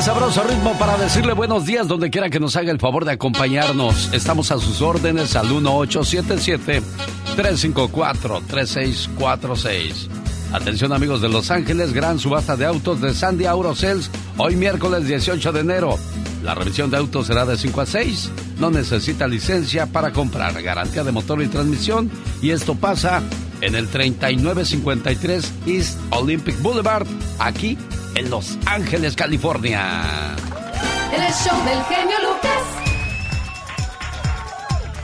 Sabroso ritmo para decirle buenos días donde quiera que nos haga el favor de acompañarnos. Estamos a sus órdenes al 1877-354-3646. Atención amigos de Los Ángeles, gran subasta de autos de Sandy Aurocells, hoy miércoles 18 de enero. La revisión de autos será de 5 a 6. No necesita licencia para comprar, garantía de motor y transmisión. Y esto pasa en el 3953 East Olympic Boulevard, aquí en Los Ángeles, California. El show del genio Lucas.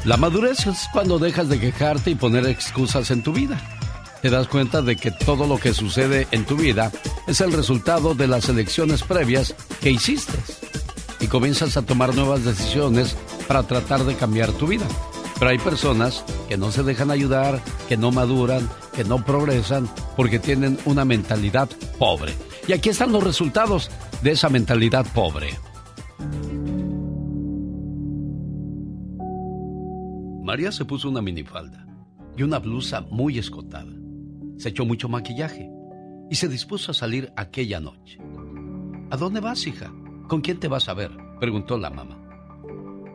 La madurez es cuando dejas de quejarte y poner excusas en tu vida. Te das cuenta de que todo lo que sucede en tu vida es el resultado de las elecciones previas que hiciste. Y comienzas a tomar nuevas decisiones para tratar de cambiar tu vida. Pero hay personas que no se dejan ayudar, que no maduran, que no progresan porque tienen una mentalidad pobre. Y aquí están los resultados de esa mentalidad pobre. María se puso una minifalda y una blusa muy escotada. Se echó mucho maquillaje y se dispuso a salir aquella noche. ¿A dónde vas, hija? ¿Con quién te vas a ver? preguntó la mamá.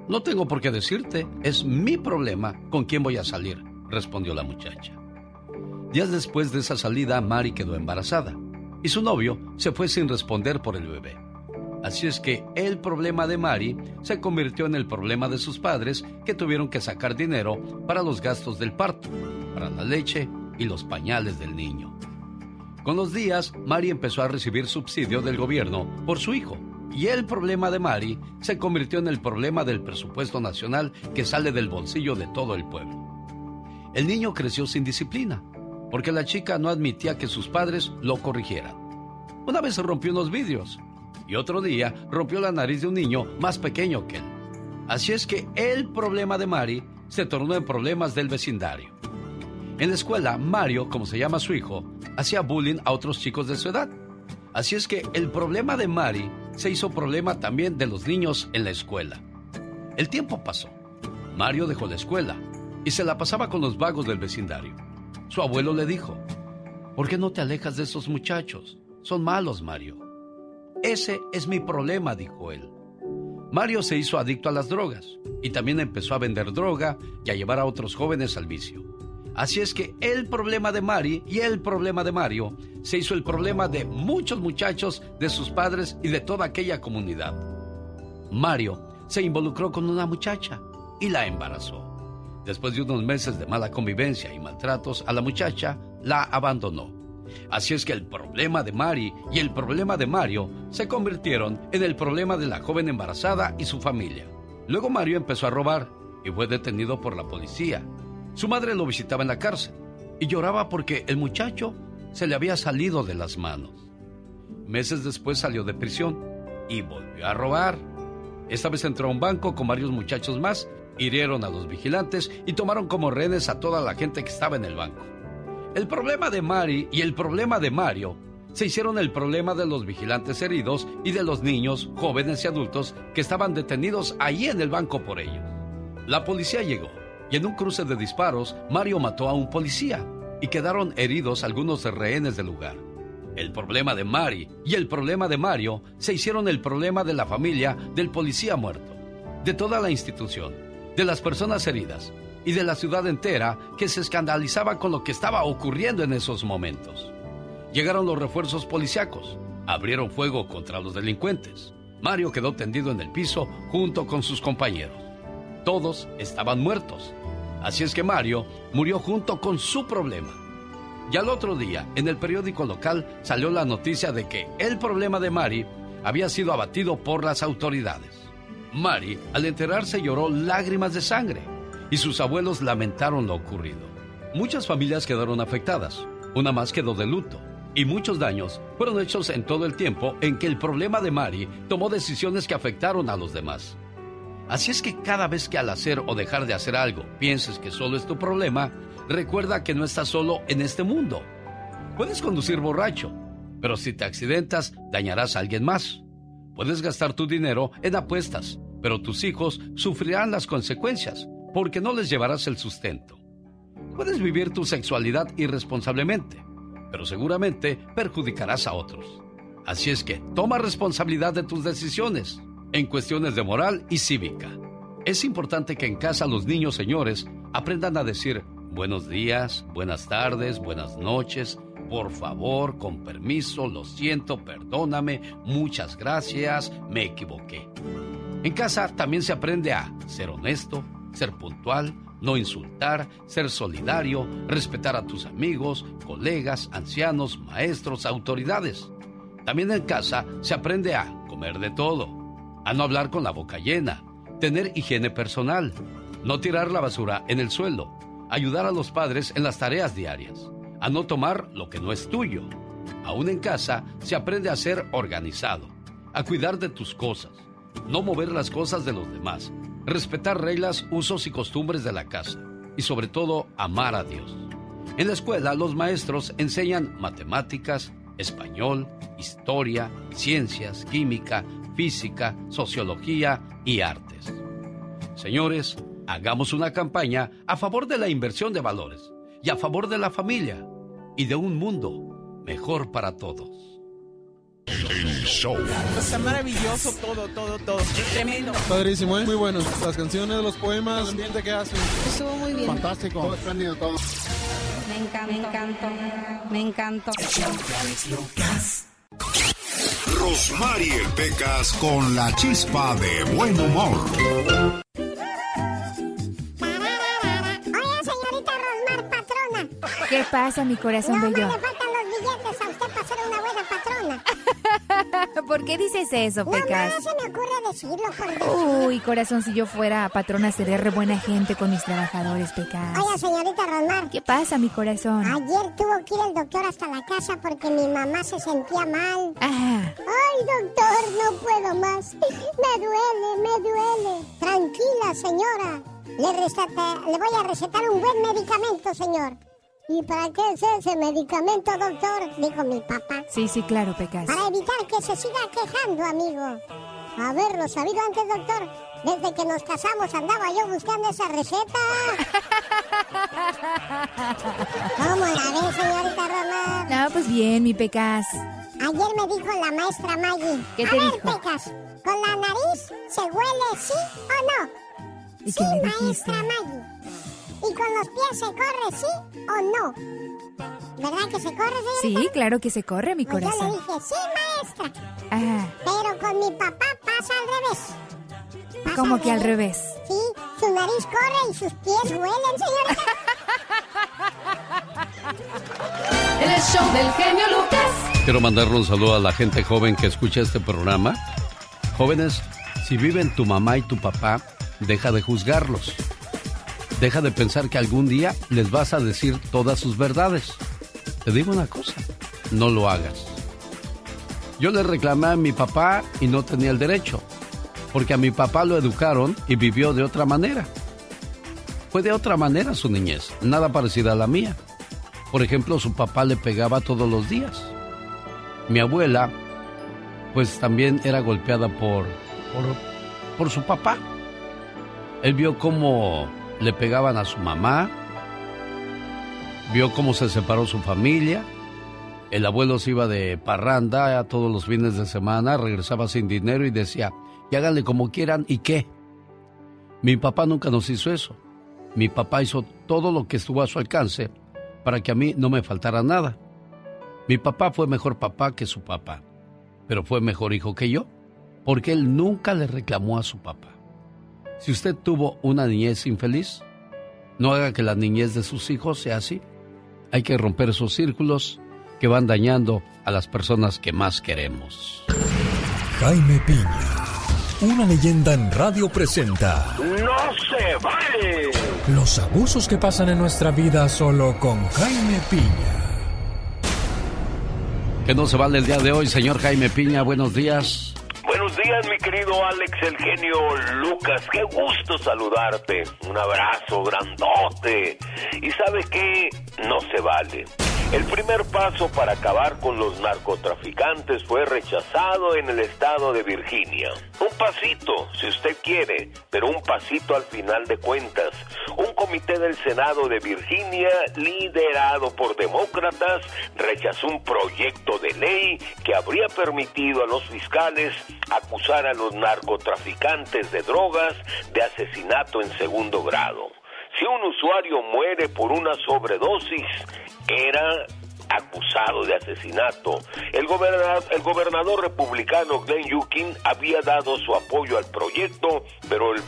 No tengo por qué decirte, es mi problema con quién voy a salir, respondió la muchacha. Días después de esa salida, Mari quedó embarazada y su novio se fue sin responder por el bebé. Así es que el problema de Mari se convirtió en el problema de sus padres que tuvieron que sacar dinero para los gastos del parto, para la leche y los pañales del niño. Con los días, Mari empezó a recibir subsidio del gobierno por su hijo. Y el problema de Mari se convirtió en el problema del presupuesto nacional que sale del bolsillo de todo el pueblo. El niño creció sin disciplina, porque la chica no admitía que sus padres lo corrigieran. Una vez rompió unos vidrios y otro día rompió la nariz de un niño más pequeño que él. Así es que el problema de Mari se tornó en problemas del vecindario. En la escuela, Mario, como se llama su hijo, hacía bullying a otros chicos de su edad. Así es que el problema de Mari se hizo problema también de los niños en la escuela. El tiempo pasó. Mario dejó la escuela y se la pasaba con los vagos del vecindario. Su abuelo le dijo, ¿por qué no te alejas de esos muchachos? Son malos, Mario. Ese es mi problema, dijo él. Mario se hizo adicto a las drogas y también empezó a vender droga y a llevar a otros jóvenes al vicio. Así es que el problema de Mari y el problema de Mario se hizo el problema de muchos muchachos, de sus padres y de toda aquella comunidad. Mario se involucró con una muchacha y la embarazó. Después de unos meses de mala convivencia y maltratos a la muchacha, la abandonó. Así es que el problema de Mari y el problema de Mario se convirtieron en el problema de la joven embarazada y su familia. Luego Mario empezó a robar y fue detenido por la policía. Su madre lo visitaba en la cárcel y lloraba porque el muchacho se le había salido de las manos. Meses después salió de prisión y volvió a robar. Esta vez entró a un banco con varios muchachos más, hirieron a los vigilantes y tomaron como rehenes a toda la gente que estaba en el banco. El problema de Mari y el problema de Mario se hicieron el problema de los vigilantes heridos y de los niños, jóvenes y adultos que estaban detenidos ahí en el banco por ellos. La policía llegó y en un cruce de disparos Mario mató a un policía y quedaron heridos algunos rehenes del lugar. El problema de Mari y el problema de Mario se hicieron el problema de la familia del policía muerto, de toda la institución, de las personas heridas y de la ciudad entera que se escandalizaba con lo que estaba ocurriendo en esos momentos. Llegaron los refuerzos policíacos, abrieron fuego contra los delincuentes. Mario quedó tendido en el piso junto con sus compañeros. Todos estaban muertos. Así es que Mario murió junto con su problema. Y al otro día, en el periódico local salió la noticia de que el problema de Mari había sido abatido por las autoridades. Mari, al enterarse, lloró lágrimas de sangre y sus abuelos lamentaron lo ocurrido. Muchas familias quedaron afectadas, una más quedó de luto y muchos daños fueron hechos en todo el tiempo en que el problema de Mari tomó decisiones que afectaron a los demás. Así es que cada vez que al hacer o dejar de hacer algo pienses que solo es tu problema, recuerda que no estás solo en este mundo. Puedes conducir borracho, pero si te accidentas dañarás a alguien más. Puedes gastar tu dinero en apuestas, pero tus hijos sufrirán las consecuencias porque no les llevarás el sustento. Puedes vivir tu sexualidad irresponsablemente, pero seguramente perjudicarás a otros. Así es que toma responsabilidad de tus decisiones en cuestiones de moral y cívica. Es importante que en casa los niños señores aprendan a decir buenos días, buenas tardes, buenas noches, por favor, con permiso, lo siento, perdóname, muchas gracias, me equivoqué. En casa también se aprende a ser honesto, ser puntual, no insultar, ser solidario, respetar a tus amigos, colegas, ancianos, maestros, autoridades. También en casa se aprende a comer de todo, a no hablar con la boca llena, tener higiene personal, no tirar la basura en el suelo, ayudar a los padres en las tareas diarias, a no tomar lo que no es tuyo. Aún en casa se aprende a ser organizado, a cuidar de tus cosas, no mover las cosas de los demás, respetar reglas, usos y costumbres de la casa y sobre todo amar a Dios. En la escuela los maestros enseñan matemáticas, español, historia, ciencias, química, física, sociología y artes. Señores, hagamos una campaña a favor de la inversión de valores y a favor de la familia y de un mundo mejor para todos. El show. Está maravilloso todo, todo, todo. Tremendo. Padrísimo, ¿eh? Muy bueno. Las canciones, los poemas, el ambiente que hacen. Estuvo muy bien. Fantástico. Todo espléndido, todo. Me encanta, me encantó. Me encantó. Rosmarie Pecas con la chispa de buen humor. Oye, señorita Rosmar, patrona. ¿Qué pasa, mi corazón no, bello? No, le faltan los billetes a usted para ser una buena patrona. ¿Por qué dices eso, Pecas? no se me ocurre decirlo por. Uy, corazón, si yo fuera patrona sería re buena gente con mis trabajadores, Pecas. Oiga, señorita Rosmar. ¿Qué pasa, mi corazón? Ayer tuvo que ir el doctor hasta la casa porque mi mamá se sentía mal. Ah, Ay, doctor, no puedo más. Me duele, me duele. Tranquila, señora. Le, receta- le voy a recetar un buen medicamento, señor. ¿Y para qué es ese medicamento, doctor? Dijo mi papá. sí, sí, claro, Pecas. Para evitar que se siga quejando, amigo. Haberlo sabido antes, doctor. Desde que nos casamos andaba yo buscando esa receta. ¿Cómo la ve, señorita Romar? No, pues bien, mi Pecas. Ayer me dijo la maestra Maggie. ¿Qué A te ver, dijo? Pecas, ¿con la nariz se huele sí o no? ¿Y sí, maestra Maggie. ¿Y con los pies se corre sí o no? ¿Verdad que se corre, señorita? Sí, claro que se corre, mi Pues yo le corazón. dije, sí, maestra. Ah, Pero con mi papá pasa al revés. Pasa como que al revés. Sí, su nariz corre y sus pies huelen, señorita. El show del genio Lucas. Quiero mandarle un saludo a la gente joven que escucha este programa. Jóvenes, si viven tu mamá y tu papá, deja de juzgarlos. Deja de pensar que algún día les vas a decir todas sus verdades. Te digo una cosa, no lo hagas. Yo le reclamé a mi papá y no tenía el derecho, porque a mi papá lo educaron y vivió de otra manera. Fue de otra manera su niñez, nada parecida a la mía. Por ejemplo, su papá le pegaba todos los días. Mi abuela, pues también era golpeada por, por, por su papá. Él vio cómo le pegaban a su mamá, vio cómo se separó su familia. El abuelo se iba de parranda a todos los fines de semana, regresaba sin dinero y decía, y háganle como quieran, ¿y qué? Mi papá nunca nos hizo eso. Mi papá hizo todo lo que estuvo a su alcance para que a mí no me faltara nada. Mi papá fue mejor papá que su papá. pero fue mejor hijo que yo, porque él nunca le reclamó a su papá. Si usted tuvo una niñez infeliz, no haga que la niñez de sus hijos sea así. Hay que romper esos círculos que van dañando a las personas que más queremos. Jaime Piña, una leyenda en radio presenta. ¡No se vale! Los abusos que pasan en nuestra vida solo con Jaime Piña. Que no se vale el día de hoy, señor Jaime Piña. Buenos días. Buenos días, mi querido Alex, el genio Lucas. Qué gusto saludarte. Un abrazo grandote. Y sabe qué? No se vale. El primer paso para acabar con los narcotraficantes fue rechazado en el estado de Virginia. Un pasito, si usted quiere, pero un pasito al final de cuentas. Un comité del Senado de Virginia, liderado por demócratas, rechazó un proyecto de ley que habría permitido a los fiscales acusar a los narcotraficantes de drogas de asesinato en segundo grado. Si un usuario muere por una sobredosis, era acusado de asesinato. El gobernador, el gobernador republicano Glenn Youngkin había dado su apoyo al proyecto, pero el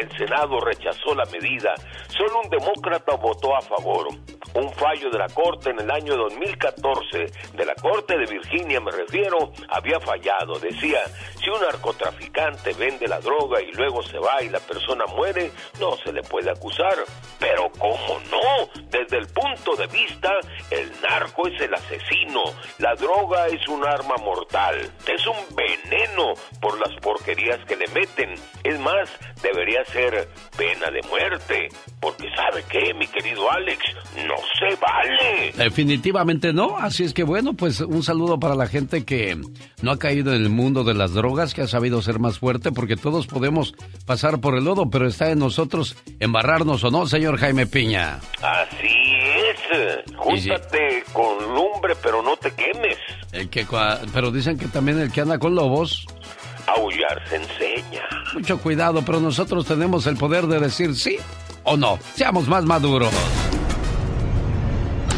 el Senado rechazó la medida. Solo un demócrata votó a favor. Un fallo de la Corte en el año 2014, de la Corte de Virginia me refiero, había fallado. Decía, si un narcotraficante vende la droga y luego se va y la persona muere, no se le puede acusar. Pero ¿cómo no? Desde el punto de vista, el narco es el asesino. La droga es un arma mortal. Es un veneno por las porquerías que le meten. Es más, debería ser pena de muerte. Porque sabe qué, mi querido Alex, no se vale. Definitivamente no. Así es que bueno, pues un saludo para la gente que no ha caído en el mundo de las drogas, que ha sabido ser más fuerte, porque todos podemos pasar por el lodo, pero está en nosotros embarrarnos o no, señor Jaime Piña. Así es. Júntate con lumbre, pero no te quemes. El que, pero dicen que también el que anda con lobos aullar se enseña. Mucho cuidado, pero nosotros tenemos el poder de decir sí o no. Seamos más maduros.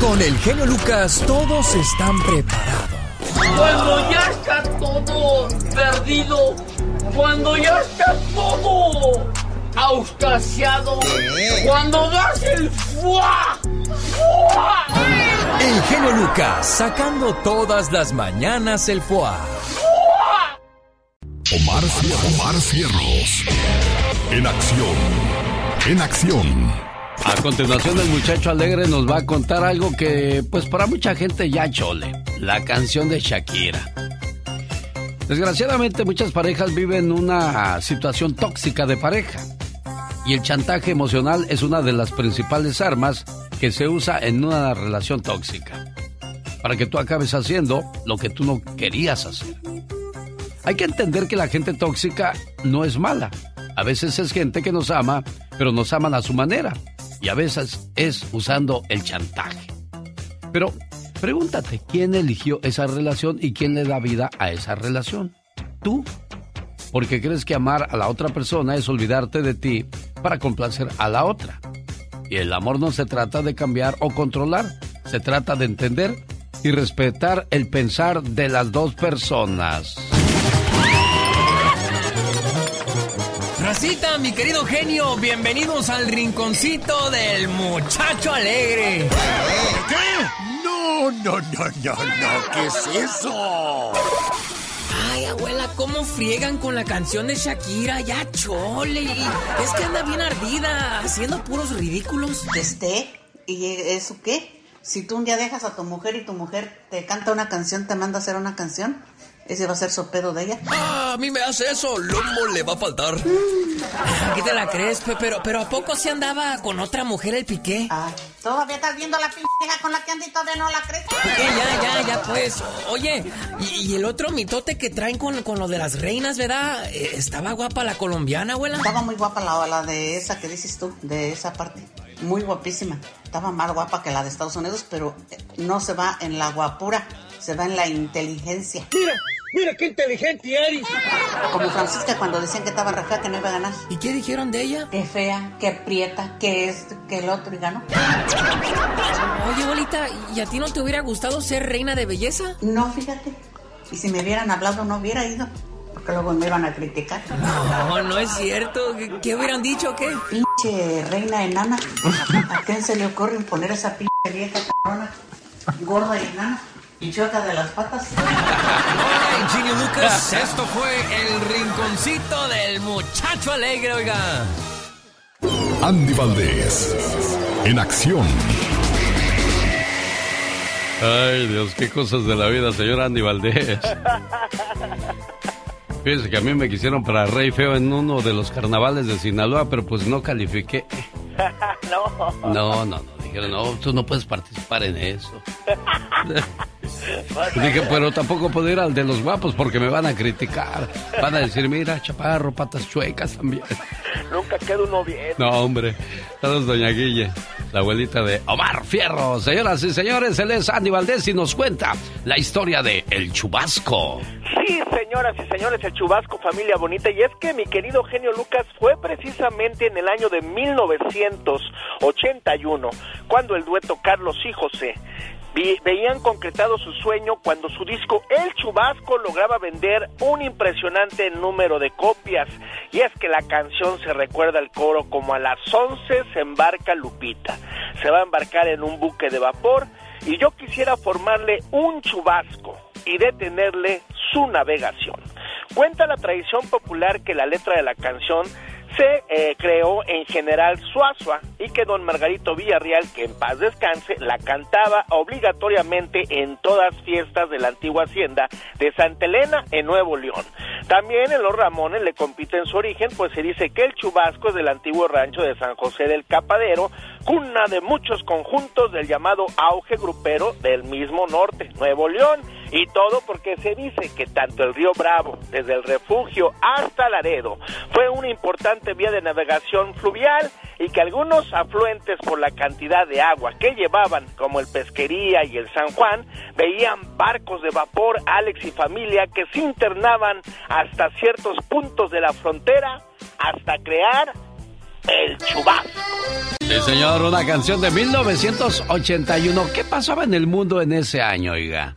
Con el genio Lucas todos están preparados. Cuando ya está todo perdido, cuando ya está todo auscasiado, cuando das el fuá, fuá. El genio Lucas sacando todas las mañanas el fuá. Omar, Omar Cierros. En acción. En acción. A continuación el muchacho alegre nos va a contar algo que pues para mucha gente ya chole. La canción de Shakira. Desgraciadamente muchas parejas viven una situación tóxica de pareja. Y el chantaje emocional es una de las principales armas que se usa en una relación tóxica. Para que tú acabes haciendo lo que tú no querías hacer. Hay que entender que la gente tóxica no es mala. A veces es gente que nos ama, pero nos aman a su manera. Y a veces es usando el chantaje. Pero pregúntate, ¿quién eligió esa relación y quién le da vida a esa relación? ¿Tú? Porque crees que amar a la otra persona es olvidarte de ti para complacer a la otra. Y el amor no se trata de cambiar o controlar, se trata de entender y respetar el pensar de las dos personas. Racita, mi querido genio, bienvenidos al rinconcito del muchacho alegre. ¿Qué? No, no, no, no, no, ¿qué es eso? Ay, abuela, ¿cómo friegan con la canción de Shakira? Ya chole. Es que anda bien ardida, haciendo puros ridículos. Este, ¿y eso qué? Si tú un día dejas a tu mujer y tu mujer te canta una canción, te manda a hacer una canción, ¿Ese va a ser sopedo de ella? Ah, a mí me hace eso, lomo le va a faltar. ¿Qué te la crees? Pero, pero ¿a poco se andaba con otra mujer el piqué? Ah, todavía estás viendo la pinja con la que anda y todavía no la crees. ya, ya, ya, pues. Oye, ¿y, el otro mitote que traen con, con, lo de las reinas, verdad? Eh, ¿Estaba guapa la colombiana, abuela? Estaba muy guapa la, la de esa que dices tú, de esa parte. Muy guapísima. Estaba más guapa que la de Estados Unidos, pero eh, no se va en la guapura, se va en la inteligencia. Mira, Mira qué inteligente eres. Como Francisca cuando decían que estaba fea, que no iba a ganar. ¿Y qué dijeron de ella? Que fea, que prieta, que es, que el otro y ganó. Oye, bolita, ¿y a ti no te hubiera gustado ser reina de belleza? No, fíjate. Y si me hubieran hablado no hubiera ido, porque luego me iban a criticar. No, no es cierto. ¿Qué, qué hubieran dicho o qué? Pinche reina enana. ¿A quién se le ocurre imponer esa pinche vieja cabrona? Gorda y enana. Y choca de las patas. Hola, Genio Lucas. Esto fue el rinconcito del muchacho alegre, oiga. Andy Valdés, en acción. Ay, Dios, qué cosas de la vida, señor Andy Valdés. Fíjese que a mí me quisieron para Rey Feo en uno de los carnavales de Sinaloa, pero pues no califiqué. no. No, no, no. Dijeron, no, tú no puedes participar en eso. Dije, pero tampoco puedo ir al de los guapos porque me van a criticar. Van a decir, mira, chaparro, patas chuecas también. Nunca queda uno bien. No, hombre. Saludos, doña Guille, la abuelita de Omar Fierro. Señoras y señores, él es Andy Valdés y nos cuenta la historia de El Chubasco. Sí, señoras y señores, el Chubasco, familia bonita. Y es que mi querido genio Lucas fue precisamente en el año de 1981 cuando el dueto Carlos y José veían concretado su sueño cuando su disco El Chubasco lograba vender un impresionante número de copias. Y es que la canción se recuerda al coro como a las 11 se embarca Lupita. Se va a embarcar en un buque de vapor y yo quisiera formarle un chubasco y detenerle su navegación. Cuenta la tradición popular que la letra de la canción se eh, creó en General Suazua y que don Margarito Villarreal, que en paz descanse, la cantaba obligatoriamente en todas fiestas de la antigua hacienda de Santa Elena en Nuevo León. También en los Ramones le compiten su origen, pues se dice que el Chubasco es del antiguo rancho de San José del Capadero, cuna de muchos conjuntos del llamado auge grupero del mismo norte, Nuevo León. Y todo porque se dice que tanto el río Bravo, desde el refugio hasta Laredo, fue una importante vía de navegación fluvial y que algunos afluentes por la cantidad de agua que llevaban, como el Pesquería y el San Juan, veían barcos de vapor, Alex y familia, que se internaban hasta ciertos puntos de la frontera hasta crear el chubasco. Sí, señor, una canción de 1981. ¿Qué pasaba en el mundo en ese año, oiga?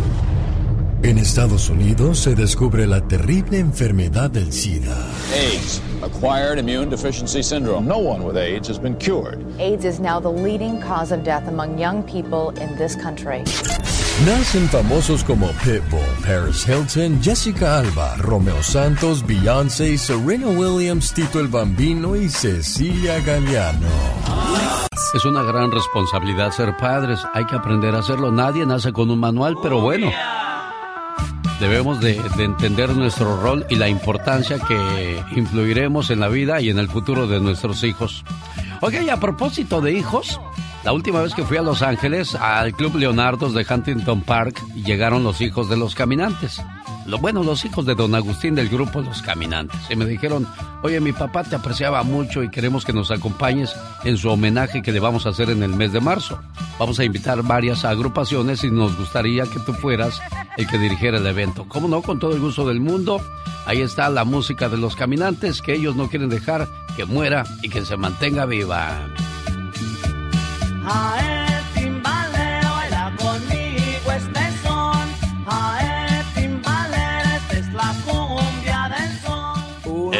En Estados Unidos se descubre la terrible enfermedad del SIDA. AIDS, acquired immune deficiency syndrome. No one with AIDS has been cured. AIDS is now the leading cause of death among young people in this country. Nacen famosos como Pitbull, Paris Hilton, Jessica Alba, Romeo Santos, Beyoncé, Serena Williams, Tito el Bambino y Cecilia Galeano. Es una gran responsabilidad ser padres. Hay que aprender a hacerlo. Nadie nace con un manual, pero bueno. Debemos de, de entender nuestro rol y la importancia que influiremos en la vida y en el futuro de nuestros hijos. Oiga, y a propósito de hijos, la última vez que fui a Los Ángeles, al Club Leonardos de Huntington Park, llegaron los hijos de los caminantes. Lo, bueno, los hijos de don Agustín del grupo Los Caminantes. Y me dijeron, oye, mi papá te apreciaba mucho y queremos que nos acompañes en su homenaje que le vamos a hacer en el mes de marzo. Vamos a invitar varias agrupaciones y nos gustaría que tú fueras el que dirigiera el evento. ¿Cómo no? Con todo el gusto del mundo. Ahí está la música de los caminantes que ellos no quieren dejar que muera y que se mantenga viva.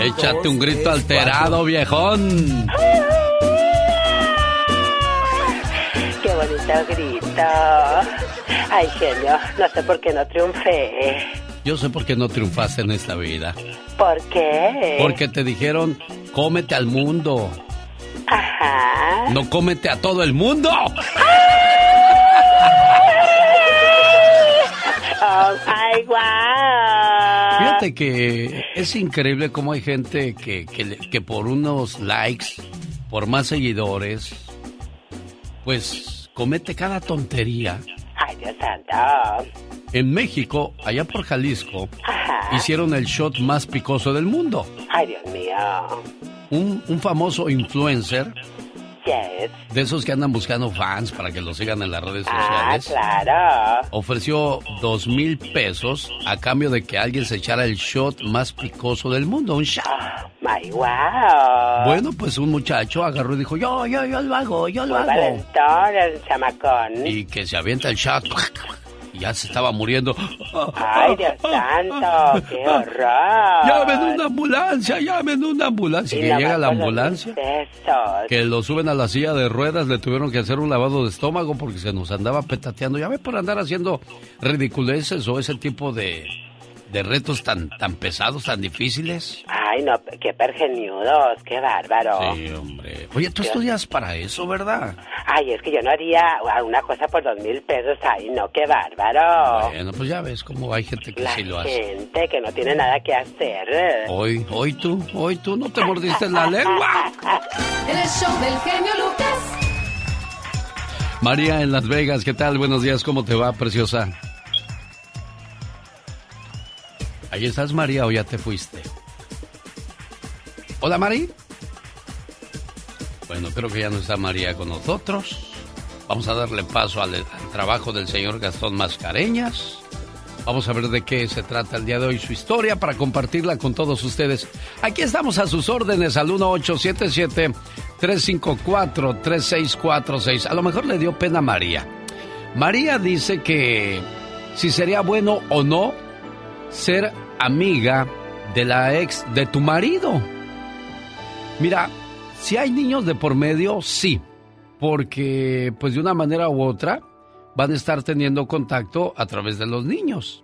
Échate un grito alterado, viejón. Qué bonito grito. Ay, genio, no sé por qué no triunfé. Yo sé por qué no triunfaste en esta vida. ¿Por qué? Porque te dijeron, cómete al mundo. Ajá. No cómete a todo el mundo. Oh, ay, guau. Fíjate que es increíble cómo hay gente que, que, que por unos likes, por más seguidores, pues comete cada tontería. Ay, Dios santo. En México, allá por Jalisco, Ajá. hicieron el shot más picoso del mundo. Ay, Dios mío. Un, un famoso influencer, Yes. de esos que andan buscando fans para que lo sigan en las redes Ah, sociales, claro. ofreció dos mil pesos a cambio de que alguien se echara el shot más picoso del mundo, un shot. My wow. Bueno, pues un muchacho agarró y dijo, yo, yo, yo lo hago, yo lo Muy hago. valentón el chamacón. Y que se avienta el shot. Y ya se estaba muriendo. Ay, Dios santo, qué horror. Llamen una ambulancia, llamen una ambulancia. Y que llega la ambulancia, que lo suben a la silla de ruedas, le tuvieron que hacer un lavado de estómago porque se nos andaba petateando. Ya ve por andar haciendo ridiculeces o ese tipo de, de retos tan, tan pesados, tan difíciles. Ay, no, qué pergeniudos, qué bárbaro. Sí, hombre. Oye, tú estudias para eso, ¿verdad? Ay, es que yo no haría una cosa por dos mil pesos. Ay, no, qué bárbaro. Bueno, pues ya ves cómo hay gente que La sí lo hace. gente que no tiene nada que hacer. Hoy, hoy tú, hoy tú no te mordiste en la lengua. En el show del genio Lucas. María en Las Vegas, ¿qué tal? Buenos días, ¿cómo te va, preciosa? ¿Ahí estás, María, o ya te fuiste? Hola, Mari. Bueno, creo que ya no está María con nosotros. Vamos a darle paso al, al trabajo del señor Gastón Mascareñas. Vamos a ver de qué se trata el día de hoy su historia para compartirla con todos ustedes. Aquí estamos a sus órdenes al 1877-354-3646. A lo mejor le dio pena a María. María dice que si sería bueno o no ser amiga de la ex de tu marido. Mira, si hay niños de por medio, sí, porque pues de una manera u otra van a estar teniendo contacto a través de los niños.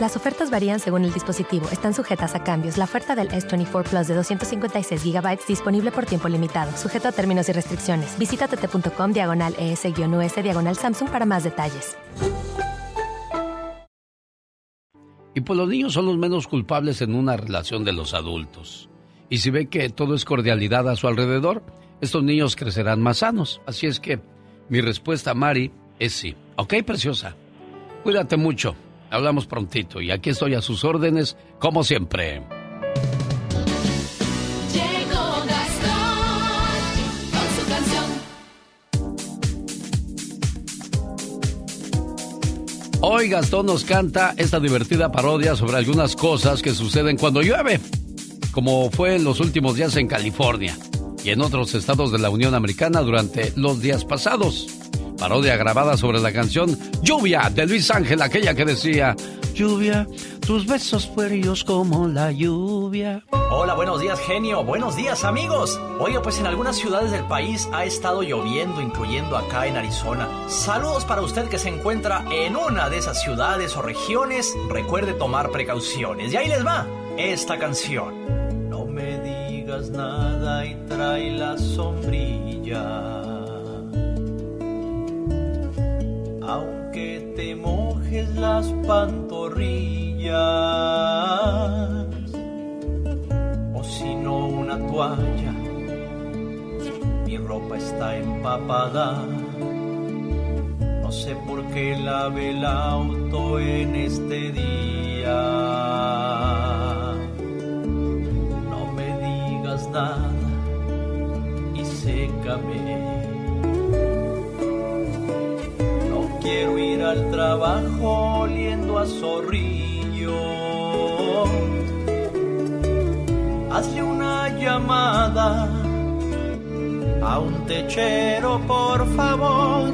Las ofertas varían según el dispositivo. Están sujetas a cambios. La oferta del S24 Plus de 256 GB disponible por tiempo limitado, sujeto a términos y restricciones. Visita tt.com diagonal ES-US diagonal Samsung para más detalles. Y pues los niños son los menos culpables en una relación de los adultos. Y si ve que todo es cordialidad a su alrededor, estos niños crecerán más sanos. Así es que mi respuesta, Mari, es sí. ¿Ok, preciosa? Cuídate mucho. Hablamos prontito y aquí estoy a sus órdenes, como siempre. Llegó Gastón con su canción. Hoy Gastón nos canta esta divertida parodia sobre algunas cosas que suceden cuando llueve, como fue en los últimos días en California y en otros estados de la Unión Americana durante los días pasados. Parodia grabada sobre la canción Lluvia de Luis Ángel, aquella que decía, lluvia, tus besos fríos como la lluvia. Hola, buenos días genio, buenos días amigos. Oiga, pues en algunas ciudades del país ha estado lloviendo, incluyendo acá en Arizona. Saludos para usted que se encuentra en una de esas ciudades o regiones. Recuerde tomar precauciones. Y ahí les va esta canción. No me digas nada y trae la sombrilla. Aunque te mojes las pantorrillas. O si no una toalla. Mi ropa está empapada. No sé por qué lave el auto en este día. No me digas nada y sécame. Quiero ir al trabajo oliendo a zorrillo. Hazle una llamada a un techero, por favor.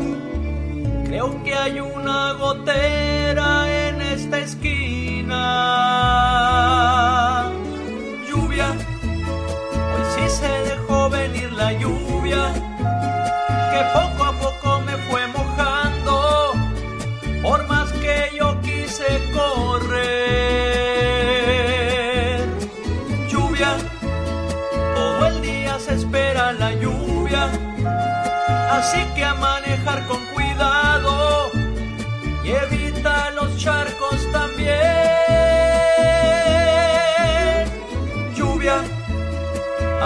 Creo que hay una gotera en esta esquina. Lluvia, hoy sí se dejó venir la lluvia,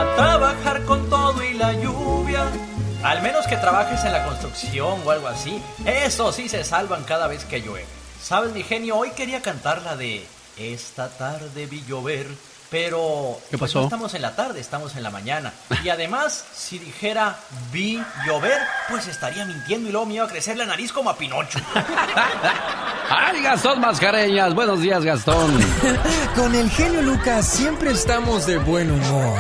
a trabajar con todo y la lluvia. Al menos que trabajes en la construcción o algo así. Eso sí se salvan cada vez que llueve. ¿Sabes, mi genio? Hoy quería cantar la de Esta tarde vi llover. Pero ¿Qué pues, pasó? no estamos en la tarde, estamos en la mañana. Y además, si dijera vi llover, pues estaría mintiendo y luego me iba a crecer la nariz como a Pinocho. ¡Ay, Gastón Mascareñas! Buenos días, Gastón. Con el genio Lucas siempre estamos de buen humor.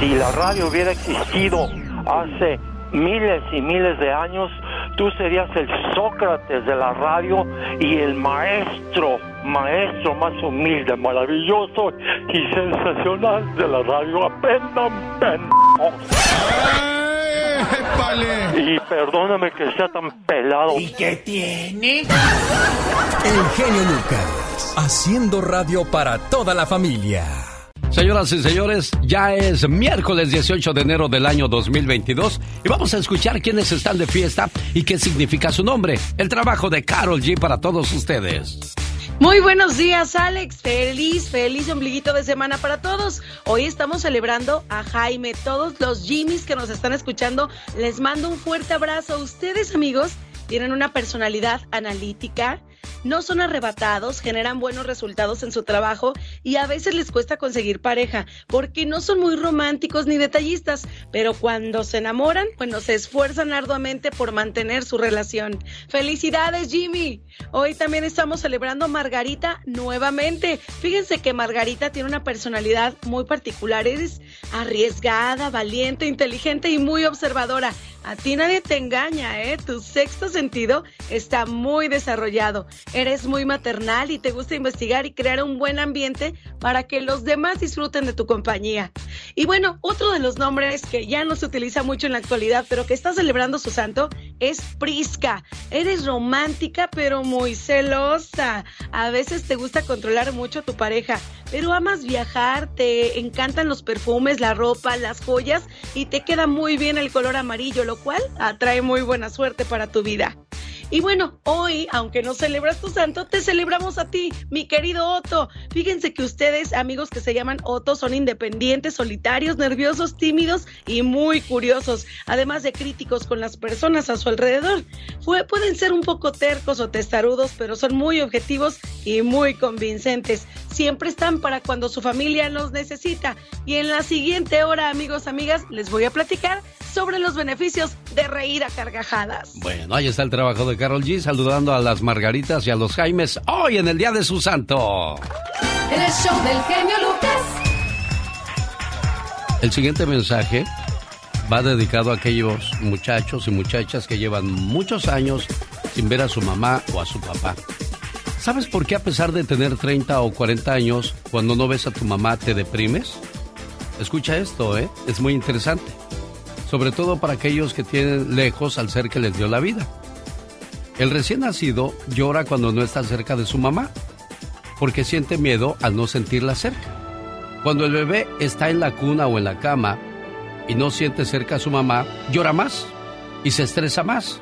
Si la radio hubiera existido hace miles y miles de años, tú serías el Sócrates de la radio y el maestro, maestro más humilde, maravilloso y sensacional de la radio. Aprendan, pendejos. Y perdóname que sea tan pelado. ¿Y qué tiene? El genio Lucas, haciendo radio para toda la familia. Señoras y señores, ya es miércoles 18 de enero del año 2022 y vamos a escuchar quiénes están de fiesta y qué significa su nombre. El trabajo de Carol G para todos ustedes. Muy buenos días, Alex. Feliz, feliz ombliguito de semana para todos. Hoy estamos celebrando a Jaime. Todos los Jimmys que nos están escuchando, les mando un fuerte abrazo. Ustedes, amigos, tienen una personalidad analítica, no son arrebatados, generan buenos resultados en su trabajo y a veces les cuesta conseguir pareja porque no son muy románticos ni detallistas, pero cuando se enamoran, bueno, se esfuerzan arduamente por mantener su relación. Felicidades, Jimmy. Hoy también estamos celebrando a Margarita nuevamente. Fíjense que Margarita tiene una personalidad muy particular. Eres arriesgada, valiente, inteligente y muy observadora. A ti nadie te engaña, ¿eh? Tu sexto sentido está muy desarrollado. Eres muy maternal y te gusta investigar y crear un buen ambiente para que los demás disfruten de tu compañía. Y bueno, otro de los nombres que ya no se utiliza mucho en la actualidad, pero que está celebrando su santo, es Prisca. Eres romántica, pero muy celosa. A veces te gusta controlar mucho a tu pareja, pero amas viajar, te encantan los perfumes, la ropa, las joyas y te queda muy bien el color amarillo, lo cual atrae muy buena suerte para tu vida. Y bueno, hoy, aunque no celebras tu santo, te celebramos a ti, mi querido Otto. Fíjense que ustedes, amigos que se llaman Otto, son independientes, solitarios, nerviosos, tímidos y muy curiosos, además de críticos con las personas a su alrededor. Pueden ser un poco tercos o testarudos, pero son muy objetivos y muy convincentes. Siempre están para cuando su familia los necesita. Y en la siguiente hora, amigos, amigas, les voy a platicar sobre los beneficios de reír a carcajadas. Bueno, ahí está el trabajo de Carol G, saludando a las Margaritas y a los Jaimes hoy en el Día de su Santo. El show del genio Lucas. El siguiente mensaje va dedicado a aquellos muchachos y muchachas que llevan muchos años sin ver a su mamá o a su papá. ¿Sabes por qué a pesar de tener 30 o 40 años, cuando no ves a tu mamá te deprimes? Escucha esto, ¿eh? Es muy interesante. Sobre todo para aquellos que tienen lejos al ser que les dio la vida. El recién nacido llora cuando no está cerca de su mamá, porque siente miedo al no sentirla cerca. Cuando el bebé está en la cuna o en la cama y no siente cerca a su mamá, llora más y se estresa más.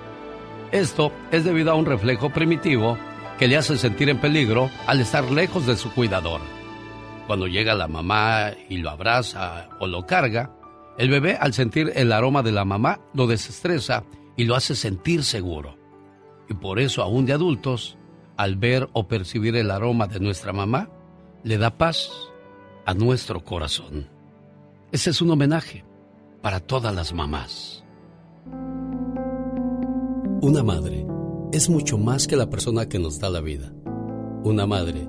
Esto es debido a un reflejo primitivo que le hace sentir en peligro al estar lejos de su cuidador. Cuando llega la mamá y lo abraza o lo carga, el bebé al sentir el aroma de la mamá lo desestresa y lo hace sentir seguro. Y por eso aún de adultos, al ver o percibir el aroma de nuestra mamá, le da paz a nuestro corazón. Ese es un homenaje para todas las mamás. Una madre es mucho más que la persona que nos da la vida. Una madre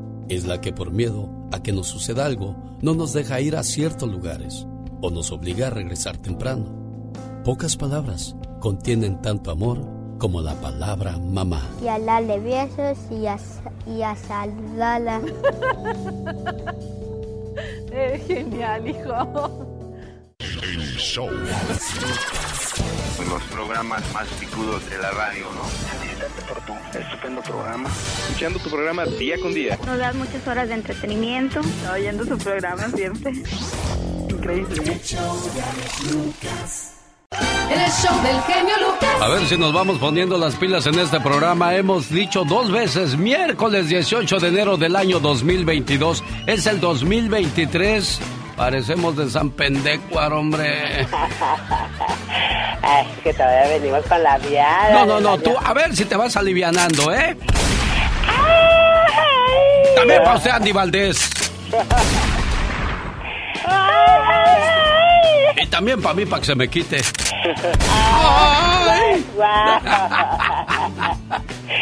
es la que por miedo a que nos suceda algo no nos deja ir a ciertos lugares o nos obliga a regresar temprano. Pocas palabras contienen tanto amor como la palabra mamá. Y a darle besos y a, y a saludarla. es genial, hijo. El show. Los programas más picudos de la radio, ¿no? por tu estupendo programa. Escuchando tu programa día con día. Nos das muchas horas de entretenimiento. oyendo su programa siempre. Increíble. En el show del genio Lucas. A ver si nos vamos poniendo las pilas en este programa. Hemos dicho dos veces, miércoles 18 de enero del año 2022. Es el 2023. Parecemos de San Pendecuar, hombre. Ay, que todavía venimos con la viada. No, no, no, tú, a ver si te vas alivianando, ¿eh? También para usted, Andy Valdés. Y también para mí, para que se me quite. ¡Ay!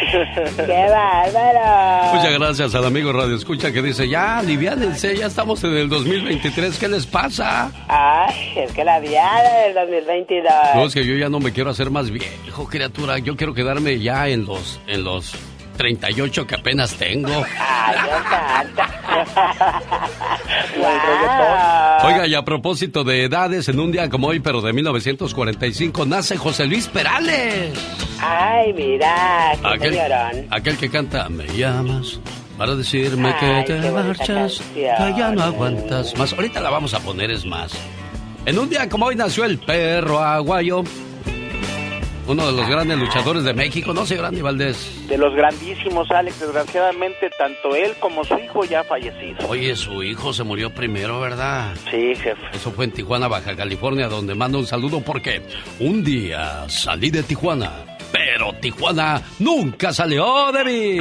¡Qué bárbaro! Muchas gracias al amigo Radio Escucha que dice, ya, aliviánense, ya estamos en el 2023, ¿qué les pasa? Ay, es que la viada del 2022. No, es que yo ya no me quiero hacer más viejo, criatura, yo quiero quedarme ya en los, en los 38 que apenas tengo. Ay, Oiga, y a propósito de edades, en un día como hoy, pero de 1945, nace José Luis Perales. Ay, mira, qué Aquel, señorón. aquel que canta, me llamas para decirme Ay, que te marchas, que ya no aguantas más. Ahorita la vamos a poner, es más. En un día como hoy nació el perro aguayo, uno de los grandes luchadores de México, ¿no, señor Andy Valdés? De los grandísimos, Alex, desgraciadamente, tanto él como su hijo ya fallecido. Oye, su hijo se murió primero, ¿verdad? Sí, jefe. Eso fue en Tijuana, Baja California, donde mando un saludo porque un día salí de Tijuana, pero Tijuana nunca salió de mí.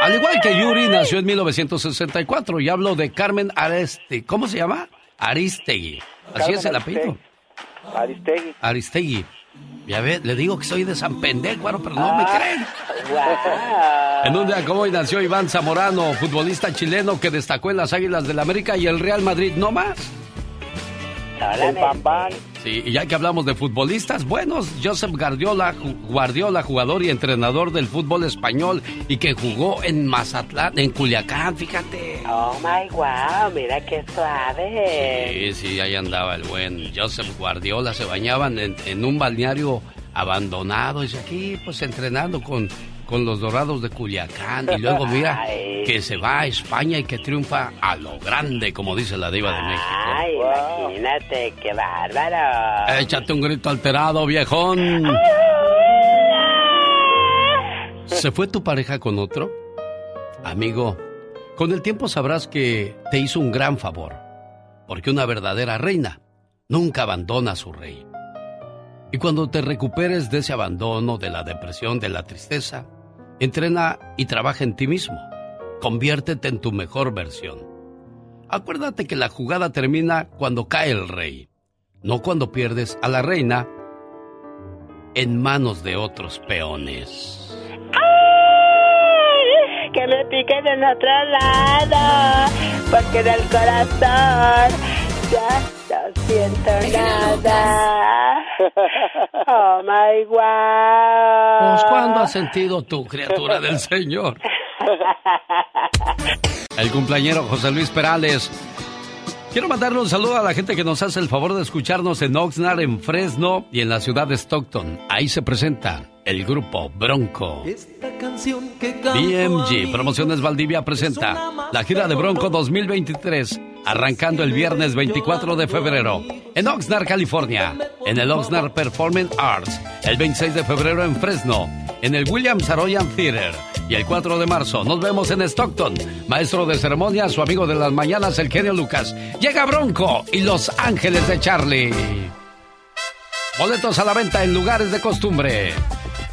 Al igual que Yuri, nació en 1964 y hablo de Carmen Aristegui. ¿Cómo se llama? Aristegui. Así Carmen es el apellido. Aristegui. Aristegui. Ya ve, le digo que soy de San Pendecuaro, pero no me Ah, creen. En un día como hoy nació Iván Zamorano, futbolista chileno que destacó en las Águilas del América y el Real Madrid, ¿no más? El Bambán. Sí, y ya que hablamos de futbolistas buenos, Josep Guardiola, Guardiola, jugador y entrenador del fútbol español y que jugó en Mazatlán, en Culiacán, fíjate. Oh my wow, mira qué suave. Sí, sí, ahí andaba el buen Josep Guardiola, se bañaban en, en un balneario abandonado, y aquí pues entrenando con, con los dorados de Culiacán y luego mira Ay. que se va a España y que triunfa a lo grande, como dice la diva de México. Ay, imagínate, qué bárbaro. Échate un grito alterado, viejón. ¿Se fue tu pareja con otro? Amigo, con el tiempo sabrás que te hizo un gran favor, porque una verdadera reina nunca abandona a su rey. Y cuando te recuperes de ese abandono, de la depresión, de la tristeza, entrena y trabaja en ti mismo. Conviértete en tu mejor versión. Acuérdate que la jugada termina cuando cae el rey, no cuando pierdes a la reina en manos de otros peones. Que me piquen en otro lado, porque en el corazón ya siento nada. Oh my wow. Pues, ¿cuándo has sentido tu criatura del Señor? El cumpleañero José Luis Perales. Quiero mandarle un saludo a la gente que nos hace el favor de escucharnos en Oxnard, en Fresno y en la ciudad de Stockton. Ahí se presenta el grupo Bronco. BMG Promociones Valdivia presenta la gira de Bronco 2023, arrancando el viernes 24 de febrero en Oxnard, California, en el Oxnard Performing Arts, el 26 de febrero en Fresno, en el Williams Saroyan Theater y el 4 de marzo nos vemos en Stockton. Maestro de ceremonia, su amigo de las mañanas, el genio Lucas. Llega Bronco y Los Ángeles de Charlie. Boletos a la venta en lugares de costumbre.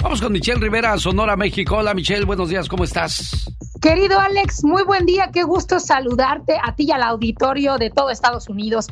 Vamos con Michelle Rivera, Sonora, México. Hola Michelle, buenos días, ¿cómo estás? Querido Alex, muy buen día, qué gusto saludarte a ti y al auditorio de todo Estados Unidos.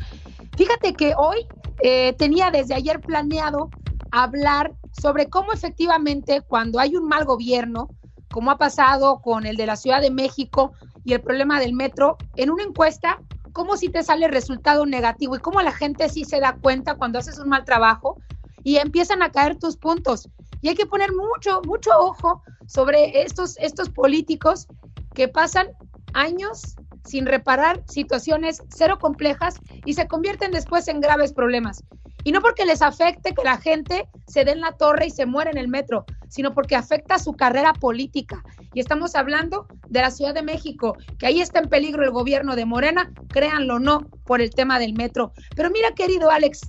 Fíjate que hoy eh, tenía desde ayer planeado hablar sobre cómo efectivamente cuando hay un mal gobierno, como ha pasado con el de la Ciudad de México y el problema del metro, en una encuesta, cómo si te sale resultado negativo y cómo la gente sí se da cuenta cuando haces un mal trabajo y empiezan a caer tus puntos. Y hay que poner mucho, mucho ojo sobre estos, estos políticos que pasan años sin reparar situaciones cero complejas y se convierten después en graves problemas. Y no porque les afecte que la gente se dé en la torre y se muera en el metro, sino porque afecta su carrera política. Y estamos hablando de la Ciudad de México, que ahí está en peligro el gobierno de Morena, créanlo o no, por el tema del metro. Pero mira, querido Alex,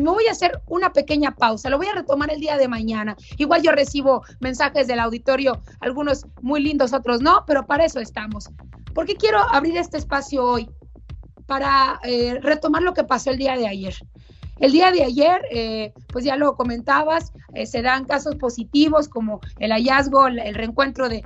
me voy a hacer una pequeña pausa, lo voy a retomar el día de mañana. Igual yo recibo mensajes del auditorio, algunos muy lindos, otros no, pero para eso estamos. ¿Por qué quiero abrir este espacio hoy? Para eh, retomar lo que pasó el día de ayer. El día de ayer, eh, pues ya lo comentabas, eh, se dan casos positivos como el hallazgo, el, reencuentro de,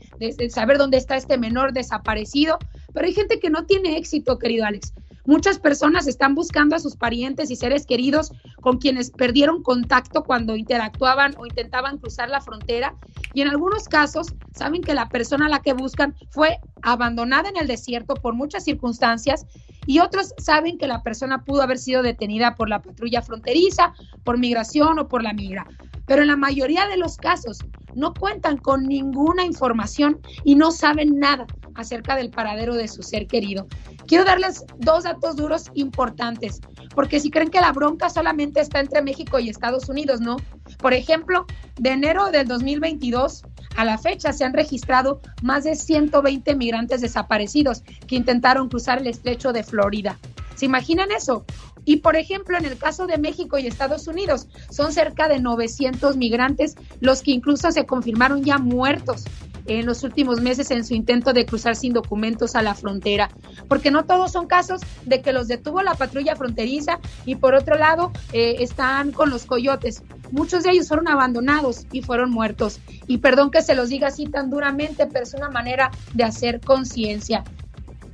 saber dónde está este menor desaparecido, pero hay gente que no tiene éxito, querido Alex. Muchas personas están buscando a sus parientes y seres queridos con quienes perdieron contacto cuando interactuaban o intentaban cruzar la frontera y en algunos casos saben que la persona a la que buscan fue abandonada en el desierto por muchas circunstancias y otros saben que la persona pudo haber sido detenida por la patrulla fronteriza, por migración o por la migra. Pero en la mayoría de los casos no cuentan con ninguna información y no saben nada acerca del paradero de su ser querido. Quiero darles dos datos duros importantes, porque si creen que la bronca solamente está entre México y Estados Unidos, ¿no? Por ejemplo, de enero del 2022 a la fecha se han registrado más de 120 migrantes desaparecidos que intentaron cruzar el estrecho de Florida. ¿Se imaginan eso? Y por ejemplo, en el caso de México y Estados Unidos, son cerca de 900 migrantes los que incluso se confirmaron ya muertos en los últimos meses en su intento de cruzar sin documentos a la frontera, porque no todos son casos de que los detuvo la patrulla fronteriza y por otro lado eh, están con los coyotes. Muchos de ellos fueron abandonados y fueron muertos. Y perdón que se los diga así tan duramente, pero es una manera de hacer conciencia.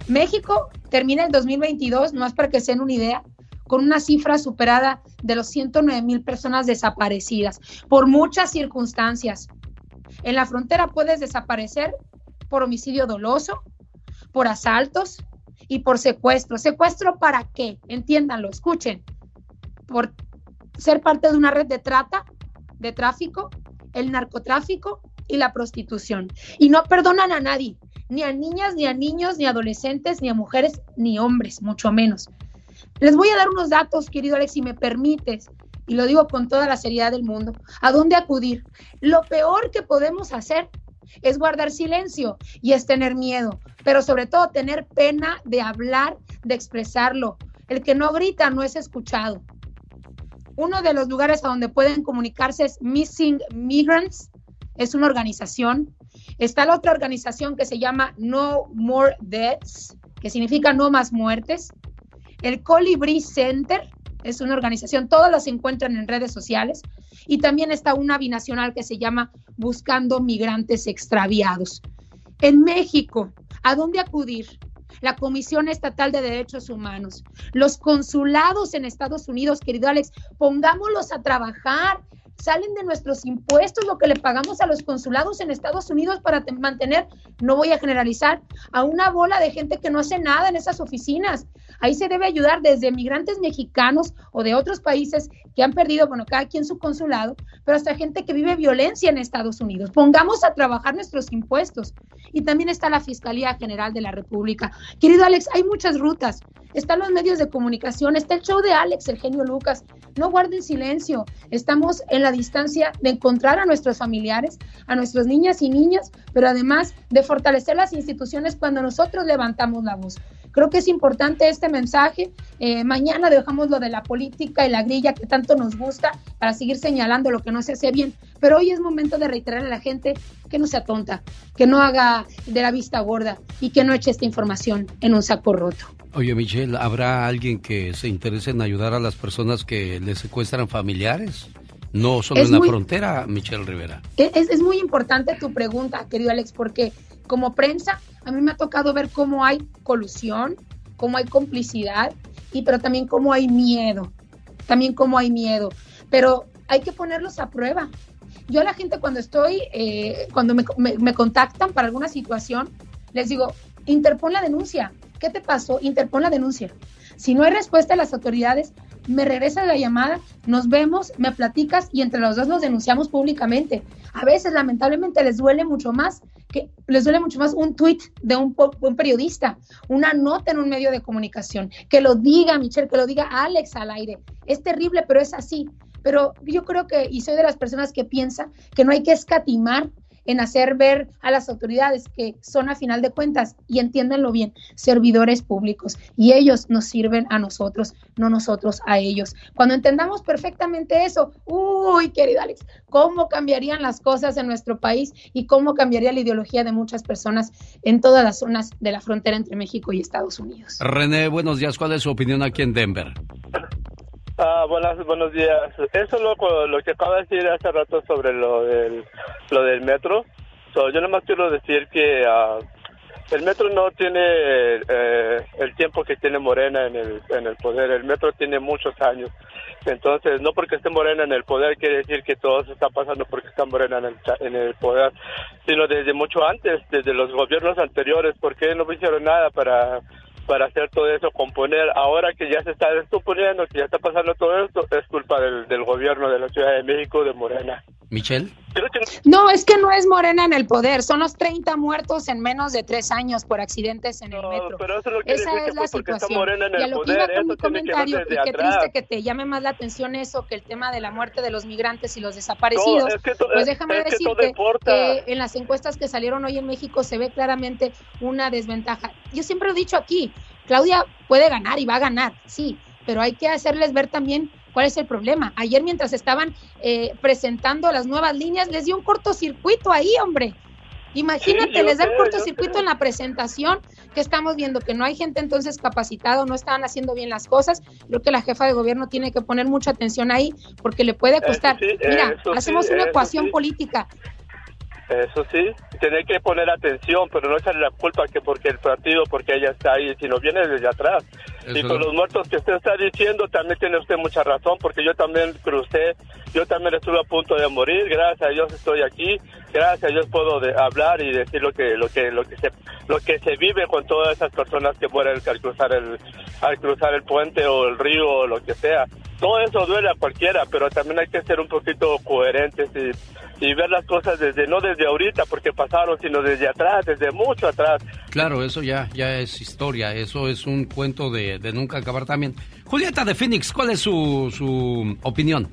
México termina el 2022, no es para que se den una idea, con una cifra superada de los 109 mil personas desaparecidas por muchas circunstancias. En la frontera puedes desaparecer por homicidio doloso, por asaltos y por secuestro. ¿Secuestro para qué? Entiéndanlo, escuchen. Por ser parte de una red de trata, de tráfico, el narcotráfico y la prostitución. Y no perdonan a nadie, ni a niñas, ni a niños, ni a adolescentes, ni a mujeres, ni hombres, mucho menos. Les voy a dar unos datos, querido Alex, si me permites, y lo digo con toda la seriedad del mundo. ¿A dónde acudir? Lo peor que podemos hacer es guardar silencio y es tener miedo, pero sobre todo tener pena de hablar, de expresarlo. El que no grita no es escuchado. Uno de los lugares a donde pueden comunicarse es Missing Migrants, es una organización. Está la otra organización que se llama No More Deaths, que significa no más muertes. El Colibri Center es una organización, todas las encuentran en redes sociales. Y también está una binacional que se llama Buscando Migrantes Extraviados. En México, ¿a dónde acudir? La Comisión Estatal de Derechos Humanos, los consulados en Estados Unidos, querido Alex, pongámoslos a trabajar, salen de nuestros impuestos, lo que le pagamos a los consulados en Estados Unidos para mantener, no voy a generalizar, a una bola de gente que no hace nada en esas oficinas. Ahí se debe ayudar desde migrantes mexicanos o de otros países que han perdido, bueno, cada quien su consulado, pero hasta gente que vive violencia en Estados Unidos. Pongamos a trabajar nuestros impuestos. Y también está la Fiscalía General de la República. Querido Alex, hay muchas rutas. Están los medios de comunicación, está el show de Alex, el genio Lucas. No guarden silencio. Estamos en la distancia de encontrar a nuestros familiares, a nuestras niñas y niños, pero además de fortalecer las instituciones cuando nosotros levantamos la voz. Creo que es importante este mensaje. Eh, mañana dejamos lo de la política y la grilla que tanto nos gusta para seguir señalando lo que no se hace bien. Pero hoy es momento de reiterar a la gente que no sea tonta, que no haga de la vista gorda y que no eche esta información en un saco roto. Oye, Michelle, ¿habrá alguien que se interese en ayudar a las personas que le secuestran familiares? No solo en la frontera, Michelle Rivera. Es, es muy importante tu pregunta, querido Alex, porque como prensa a mí me ha tocado ver cómo hay colusión, cómo hay complicidad, y pero también cómo hay miedo, también cómo hay miedo, pero hay que ponerlos a prueba. Yo a la gente cuando estoy, eh, cuando me, me, contactan para alguna situación, les digo, interpon la denuncia. ¿Qué te pasó? Interpon la denuncia. Si no hay respuesta de las autoridades, me regresa la llamada, nos vemos, me platicas y entre los dos nos denunciamos públicamente. A veces, lamentablemente, les duele mucho más que les duele mucho más un tweet de un, un, periodista, una nota en un medio de comunicación, que lo diga Michelle, que lo diga Alex al aire. Es terrible, pero es así. Pero yo creo que, y soy de las personas que piensa que no hay que escatimar en hacer ver a las autoridades que son a final de cuentas, y entiéndanlo bien, servidores públicos, y ellos nos sirven a nosotros, no nosotros a ellos. Cuando entendamos perfectamente eso, uy, querida Alex, cómo cambiarían las cosas en nuestro país y cómo cambiaría la ideología de muchas personas en todas las zonas de la frontera entre México y Estados Unidos. René, buenos días, ¿cuál es su opinión aquí en Denver? Ah, buenas, buenos días. Eso es lo, lo que acaba de decir hace rato sobre lo del, lo del metro. So, yo nomás quiero decir que ah, el metro no tiene eh, el tiempo que tiene Morena en el, en el poder. El metro tiene muchos años. Entonces, no porque esté Morena en el poder quiere decir que todo se está pasando porque está Morena en el, en el poder, sino desde mucho antes, desde los gobiernos anteriores, porque no hicieron nada para para hacer todo eso, componer. Ahora que ya se está descomponiendo, que ya está pasando todo esto, es culpa del, del gobierno de la Ciudad de México, de Morena. Michelle. No, es que no es Morena en el poder, son los 30 muertos en menos de tres años por accidentes en el metro. Esa es la situación. y a lo que iba con mi comentario, y qué triste que te llame más la atención eso que el tema de la muerte de los migrantes y los desaparecidos. pues déjame decirte que en las encuestas que salieron hoy en México se ve claramente una desventaja. Yo siempre lo he dicho aquí, Claudia puede ganar y va a ganar, sí, pero hay que hacerles ver también ¿Cuál es el problema? Ayer mientras estaban eh, presentando las nuevas líneas, les dio un cortocircuito ahí, hombre. Imagínate, les da el cortocircuito en la presentación, que estamos viendo que no hay gente entonces capacitada, no estaban haciendo bien las cosas. Creo que la jefa de gobierno tiene que poner mucha atención ahí, porque le puede costar. Mira, hacemos una ecuación política. Eso sí, tiene que poner atención, pero no echarle la culpa que porque el partido, porque ella está ahí, sino viene desde atrás. Y con los muertos que usted está diciendo, también tiene usted mucha razón, porque yo también crucé, yo también estuve a punto de morir, gracias a Dios estoy aquí, gracias a Dios puedo hablar y decir lo que lo que lo que se lo que se vive con todas esas personas que mueren al cruzar el al cruzar el puente o el río o lo que sea. Todo eso duele a cualquiera, pero también hay que ser un poquito coherentes y ver las cosas desde no desde ahorita porque pasaron sino desde atrás desde mucho atrás. Claro eso ya ya es historia eso es un cuento de, de nunca acabar también. Julieta de Phoenix cuál es su, su opinión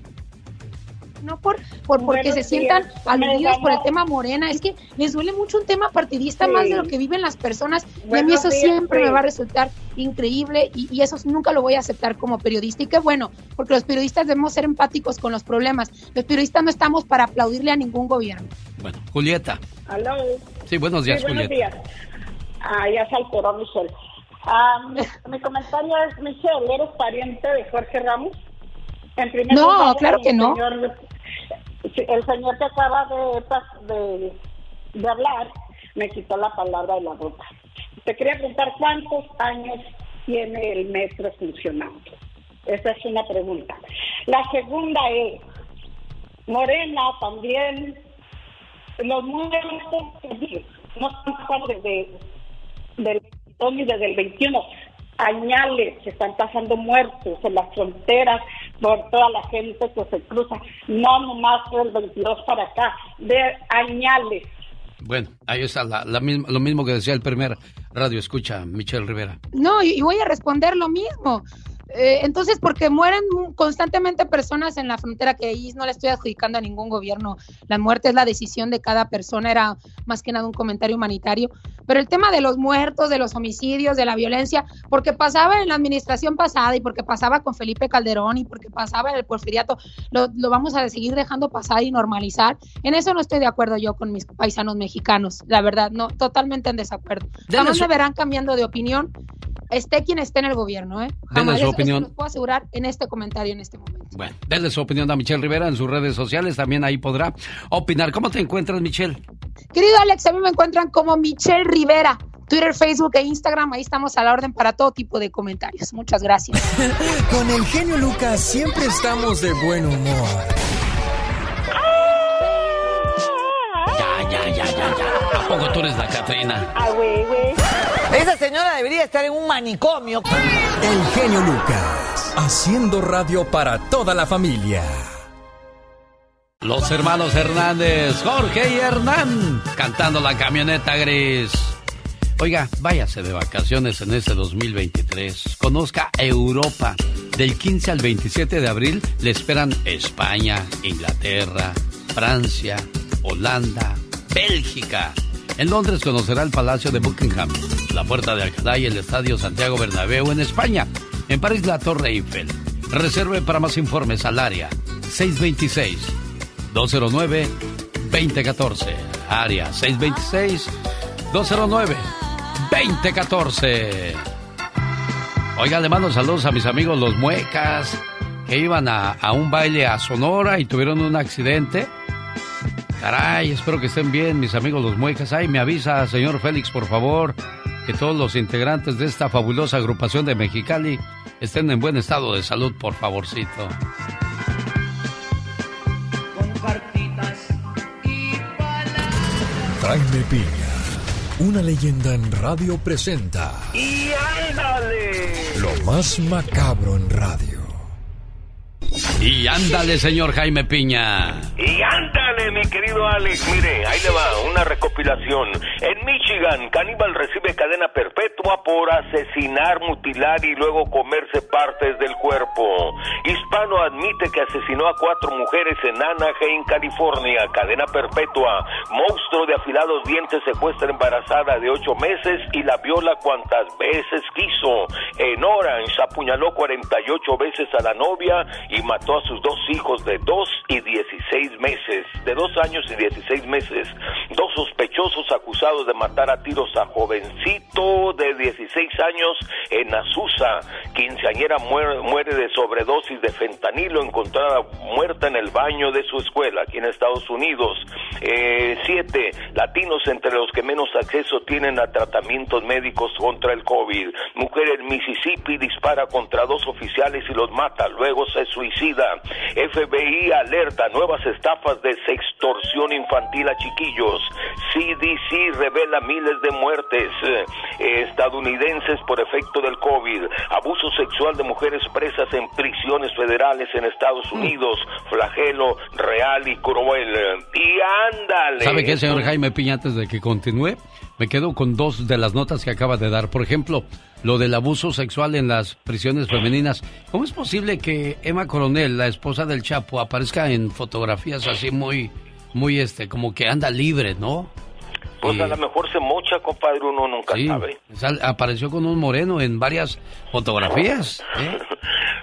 no por, por porque se sientan aludidos por el tema morena, es que les duele mucho un tema partidista más de lo que viven las personas y a mí eso siempre me va a resultar increíble y, y, eso nunca lo voy a aceptar como periodista y qué bueno, porque los periodistas debemos ser empáticos con los problemas, los periodistas no estamos para aplaudirle a ningún gobierno. Bueno, Julieta. ¿Aló? Sí, buenos días, sí, buenos Julieta. Días. Ah, ya se alteró Michelle. Ah, mi, mi comentario es, Michelle, ¿eres pariente de Jorge Ramos? En primer no, lugar, claro que no. El señor que acaba de, de, de, hablar me quitó la palabra de la boca. Te quería preguntar cuántos años tiene el metro funcionando. Esa es una pregunta. La segunda es, Morena también, los números no están desde, del 22 ni desde el 21 añales se están pasando muertos en las fronteras por toda la gente que se cruza, no nomás del 22 para acá, de añales. Bueno, ahí está la, la misma, lo mismo que decía el primer radio escucha, Michelle Rivera. No, y, y voy a responder lo mismo. Eh, entonces, porque mueren constantemente personas en la frontera, que ahí no le estoy adjudicando a ningún gobierno, la muerte es la decisión de cada persona, era más que nada un comentario humanitario, pero el tema de los muertos, de los homicidios, de la violencia, porque pasaba en la administración pasada y porque pasaba con Felipe Calderón y porque pasaba en el porfiriato, lo, lo vamos a seguir dejando pasar y normalizar. En eso no estoy de acuerdo yo con mis paisanos mexicanos, la verdad, no, totalmente en desacuerdo. Jamás me verán cambiando de opinión esté quien esté en el gobierno, ¿eh? Jamás opinión. Eso puedo asegurar en este comentario en este momento. Bueno, denle su opinión a Michelle Rivera en sus redes sociales, también ahí podrá opinar. ¿Cómo te encuentras, Michelle? Querido Alex, a mí me encuentran como Michelle Rivera. Twitter, Facebook e Instagram, ahí estamos a la orden para todo tipo de comentarios. Muchas gracias. Con el genio Lucas siempre estamos de buen humor. Ya, ya, ya, ya, ya. ¿A poco tú eres la Catrina? Ah, güey, güey. Esa señora debería estar en un manicomio. El genio Lucas, haciendo radio para toda la familia. Los hermanos Hernández, Jorge y Hernán, cantando la camioneta gris. Oiga, váyase de vacaciones en este 2023. Conozca Europa. Del 15 al 27 de abril le esperan España, Inglaterra, Francia, Holanda, Bélgica. En Londres conocerá el Palacio de Buckingham, la Puerta de Alcalá y el Estadio Santiago Bernabéu en España. En París la Torre Eiffel. Reserve para más informes al área 626 209 2014. Área 626 209 2014. Oiga, le mando saludos a mis amigos los muecas que iban a, a un baile a Sonora y tuvieron un accidente. Caray, espero que estén bien mis amigos los muecas. Ay, me avisa, señor Félix, por favor, que todos los integrantes de esta fabulosa agrupación de Mexicali estén en buen estado de salud, por favorcito. Jaime Piña, una leyenda en radio presenta. ¡Y ándale! Lo más macabro en radio. Y ándale, señor Jaime Piña. Y ándale, mi querido Alex. Mire, ahí le va una recopilación. En Michigan, caníbal recibe cadena perpetua por asesinar, mutilar y luego comerse partes del cuerpo. Hispano admite que asesinó a cuatro mujeres en Anaheim, California. Cadena perpetua. Monstruo de afilados dientes secuestra embarazada de ocho meses y la viola cuantas veces quiso. En Orange apuñaló 48 veces a la novia y mató a sus dos hijos de dos y 16 meses, de dos años y 16 meses. Dos sospechosos acusados de matar a tiros a jovencito de 16 años en Azusa. Quinceañera muere, muere de sobredosis de fentanilo encontrada muerta en el baño de su escuela aquí en Estados Unidos. Eh, siete, latinos entre los que menos acceso tienen a tratamientos médicos contra el COVID. Mujer en Mississippi dispara contra dos oficiales y los mata, luego se suicida. FBI alerta nuevas estafas de sextorsión infantil a chiquillos. CDC revela miles de muertes estadounidenses por efecto del COVID. Abuso sexual de mujeres presas en prisiones federales en Estados Unidos. Flagelo real y cruel. Y ándale. ¿Sabe qué, señor Jaime Piña, antes de que continúe? Me quedo con dos de las notas que acaba de dar. Por ejemplo, lo del abuso sexual en las prisiones femeninas. ¿Cómo es posible que Emma Coronel, la esposa del Chapo, aparezca en fotografías así muy, muy este, como que anda libre, ¿no? Pues a lo mejor se mocha, compadre, uno nunca Sí, sabe. sal- apareció con un moreno en varias fotografías. ¿eh?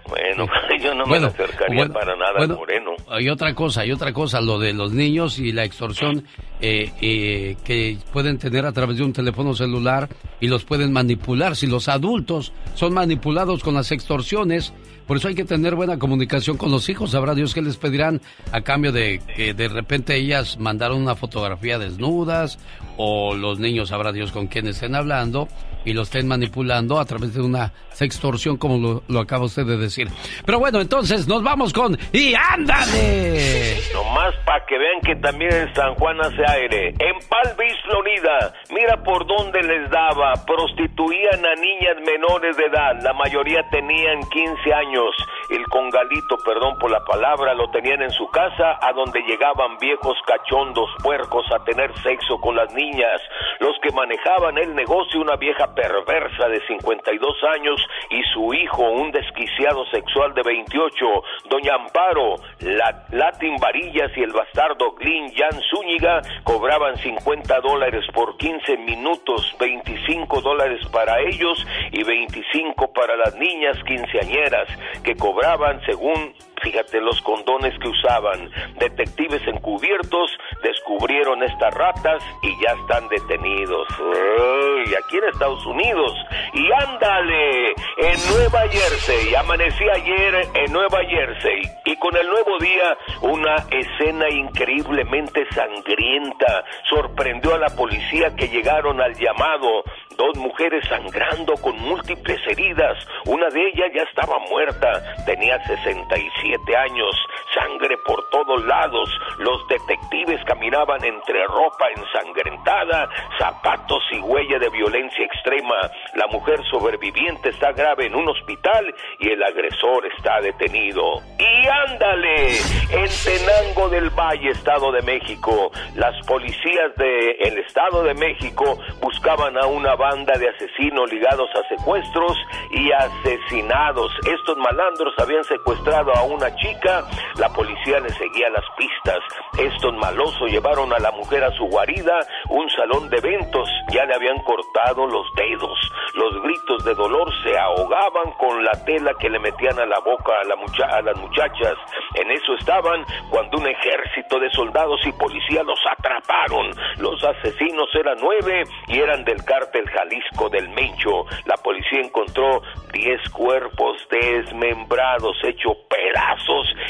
Bueno, yo no Bueno, me acercaría bueno, para nada bueno, al moreno. Hay otra cosa, hay otra cosa, lo de los niños y la extorsión eh, eh, que pueden tener a través de un teléfono celular y los pueden manipular. Si los adultos son manipulados con las extorsiones, por eso hay que tener buena comunicación con los hijos. Sabrá Dios que les pedirán a cambio de que de repente ellas mandaron una fotografía desnudas o los niños sabrá Dios con quién estén hablando y lo estén manipulando a través de una sextorsión como lo, lo acaba usted de decir. Pero bueno, entonces nos vamos con ¡Y ándale! Nomás para que vean que también en San Juan hace aire. En Beach, Florida, mira por dónde les daba. Prostituían a niñas menores de edad. La mayoría tenían 15 años. El congalito, perdón por la palabra, lo tenían en su casa, a donde llegaban viejos cachondos puercos a tener sexo con las niñas. Los que manejaban el negocio, una vieja perversa de 52 años y su hijo, un desquiciado sexual de 28, doña Amparo, la, Latin Varillas y el bastardo Glyn Jan Zúñiga cobraban 50 dólares por 15 minutos, 25 dólares para ellos y 25 para las niñas quinceañeras que cobraban según Fíjate los condones que usaban. Detectives encubiertos descubrieron estas ratas y ya están detenidos. Uy, aquí en Estados Unidos. Y ándale, en Nueva Jersey. Amanecí ayer en Nueva Jersey. Y con el nuevo día, una escena increíblemente sangrienta. Sorprendió a la policía que llegaron al llamado. Dos mujeres sangrando con múltiples heridas. Una de ellas ya estaba muerta. Tenía 67 años. Sangre por todos lados. Los detectives caminaban entre ropa ensangrentada, zapatos y huella de violencia extrema. La mujer sobreviviente está grave en un hospital y el agresor está detenido. Y ándale, en Tenango del Valle, Estado de México, las policías del Estado de México buscaban a una banda de asesinos ligados a secuestros y asesinados. Estos malandros habían secuestrado a una chica, la policía le seguía las pistas. Estos malosos llevaron a la mujer a su guarida, un salón de eventos, ya le habían cortado los dedos. Los gritos de dolor se ahogaban con la tela que le metían a la boca a, la las muchachas. En eso estaban cuando un ejército de soldados y policía los atraparon. Los asesinos eran nueve y eran del cártel Jalisco del Mencho. La policía encontró diez cuerpos desmembrados, hechos pedazos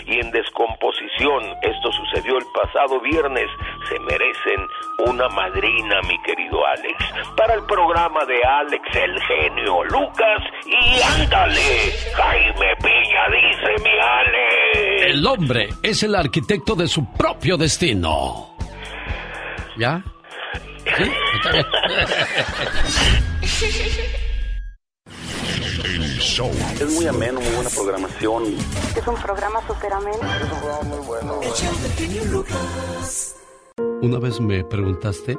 y en descomposición. Esto sucedió el pasado viernes. Se merecen una madrina, mi querido Alex. Para el programa de Alex el genio Lucas y ándale, Jaime Piña dice mi Alex. El hombre es el arquitecto de su propio destino. ¿Ya? ¿Sí? Show. Es muy ameno, muy buena programación. Es un programa súper ameno. Es un programa muy bueno. Una vez me preguntaste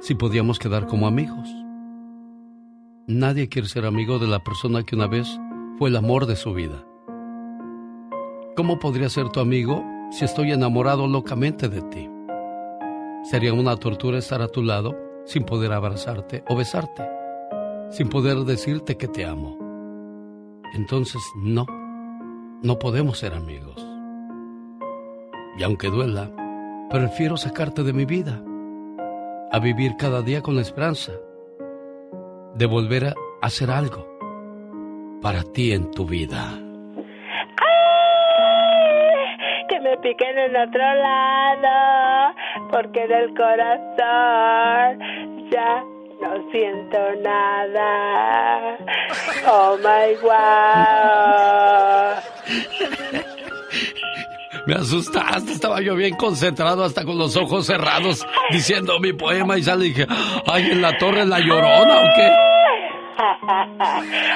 si podíamos quedar como amigos. Nadie quiere ser amigo de la persona que una vez fue el amor de su vida. ¿Cómo podría ser tu amigo si estoy enamorado locamente de ti? Sería una tortura estar a tu lado sin poder abrazarte o besarte, sin poder decirte que te amo. Entonces, no, no podemos ser amigos. Y aunque duela, prefiero sacarte de mi vida, a vivir cada día con la esperanza de volver a hacer algo para ti en tu vida. que me piquen en otro lado, porque en el corazón ya no siento nada. Oh my god. Me asustaste, estaba yo bien concentrado, hasta con los ojos cerrados, diciendo mi poema y sale y dije, ay, en la torre la llorona o qué.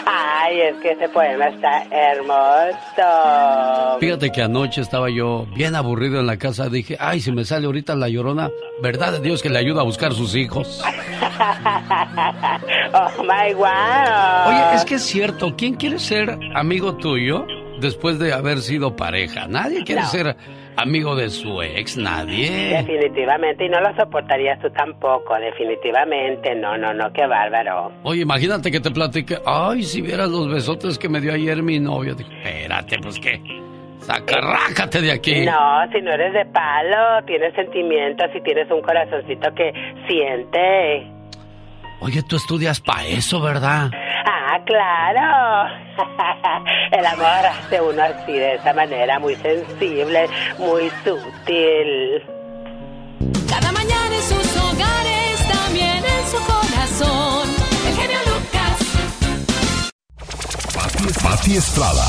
Ay, es que ese poema está hermoso. Fíjate que anoche estaba yo bien aburrido en la casa, dije, ay, si me sale ahorita la llorona, verdad de Dios que le ayuda a buscar sus hijos. oh my wow. Oye, es que es cierto, ¿quién quiere ser amigo tuyo después de haber sido pareja? Nadie quiere No. ser amigo de su ex, nadie. Definitivamente, y no lo soportarías tú tampoco, definitivamente. No, no, no, qué bárbaro. Oye, imagínate que te platique, ay, si vieras los besotes que me dio ayer mi novio. Dije, espérate, pues qué, sacarrácate de aquí. No, si no eres de palo, tienes sentimientos y tienes un corazoncito que siente. Oye, tú estudias para eso, ¿verdad? Ah, claro. El amor hace uno así, de esa manera, muy sensible, muy sutil. Cada mañana en sus hogares, también en su corazón. El genio Lucas. Pati, Pati Estrada.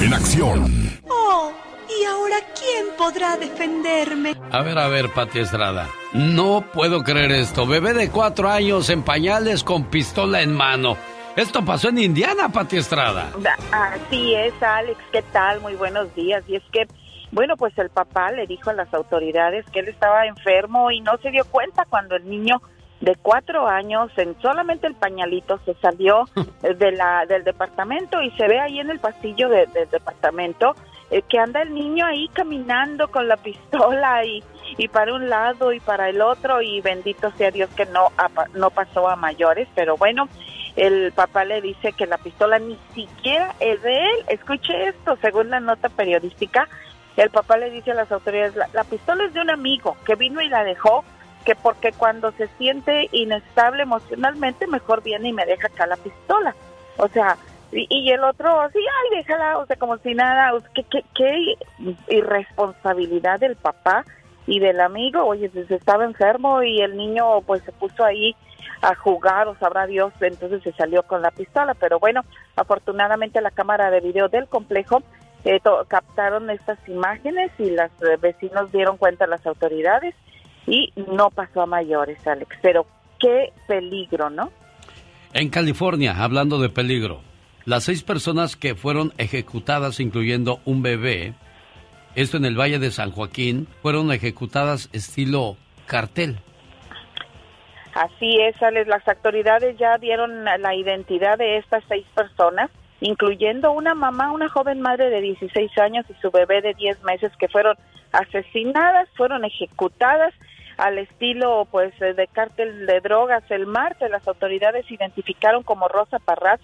En acción. Oh, ¿y ahora quién podrá defenderme? A ver, a ver, Pati Estrada. No puedo creer esto. Bebé de cuatro años en pañales con pistola en mano. Esto pasó en Indiana, Pati Estrada. Así es, Alex, ¿qué tal? Muy buenos días. Y es que, bueno, pues el papá le dijo a las autoridades que él estaba enfermo y no se dio cuenta cuando el niño de cuatro años, en solamente el pañalito, se salió de la, del departamento y se ve ahí en el pasillo de- del departamento que anda el niño ahí caminando con la pistola y, y para un lado y para el otro y bendito sea Dios que no, no pasó a mayores, pero bueno, el papá le dice que la pistola ni siquiera es de él. Escuche esto, según la nota periodística, el papá le dice a las autoridades, la, la pistola es de un amigo que vino y la dejó, que porque cuando se siente inestable emocionalmente, mejor viene y me deja acá la pistola. O sea, y, y el otro, sí, ay, déjala, o sea, como si nada, o qué, irresponsabilidad del papá y del amigo, oye, pues estaba enfermo y el niño pues se puso ahí a jugar o sabrá Dios, entonces se salió con la pistola, pero bueno, afortunadamente la cámara de video del complejo eh, captaron estas imágenes y los eh, vecinos dieron cuenta a las autoridades y no pasó a mayores, Alex, pero qué peligro, ¿no? En California, hablando de peligro, las seis personas que fueron ejecutadas, incluyendo un bebé, esto en el Valle de San Joaquín, fueron ejecutadas estilo cartel. Así es, Alex. Las autoridades ya dieron la- identidad de estas seis personas, incluyendo una mamá, una joven madre de 16 años y su bebé de 10 meses que fueron asesinadas, fueron ejecutadas al estilo pues de cártel de drogas. El martes las autoridades identificaron como Rosa Parraz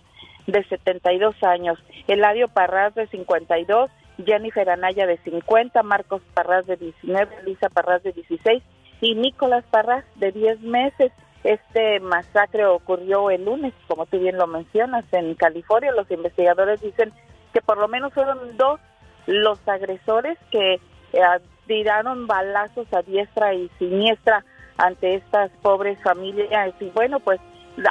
de 72 años, Eladio Parraz de 52, Jennifer Anaya de 50, Marcos Parraz de 19, Lisa Parraz de 16 y Nicolás Parraz de 10 meses. Este masacre ocurrió el lunes, como tú bien lo mencionas, en California. Los investigadores dicen que por lo menos fueron dos los agresores que eh, tiraron balazos a diestra y siniestra ante estas pobres familias. Y bueno, pues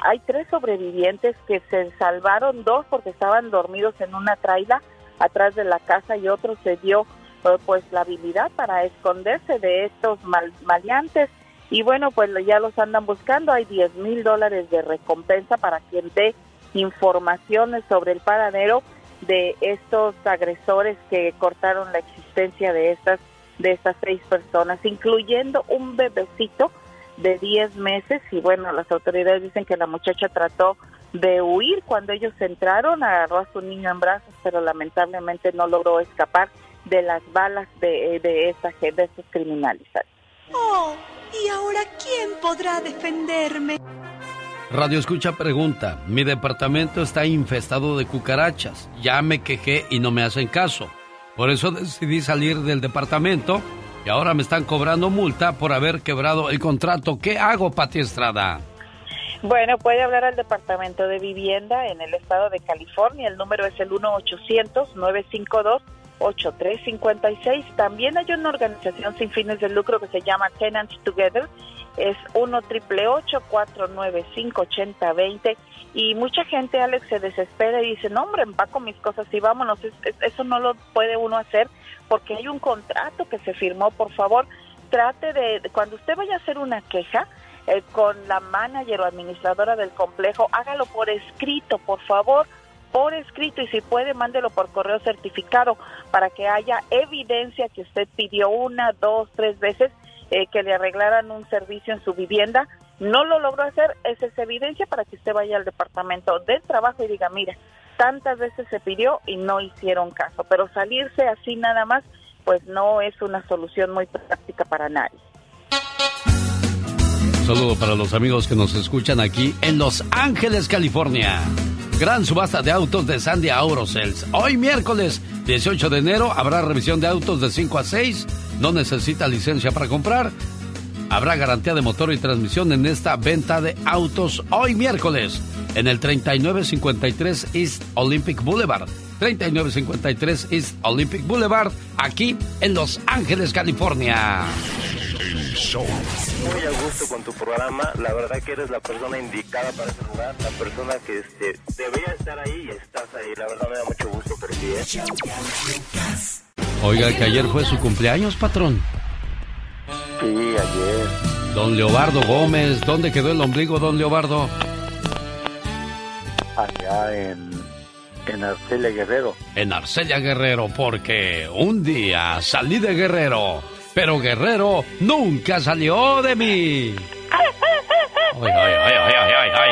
hay tres sobrevivientes que se salvaron, dos porque estaban dormidos en una traila atrás de la casa y otro se dio eh, pues la habilidad para esconderse de estos mal- maleantes. Y bueno pues ya los andan buscando. Hay 10 mil dólares de recompensa para quien dé informaciones sobre el paradero de estos agresores que cortaron la existencia de estas de estas seis personas, incluyendo un bebecito de 10 meses y bueno, las autoridades dicen que la muchacha trató de huir cuando ellos entraron, agarró a su niño en brazos, pero lamentablemente no logró escapar de las balas de, de, esta, de estos criminales. Oh, ¿y ahora quién podrá defenderme? Radio Escucha pregunta, mi departamento está infestado de cucarachas, ya me quejé y no me hacen caso. Por eso decidí salir del departamento y ahora me están cobrando multa por haber quebrado el contrato. ¿Qué hago, Pati Estrada? Bueno, puede hablar al Departamento de Vivienda en el estado de California. El número es el 1-800-952-8356. También hay una organización sin fines de lucro que se llama Tenants Together. Es 1 495 8020 y mucha gente, Alex, se desespera y dice, no, hombre, empaco mis cosas y vámonos. eso no lo puede uno hacer porque hay un contrato que se firmó. Por favor, trate de, cuando usted vaya a hacer una queja eh, con la manager o administradora del complejo, hágalo por escrito, por favor, por escrito y si puede, mándelo por correo certificado para que haya evidencia que usted pidió una, dos, tres veces eh, que le arreglaran un servicio en su vivienda no lo logró hacer, esa es evidencia para que usted vaya al departamento del trabajo y diga, mira, tantas veces se pidió y no hicieron caso, pero salirse así nada más, pues no es una solución muy práctica para nadie. saludo para los amigos que nos escuchan aquí en Los Ángeles, California. Gran subasta de autos de Sandy Aurosels. Hoy miércoles 18 de enero habrá revisión de autos de 5 a 6. No necesita licencia para comprar Habrá garantía de motor y transmisión en esta venta de autos hoy miércoles en el 3953 East Olympic Boulevard. 3953 East Olympic Boulevard, aquí en Los Ángeles, California. Muy a gusto con tu programa, la verdad que eres la persona indicada para ese lugar, la persona que este, debería estar ahí y estás ahí, la verdad me da mucho gusto que ¿eh? Oiga, que ayer fue su cumpleaños, patrón. Sí, ayer. Don Leobardo Gómez, ¿dónde quedó el ombligo, don Leobardo? Allá en, en Arcelia Guerrero. En Arcelia Guerrero, porque un día salí de Guerrero, pero Guerrero nunca salió de mí. Ay, ay, ay, ay, ay, ay.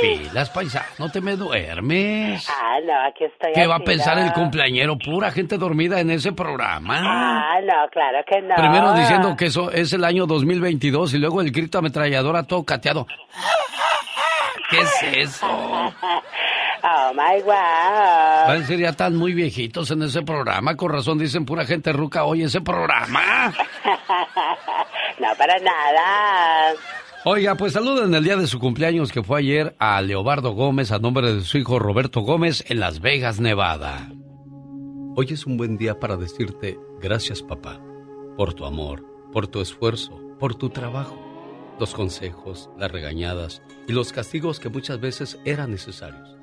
Pilas, paisa, no te me duermes. Ah, no, aquí estoy. ¿Qué va a pensar el cumpleañero? Pura gente dormida en ese programa. Ah, no, claro que no. Primero diciendo que eso es el año 2022 y luego el grito ametralladora todo cateado. ¿Qué es eso? Oh my wow. Van a ser ya tan muy viejitos en ese programa. Con razón dicen pura gente ruca hoy ese programa. no, para nada. Oiga, pues saluden el día de su cumpleaños que fue ayer a Leobardo Gómez a nombre de su hijo Roberto Gómez en Las Vegas, Nevada. Hoy es un buen día para decirte gracias papá, por tu amor, por tu esfuerzo, por tu trabajo, los consejos, las regañadas y los castigos que muchas veces eran necesarios.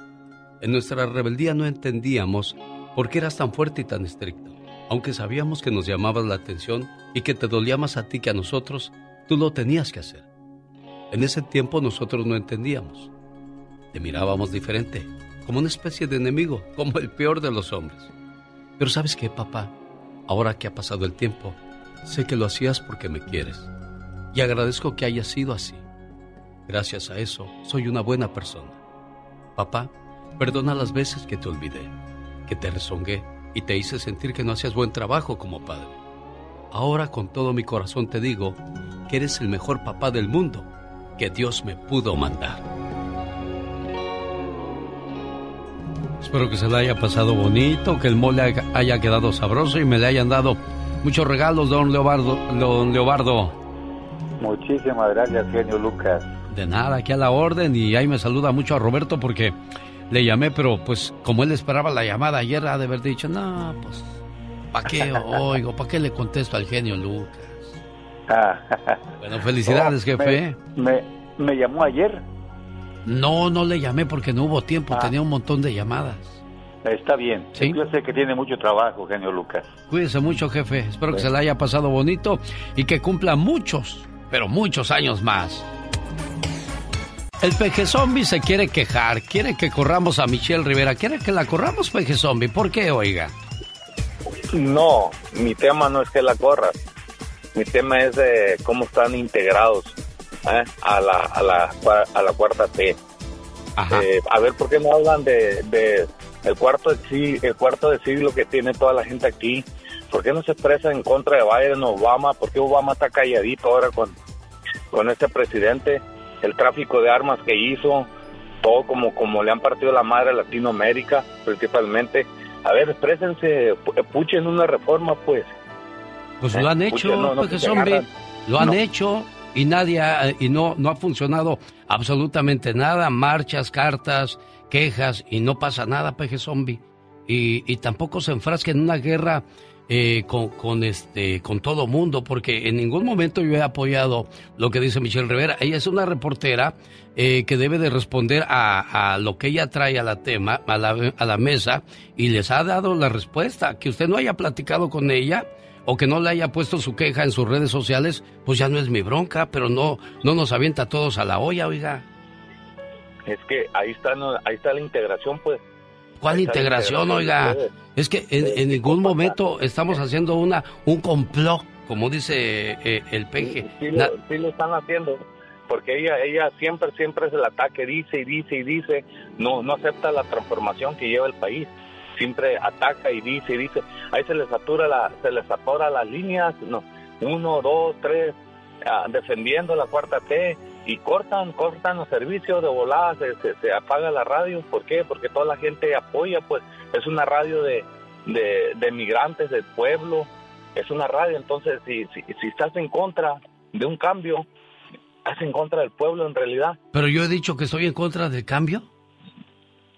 En nuestra rebeldía no entendíamos por qué eras tan fuerte y tan estricto. Aunque sabíamos que nos llamabas la atención y que te dolía más a ti que a nosotros, tú lo tenías que hacer. En ese tiempo nosotros no entendíamos. Te mirábamos diferente, como una especie de enemigo, como el peor de los hombres. Pero sabes qué, papá, ahora que ha pasado el tiempo, sé que lo hacías porque me quieres. Y agradezco que haya sido así. Gracias a eso, soy una buena persona. Papá, perdona las veces que te olvidé, que te rezongué y te hice sentir que no hacías buen trabajo como padre. Ahora con todo mi corazón te digo que eres el mejor papá del mundo que Dios me pudo mandar. Espero que se le haya pasado bonito, que el mole haya quedado sabroso y me le hayan dado muchos regalos, don Leobardo. Don Leobardo. Muchísimas gracias, genio Lucas. De nada, aquí a la orden y ahí me saluda mucho a Roberto porque le llamé, pero pues como él esperaba la llamada ayer, ha de haber dicho, no, pues, ¿para qué oigo? ¿Para qué le contesto al genio Lucas? Bueno, felicidades, Oh, jefe. Me, me, llamó ayer. No, no le llamé porque no hubo tiempo, tenía un montón de llamadas. Está bien. ¿Sí? Yo sé que tiene mucho trabajo, genio Lucas. Cuídese mucho, jefe. Espero que se le haya pasado bonito y que cumpla muchos, pero muchos años más. El peje zombie se quiere quejar, quiere que corramos a Michelle Rivera, quiere que la corramos, peje zombie. ¿Por qué, oiga? No, mi tema no es que la corras. Mi tema es de cómo están integrados ¿eh? a, la, a, la, a la cuarta T. Eh, a ver, ¿por qué no hablan de, de el cuarto de, el cuarto de siglo que tiene toda la gente aquí? ¿Por qué no se expresa en contra de Biden o Obama? ¿Por qué Obama está calladito ahora con, con este presidente? El tráfico de armas que hizo, todo como, como le han partido la madre a Latinoamérica, principalmente. A ver, exprésense, pu- puchen una reforma, pues. Pues lo han Eh, hecho, no, agarran. Lo han hecho y nadie ha- y no, no ha funcionado absolutamente nada. Marchas, cartas, quejas y no pasa nada, peje zombie. Y, y tampoco se enfrasca en una guerra eh, con, con este con todo mundo, porque en ningún momento yo he apoyado lo que dice Michelle Rivera. Ella es una reportera eh, que debe de responder a, a lo que ella trae a la tema, a la, a la mesa, y les ha dado la respuesta. Que usted no haya platicado con ella o que no le haya puesto su queja en sus redes sociales, pues ya no es mi bronca, pero no, no nos avienta a todos a la olla, oiga. Es que ahí está, no- ahí está la integración, pues. ¿Cuál integración, oiga? Es que en, en ningún momento estamos haciendo una un complot, como dice eh, el peje. Sí Na- lo, sí lo están haciendo, porque ella ella siempre, siempre es el ataque, dice y dice y dice, no no acepta la transformación que lleva el país. Siempre ataca y dice y dice. Ahí se les satura la, se les atora las líneas, no, uno, dos, tres, ah, defendiendo la cuarta T y cortan, cortan los servicios de volada, se, se, se apaga la radio. ¿Por qué? Porque toda la gente apoya, pues es una radio de, de, de migrantes del pueblo, es una radio, entonces si, si, si estás en contra de un cambio, estás en contra del pueblo en realidad. Pero yo he dicho que estoy en contra del cambio.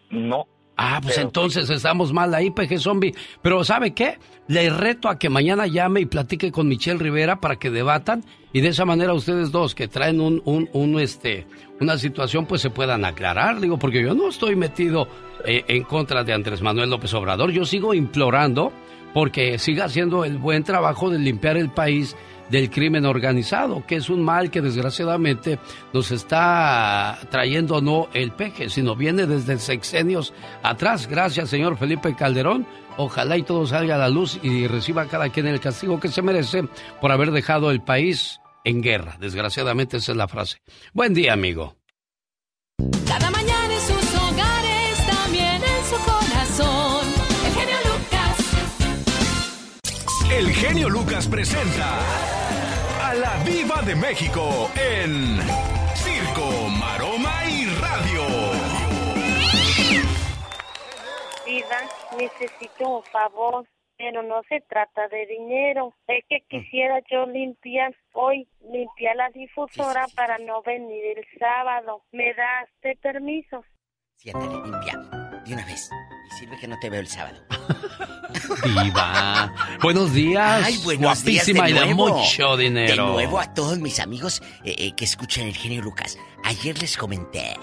No. Ah, pues Pero- entonces estamos mal ahí, peje zombie. Pero ¿sabe qué? Le reto a que mañana llame y platique con Michelle Rivera para que debatan y de esa manera ustedes dos que traen un, un, un, este, una situación pues se puedan aclarar. Digo, porque yo no estoy metido eh, en contra de Andrés Manuel López Obrador. Yo sigo implorando porque siga haciendo el buen trabajo de limpiar el país del crimen organizado, que es un mal que desgraciadamente nos está trayendo no el peje, sino viene desde sexenios atrás. Gracias, señor Felipe Calderón. Ojalá y todo salga a la luz y reciba cada quien el castigo que se merece por haber dejado el país en guerra. Desgraciadamente esa es la frase. Buen día, amigo. Cada mañana en sus hogares, también en su corazón. El genio Lucas. El genio Lucas presenta a Viva de México en Circo, Maroma y Radio. Vida, necesito un favor, pero no se trata de dinero. Es que quisiera yo limpiar hoy, limpiar la difusora para no venir el sábado. ¿Me das de permiso? Siéntale, limpia. De una vez. Sirve que no te veo el sábado. Diva. Buenos días. Ay, buenos días de y de nuevo. mucho dinero. De nuevo a todos mis amigos eh, eh, que escuchan el genio Lucas. Ayer les comenté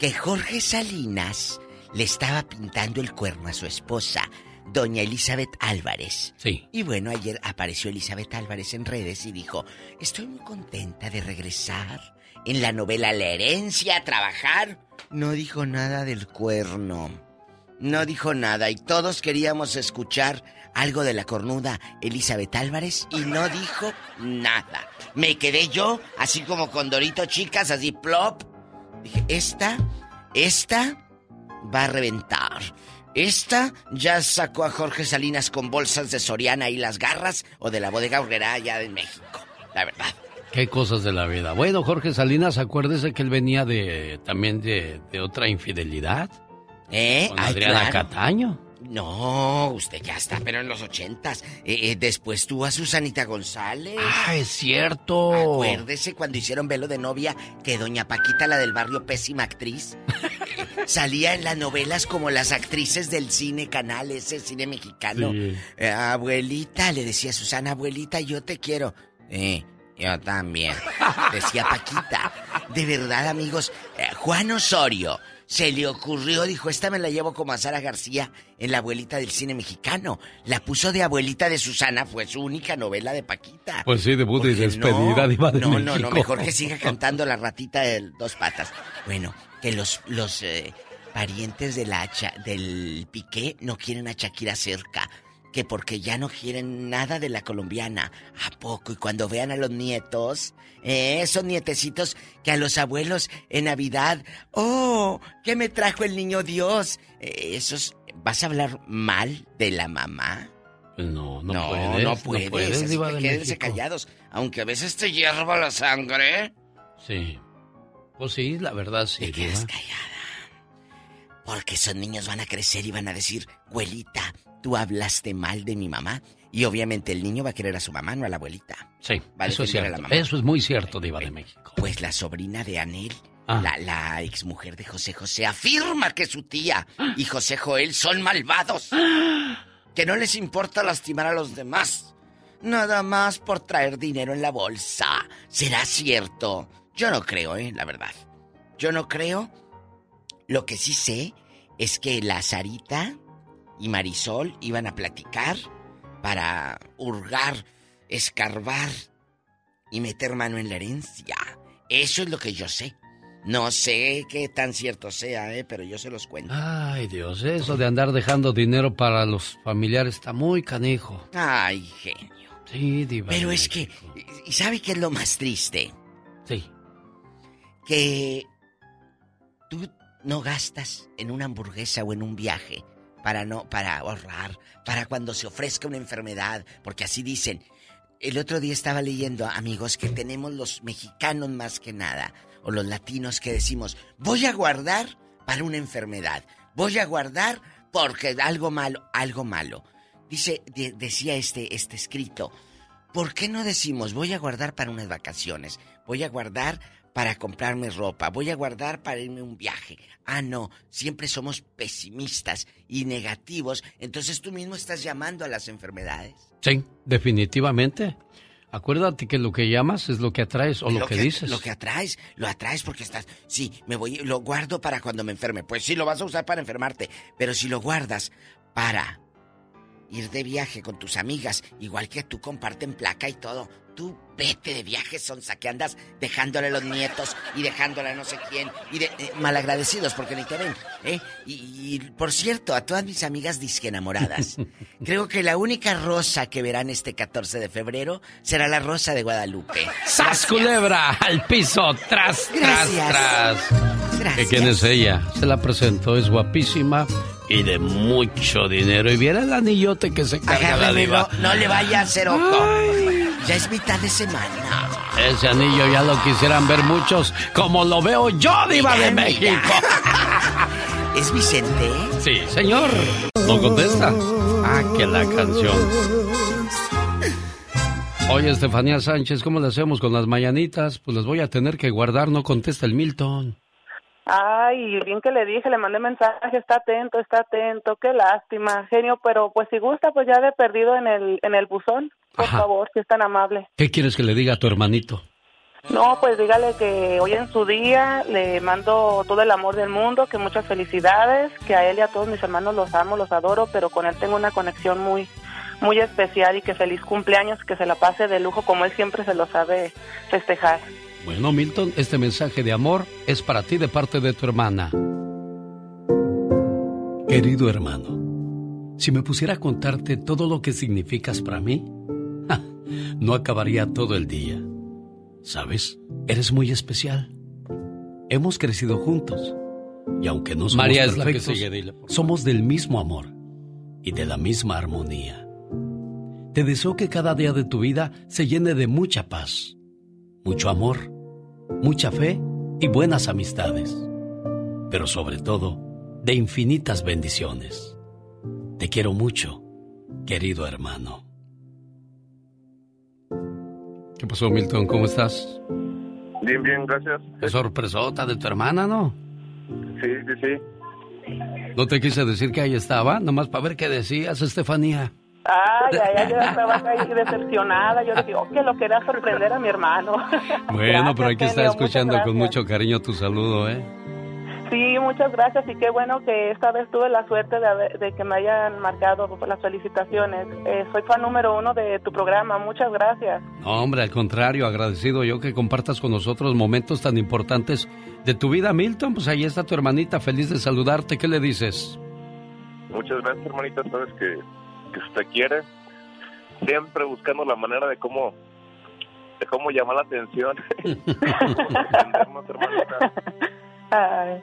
que Jorge Salinas le estaba pintando el cuerno a su esposa, doña Elizabeth Álvarez. Sí. Y bueno, ayer apareció Elizabeth Álvarez en redes y dijo, estoy muy contenta de regresar en la novela La herencia a trabajar. No dijo nada del cuerno. No dijo nada y todos queríamos escuchar algo de la cornuda Elizabeth Álvarez y no dijo nada. Me quedé yo así como con Dorito chicas, así plop. Dije, esta, esta va a reventar. Esta ya sacó a Jorge Salinas con bolsas de Soriana y las garras o de la bodega Urrera allá en México. La verdad. Qué cosas de la vida. Bueno, Jorge Salinas, acuérdese que él venía de también de otra infidelidad. ¿Eh? Con Ay, Adriana claro. Cataño. No, usted ya está, pero en los ochentas. Eh, eh, después tuvo a Susanita González. Ah, es cierto. Acuérdese cuando hicieron velo de novia que doña Paquita, la del barrio, pésima actriz, salía en las novelas como las actrices del cine canal, ese cine mexicano. Sí. Eh, abuelita, le decía Susana, abuelita, yo te quiero. Eh, yo también. Decía Paquita. De verdad, amigos, Juan Osorio Se le ocurrió, dijo, esta me la llevo como a Sara García en La abuelita del cine mexicano. La puso de abuelita de Susana, fue su única novela de Paquita. Pues sí, debut y despedida, no, diva de no, México. no, no, mejor que siga cantando la ratita de dos patas. Bueno, que los, los eh, parientes de la Cha- del Piqué no quieren a Shakira cerca. Que porque ya no quieren nada de la colombiana. ¿A poco? Y cuando vean a los nietos, eh, esos nietecitos que a los abuelos en Navidad, ¡oh! ¿Qué me trajo el niño Dios? Eh, esos, ¿vas a hablar mal de la mamá? No, no, no, puedes. no no puedes. puedes, así que quédense callados. Aunque a veces te hierva la sangre. Sí. Pues sí, la verdad sí. diva. Porque esos niños van a crecer y van a decir, abuelita, tú hablaste mal de mi mamá. Y obviamente el niño va a querer a su mamá, no a la abuelita. Sí, Va a eso es defender a la cierto. mamá. Eso es muy cierto, diva de México. Pues la sobrina de Anel, Ah. la, la exmujer de José José, afirma que su tía y José Joel son malvados. Que no les importa lastimar a los demás. Nada más por traer dinero en la bolsa. ¿Será cierto? Yo no creo, ¿eh? La verdad. Yo no creo. Lo que sí sé es que la Sarita y Marisol iban a platicar para hurgar, escarbar y meter mano en la herencia. Eso es lo que yo sé. No sé qué tan cierto sea, ¿eh? pero yo se los cuento. Ay, Dios, eso de andar dejando dinero para los familiares está muy canijo. Ay, genio. Sí, diva. Pero es que, ¿y sabe qué es lo más triste? Sí. Que tú no gastas en una hamburguesa o en un viaje para no para ahorrar, para cuando se ofrezca una enfermedad, porque así dicen. El otro día estaba leyendo, amigos, que tenemos los mexicanos más que nada, o los latinos que decimos, voy a guardar para una enfermedad, voy a guardar porque algo malo, algo malo. Dice, de- decía este, este escrito, ¿por qué no decimos voy a guardar para unas vacaciones? Voy a guardar para comprarme ropa, voy a guardar para irme a un viaje. Ah, no, siempre somos pesimistas y negativos, entonces tú mismo estás llamando a las enfermedades. Sí, definitivamente. Acuérdate que lo que llamas es lo que atraes o lo, que, dices. Lo que atraes, lo atraes porque estás, sí, me voy, lo guardo para cuando me enferme. Pues sí, lo vas a usar para enfermarte, pero si lo guardas para ir de viaje con tus amigas, igual que tú comparten placa y todo, tú vete de viaje, sonsa, que andas dejándole a los nietos y dejándole a no sé quién, y de, eh, malagradecidos porque ni te ven, ¿eh? Y, y, por cierto, a todas mis amigas disque enamoradas, creo que la única rosa que verán este 14 de febrero será la rosa de Guadalupe. ¡Sas, culebra! ¡Al piso! ¡Tras, tras, Gracias. tras! Gracias. ¿Que ¿Quién es ella? Se la presentó, es guapísima y de mucho dinero. Y viera el anillote que se carga la diva. no le vaya a hacer ojo. Ya es mitad de semana. Ese anillo ya lo quisieran ver muchos, como lo veo yo, diva de mira. México. ¿Es Vicente? Sí, señor. ¿No contesta? Ah, que la canción. Oye, Estefanía Sánchez, ¿cómo le hacemos con las mañanitas? Pues las voy a tener que guardar, no contesta el Milton. Ay, bien que le dije, le mandé mensaje, está atento, está atento, qué lástima, genio, pero pues si gusta, pues ya de perdido en el, en el buzón, por Ajá. favor, si es tan amable. ¿Qué quieres que le diga a tu hermanito? No, pues dígale que hoy en su día le mando todo el amor del mundo, que muchas felicidades, que a él y a todos mis hermanos los amo, los adoro, pero con él tengo una conexión muy, muy especial y que feliz cumpleaños, que se la pase de lujo como él siempre se lo sabe festejar. Bueno, Milton, este mensaje de amor es para ti de parte de tu hermana. Querido hermano, si me pusiera a contarte todo lo que significas para mí, ja, no acabaría todo el día. ¿Sabes? Eres muy especial. Hemos crecido juntos. Y aunque no somos María es la que perfectos, sigue, dile, somos del mismo amor y de la misma armonía. Te deseo que cada día de tu vida se llene de mucha paz, mucho amor, mucha fe y buenas amistades. Pero sobre todo, de infinitas bendiciones. Te quiero mucho, querido hermano. ¿Qué pasó, Milton? ¿Cómo estás? Bien, bien, gracias. Qué sorpresota de tu hermana, ¿no? Sí, sí, sí. No te quise decir que ahí estaba, nomás para ver qué decías, Estefanía. Ay, ay, ay, yo estaba ahí decepcionada, yo dije, oh, que lo quería sorprender a mi hermano. Bueno, pero hay que Gracias, estar genio, escuchando muchas con mucho cariño tu saludo, ¿eh? Sí, muchas gracias y qué bueno que esta vez tuve la suerte de, haber- de que me hayan marcado las felicitaciones. Eh, soy fan número uno de tu programa, muchas gracias. No, hombre, al contrario, agradecido yo que compartas con nosotros momentos tan importantes de tu vida, Milton. Pues ahí está tu hermanita, feliz de saludarte. ¿Qué le dices? Muchas gracias, hermanita. Sabes que, que te quiere. Siempre buscando la manera de cómo de cómo llamar la atención. Ay,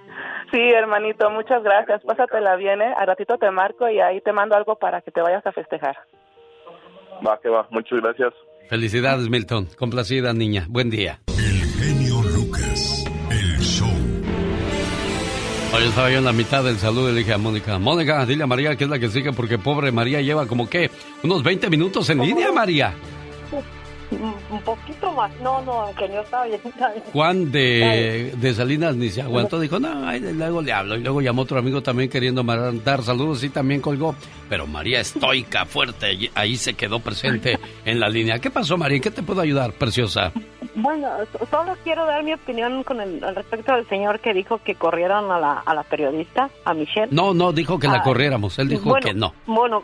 sí, hermanito, muchas gracias. Pásatela bien, ¿eh? A ratito te marco y ahí te mando algo para que te vayas a festejar. Va, que va. Muchas gracias. Felicidades, Milton. Complacida, niña. Buen día. Hoy estaba yo en la mitad del saludo y le dije a Mónica, Mónica, dile a María que es la que sigue porque pobre María lleva como que unos 20 minutos en línea, María. Un poquito más. No, no, aunque yo estaba bien. Juan de, de Salinas ni se aguantó, dijo, no, ay, luego le hablo. Y luego llamó otro amigo también queriendo mandar saludos y también colgó. Pero María estoica, fuerte, ahí se quedó presente en la línea. ¿Qué pasó, María? ¿En qué te puedo ayudar, preciosa? Bueno, so- solo quiero dar mi opinión con el, al respecto del señor que dijo que corrieron a la, a la periodista, a Michelle. No, no, dijo que la Ah, corriéramos. Él dijo bueno, que no. Bueno,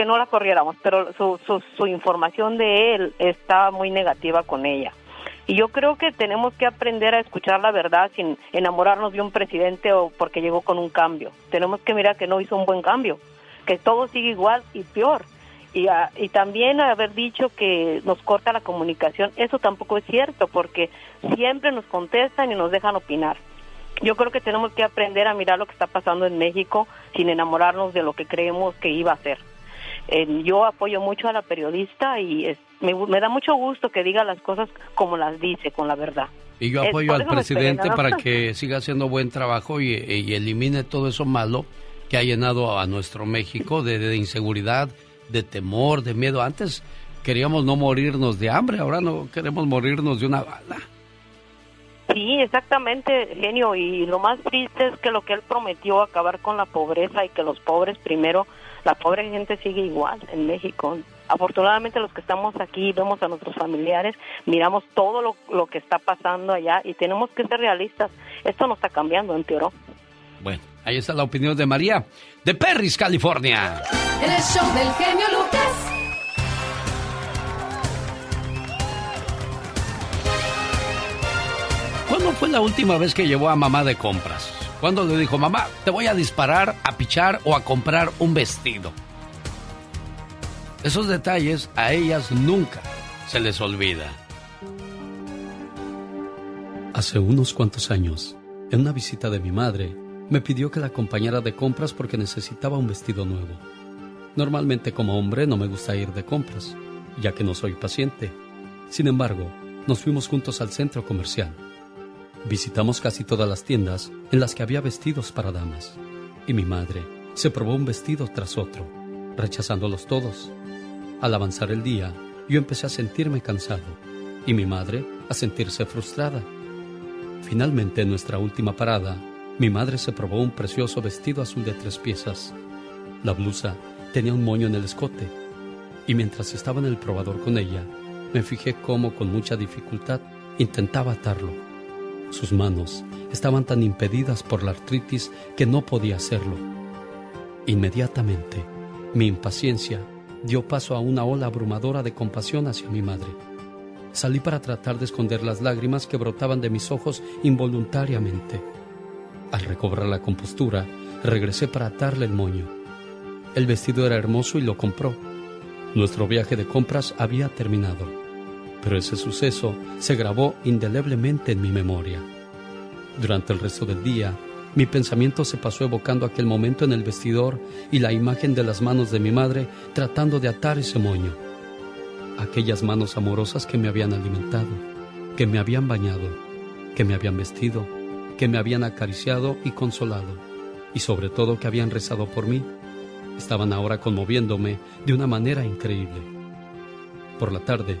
Que no la corriéramos, pero su, información de él estaba muy negativa con ella. Y yo creo que tenemos que aprender a escuchar la verdad sin enamorarnos de un presidente o porque llegó con un cambio. Tenemos que mirar que no hizo un buen cambio, que todo sigue igual y peor. Y, ah, y también haber dicho que nos corta la comunicación, eso tampoco es cierto, porque siempre nos contestan y nos dejan opinar. Yo creo que tenemos que aprender a mirar lo que está pasando en México sin enamorarnos de lo que creemos que iba a ser. Eh, yo apoyo mucho a la periodista y es- me, da mucho gusto que diga las cosas como las dice, con la verdad. Y yo apoyo al presidente para que siga haciendo buen trabajo y, y elimine todo eso malo que ha llenado a nuestro México de, de inseguridad, de temor, de miedo. Antes queríamos no morirnos de hambre, ahora no queremos morirnos de una bala. Sí, exactamente, genio. Y lo más triste es que lo que él prometió, acabar con la pobreza y que los pobres primero, la pobre gente sigue igual en México. Afortunadamente los que estamos aquí vemos a nuestros familiares, miramos todo lo, lo que está pasando allá y tenemos que ser realistas. Esto no está cambiando, empeoró. Bueno, ahí está la opinión de María, de Perris, California. En el show del genio Lucas. ¿Cuándo fue la última vez que llevó a mamá de compras? ¿Cuándo le dijo, mamá, te voy a disparar, a pichar o a comprar un vestido? Esos detalles a ellas nunca se les olvida. Hace unos cuantos años, en una visita de mi madre, me pidió que la acompañara de compras porque necesitaba un vestido nuevo. Normalmente como hombre no me gusta ir de compras, ya que no soy paciente. Sin embargo, nos fuimos juntos al centro comercial. Visitamos casi todas las tiendas en las que había vestidos para damas, y mi madre se probó un vestido tras otro, rechazándolos todos. Al avanzar el día, yo empecé a sentirme cansado, y mi madre a sentirse frustrada. Finalmente, en nuestra última parada, mi madre se probó un precioso vestido azul de tres piezas. La blusa tenía un moño en el escote, y mientras estaba en el probador con ella, me fijé cómo con mucha dificultad intentaba atarlo. Sus manos estaban tan impedidas por la artritis que no podía hacerlo. Inmediatamente, mi impaciencia dio paso a una ola abrumadora de compasión hacia mi madre. Salí para tratar de esconder las lágrimas que brotaban de mis ojos involuntariamente. Al recobrar la compostura, regresé para atarle el moño. El vestido era hermoso y lo compró. Nuestro viaje de compras había terminado, pero ese suceso se grabó indeleblemente en mi memoria. Durante el resto del día, mi pensamiento se pasó evocando aquel momento en el vestidor y la imagen de las manos de mi madre tratando de atar ese moño. Aquellas manos amorosas que me habían alimentado, que me habían bañado, que me habían vestido, que me habían acariciado y consolado, y sobre todo que habían rezado por mí, estaban ahora conmoviéndome de una manera increíble. Por la tarde,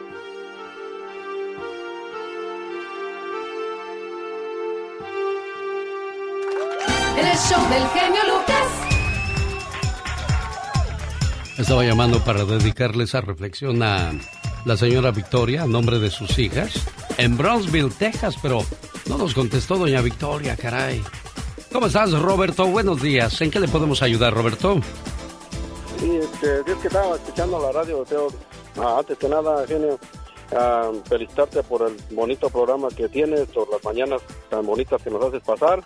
El show del genio Lucas. Estaba llamando para dedicarle esa reflexión a la señora Victoria, a nombre de sus hijas, en Brownsville, Texas, pero no nos contestó doña Victoria, caray. ¿Cómo estás, Roberto? Buenos días. ¿En qué le podemos ayudar, Roberto? Sí, este, es que estaba escuchando la radio, Teo. Ah, antes que nada, genio, ah, felicitarte por el bonito programa que tienes, por las mañanas tan bonitas que nos haces pasar.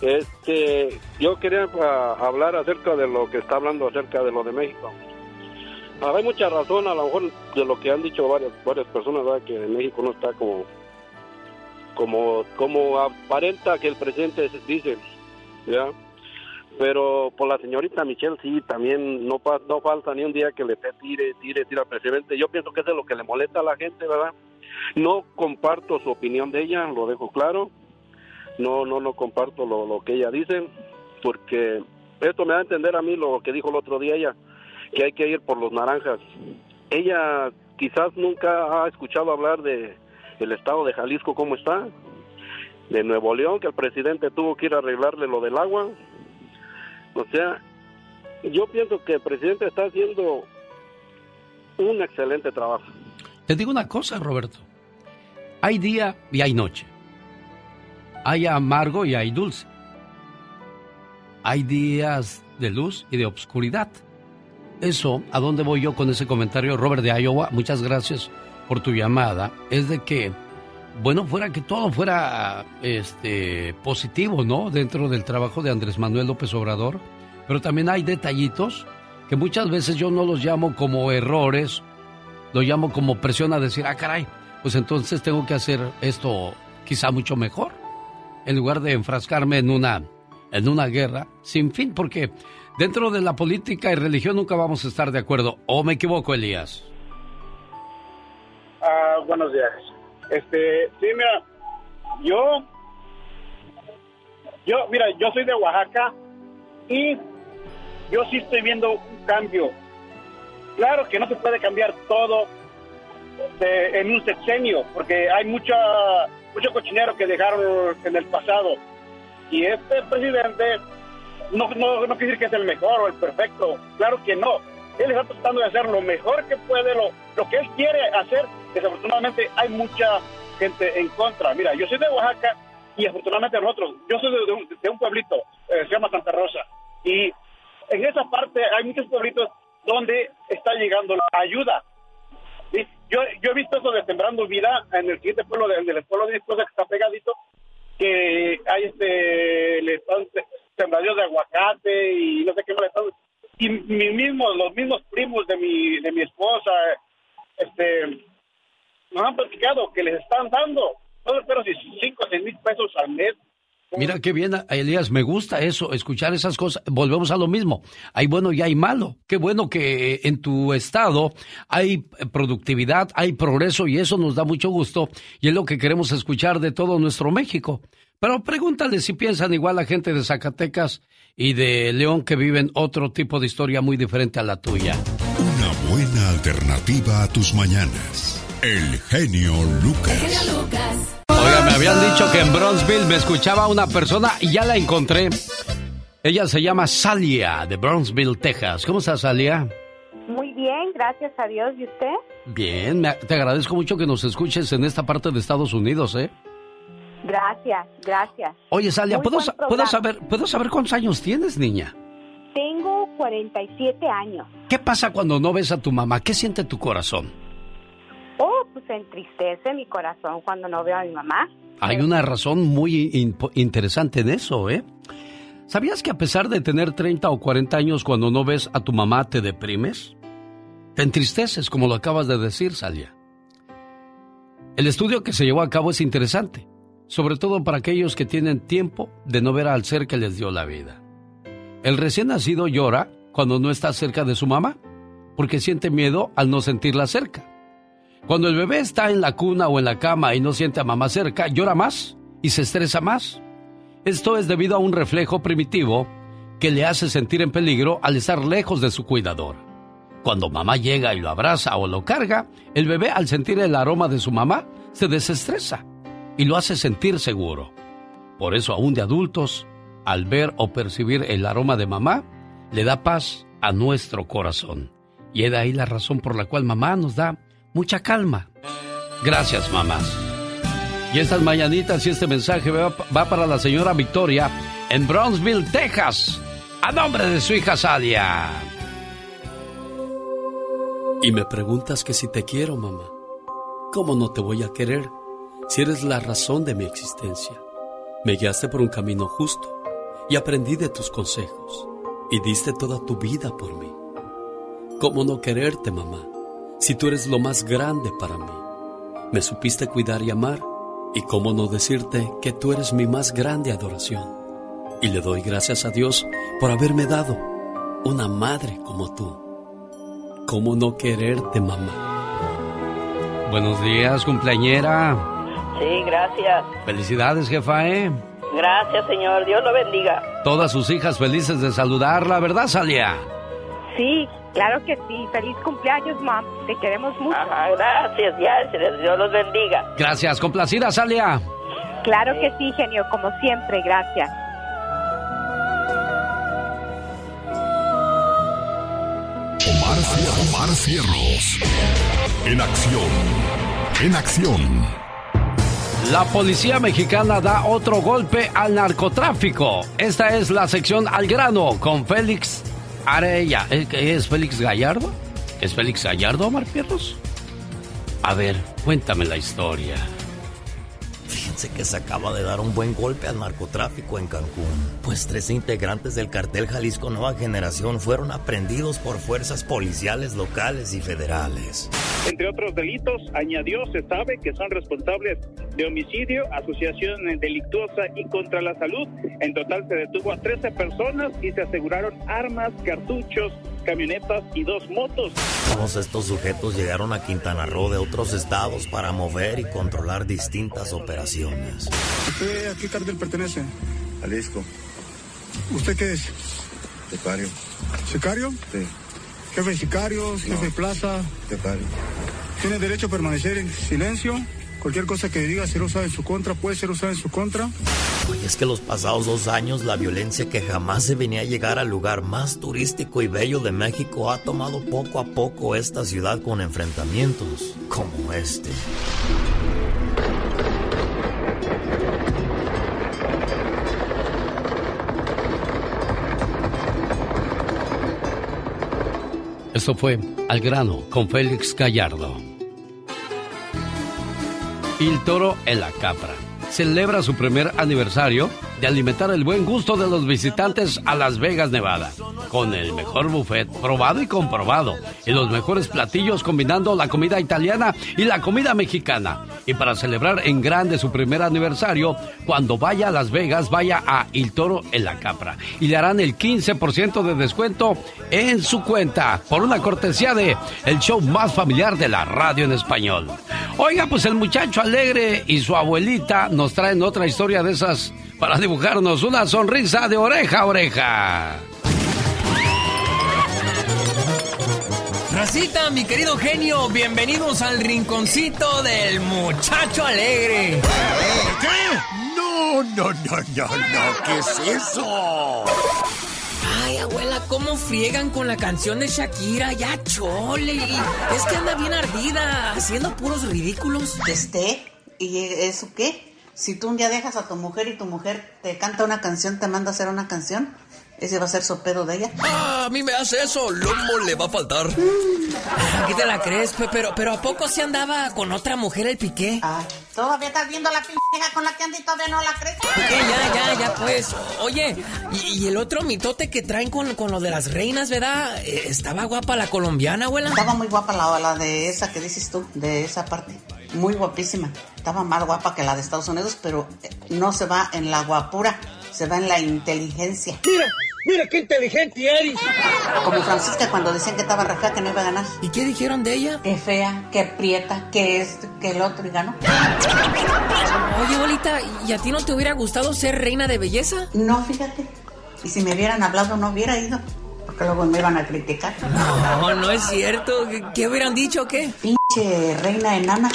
Este, yo quería ah, hablar acerca de lo que está hablando acerca de lo de México. Ah, hay mucha razón, a lo mejor, de lo que han dicho varias varias personas, ¿verdad? que México no está como como como aparenta que el presidente dice, ¿ya? Pero por la señorita Michelle sí, también no no falta ni un día que le tire, tire, tire al presidente. Yo pienso que eso es lo que le molesta a la gente, ¿verdad? No comparto su opinión de ella, lo dejo claro. No, no, no comparto lo, que ella dice, porque esto me da a entender a mí lo que dijo el otro día ella, que hay que ir por los naranjas. Ella quizás nunca ha escuchado hablar de el estado de Jalisco cómo está, de Nuevo León, que el presidente tuvo que ir a arreglarle lo del agua. O sea, yo pienso que el presidente está haciendo un excelente trabajo. Te digo una cosa, Roberto. Hay día y hay noche. Hay amargo y hay dulce. Hay días de luz y de obscuridad. Eso, ¿a dónde voy yo con ese comentario, Robert de Iowa? Muchas gracias por tu llamada. Es de que, bueno, fuera que todo fuera este positivo, ¿no? Dentro del trabajo de Andrés Manuel López Obrador. Pero también hay detallitos que muchas veces yo no los llamo como errores, lo llamo como presión a decir, ah, caray, pues entonces tengo que hacer esto quizá mucho mejor, en lugar de enfrascarme en una, en una guerra sin fin, porque dentro de la política y religión nunca vamos a estar de acuerdo. ¿O me equivoco, Elías? Ah, buenos días. Este, sí, mira, yo, yo, mira, yo soy de Oaxaca y yo sí estoy viendo un cambio. Claro que no se puede cambiar todo en un sexenio, porque hay mucha, mucho cochinero que dejaron en el pasado. Y este presidente no, no, no quiere decir que es el mejor o el perfecto, claro que no. Él está tratando de hacer lo mejor que puede, lo, lo que él quiere hacer. Desafortunadamente hay mucha gente en contra. Mira, yo soy de Oaxaca y afortunadamente nosotros, yo soy de, un pueblito, eh, se llama Santa Rosa. Y en esa parte hay muchos pueblitos donde está llegando la ayuda. Yo, yo he visto eso de Sembrando Vida en el siguiente pueblo, de- del pueblo de mi esposa que está pegadito, que hay este, le están de aguacate y no sé qué más le están y mi mismo, los mismos primos de mi, de mi esposa, este, nos han platicado que les están dando, no pero si 5 o 6 mil pesos al mes. Mira qué bien, Elías, me gusta eso, escuchar esas cosas. Volvemos a lo mismo. Hay bueno y hay malo. Qué bueno que eh, en tu estado hay eh, productividad, hay progreso y eso nos da mucho gusto y es lo que queremos escuchar de todo nuestro México. Pero pregúntale si piensan igual la gente de Zacatecas y de León que viven otro tipo de historia muy diferente a la tuya. Una buena alternativa a tus mañanas. El genio Lucas. Óigame, habían dicho que en Bronzeville me escuchaba una persona y ya la encontré. Ella se llama Salia de Bronzeville, Texas. ¿Cómo está Salia? Muy bien, gracias a Dios. ¿Y usted? Bien, te agradezco mucho que nos escuches en esta parte de Estados Unidos, ¿eh? Gracias, gracias. Oye, Salia, ¿puedo, ¿puedo, saber, ¿puedo saber cuántos años tienes, niña? Tengo 47 años. ¿Qué pasa cuando no ves a tu mamá? ¿Qué siente tu corazón? Oh, pues entristece mi corazón cuando no veo a mi mamá. Hay una razón muy interesante en eso, ¿eh? ¿Sabías que a pesar de tener 30 o 40 años cuando no ves a tu mamá te deprimes? Te entristeces, como lo acabas de decir, Salia. El estudio que se llevó a cabo es interesante, sobre todo para aquellos que tienen tiempo de no ver al ser que les dio la vida. El recién nacido llora cuando no está cerca de su mamá, porque siente miedo al no sentirla cerca. Cuando el bebé está en la cuna o en la cama y no siente a mamá cerca, llora más y se estresa más. Esto es debido a un reflejo primitivo que le hace sentir en peligro al estar lejos de su cuidador. Cuando mamá llega y lo abraza o lo carga, el bebé al sentir el aroma de su mamá se desestresa y lo hace sentir seguro. Por eso aún de adultos, al ver o percibir el aroma de mamá, le da paz a nuestro corazón. Y es de ahí la razón por la cual mamá nos da mucha calma. Gracias, mamás. Y estas mañanitas y este mensaje va, va para la señora Victoria en Brownsville, Texas, a nombre de su hija Salia. Y me preguntas que si te quiero, mamá. ¿Cómo no te voy a querer si eres la razón de mi existencia? Me guiaste por un camino justo y aprendí de tus consejos y diste toda tu vida por mí. ¿Cómo no quererte, mamá, si tú eres lo más grande para mí? Me supiste cuidar y amar y cómo no decirte que tú eres mi más grande adoración. Y le doy gracias a Dios por haberme dado una madre como tú. ¿Cómo no quererte, mamá? Buenos días, cumpleañera. Sí, gracias. Felicidades, jefa, ¿eh? Gracias, señor. Dios lo bendiga. Todas sus hijas felices de saludarla, ¿verdad, Salia? Sí, claro que sí. Feliz cumpleaños, mam. Te queremos mucho. Ajá, gracias, ya. Dios los bendiga. Gracias, complacida, Salia. Claro que sí, genio, como siempre. Gracias. Omar, Omar Cierros. En acción. En acción. La policía mexicana da otro golpe al narcotráfico. Esta es la sección al grano con Félix Arella. ¿Es, es Félix Gallardo? ¿Es Félix Gallardo, Omar Fierros? A ver, cuéntame la historia. Que se acaba de dar un buen golpe al narcotráfico en Cancún, pues tres integrantes del cartel Jalisco Nueva Generación fueron aprendidos por fuerzas policiales locales y federales. Entre otros delitos, añadió, se sabe que son responsables de homicidio, asociación delictuosa y contra la salud. En total se detuvo a 13 personas y se aseguraron armas, cartuchos, camionetas y dos motos. Todos estos sujetos llegaron a Quintana Roo de otros estados para mover y controlar distintas operaciones. ¿Usted a qué cartel pertenece? Jalisco. ¿Usted qué es? Sicario. ¿Sicario? Sí. ¿Jefe de sicarios? ¿Jefe de plaza? Sicario. ¿Tiene derecho a permanecer en silencio? Cualquier cosa que diga será usada en su contra, puede ser usada en su contra. Y es que los pasados dos años la violencia que jamás se venía a llegar al lugar más turístico y bello de México ha tomado poco a poco esta ciudad con enfrentamientos como este. Esto fue Al grano con Félix Gallardo. Il Toro en la Capra. Celebra su primer aniversario de alimentar el buen gusto de los visitantes a Las Vegas, Nevada, con el mejor buffet probado y comprobado, y los mejores platillos combinando la comida italiana y la comida mexicana. Y para celebrar en grande su primer aniversario, cuando vaya a Las Vegas, vaya a Il Toro en la Capra y le harán el 15% de descuento en su cuenta por una cortesía de el show más familiar de la radio en español. Oiga, pues el muchacho alegre y su abuelita nos traen otra historia de esas para dibujarnos una sonrisa de oreja a oreja. Racita, mi querido genio, bienvenidos al rinconcito del muchacho alegre. ¿Qué? No, no, no, no, no, ¿qué es eso? Ay, abuela, ¿cómo friegan con la canción de Shakira? Ya chole. Es que anda bien ardida, haciendo puros ridículos. Este, ¿y eso qué? Si tú un día dejas a tu mujer y tu mujer te canta una canción, te manda a hacer una canción, ¿ese va a ser sopedo de ella? Ah, a mí me hace eso, lomo le va a faltar. ¿Qué te la crees? Pe- Pero, pero ¿a poco se andaba con otra mujer el piqué? Todavía estás viendo la pinja con la que anda y todavía no la crees. Ya, ya, ya, pues. Oye, y, y el otro mitote que traen con, con lo de las reinas, ¿verdad? Eh, Estaba guapa la colombiana, abuela. Estaba muy guapa la, la de esa que dices tú, de esa parte. Muy guapísima. Estaba más guapa que la de Estados Unidos, pero eh, no se va en la guapura, se va en la inteligencia. Mira, mira qué inteligente eres. Como Francisca cuando decían que estaba fea, que no iba a ganar. ¿Y qué dijeron de ella? Que fea, que prieta, que esto, que el otro y ganó. Oye, bolita, ¿y a ti no te hubiera gustado ser reina de belleza? No, fíjate. Y si me hubieran hablado, no hubiera ido. Porque luego me iban a criticar. No, no es cierto. ¿Qué- ¿Qué hubieran dicho o qué? Pinche reina enana.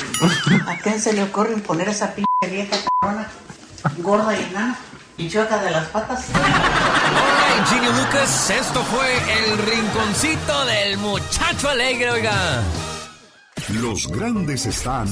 ¿A quién se le ocurre imponer esa pinche vieja cabrona? Gorda y enana. Y choca de las patas. Ay, Genio Lucas, esto fue el rinconcito del muchacho alegre, oiga. Los grandes están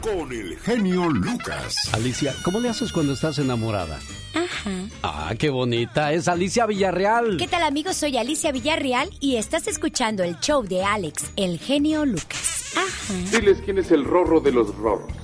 con el genio Lucas. Alicia, ¿cómo le haces cuando estás enamorada? Ajá. Ah, qué bonita. Es Alicia Villarreal. ¿Qué tal amigos? Soy Alicia Villarreal y estás escuchando el show de Alex, el genio Lucas. Ajá. Diles quién es el rorro de los rorros.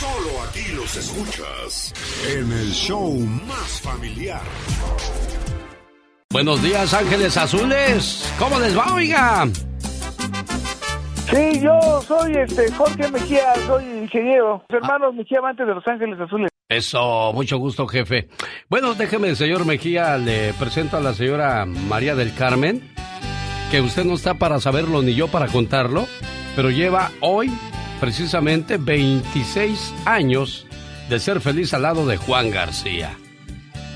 Solo aquí los escuchas en el show más familiar. Buenos días, Ángeles Azules. ¿Cómo les va, oiga? Sí, yo soy este Jorge Mejía, soy ingeniero. Los hermanos Mejía amantes de Los Ángeles Azules. Eso, mucho gusto, jefe. Bueno, déjeme, señor Mejía, le presento a la señora María del Carmen, que usted no está para saberlo ni yo para contarlo, pero lleva hoy precisamente 26 años de ser feliz al lado de Juan García.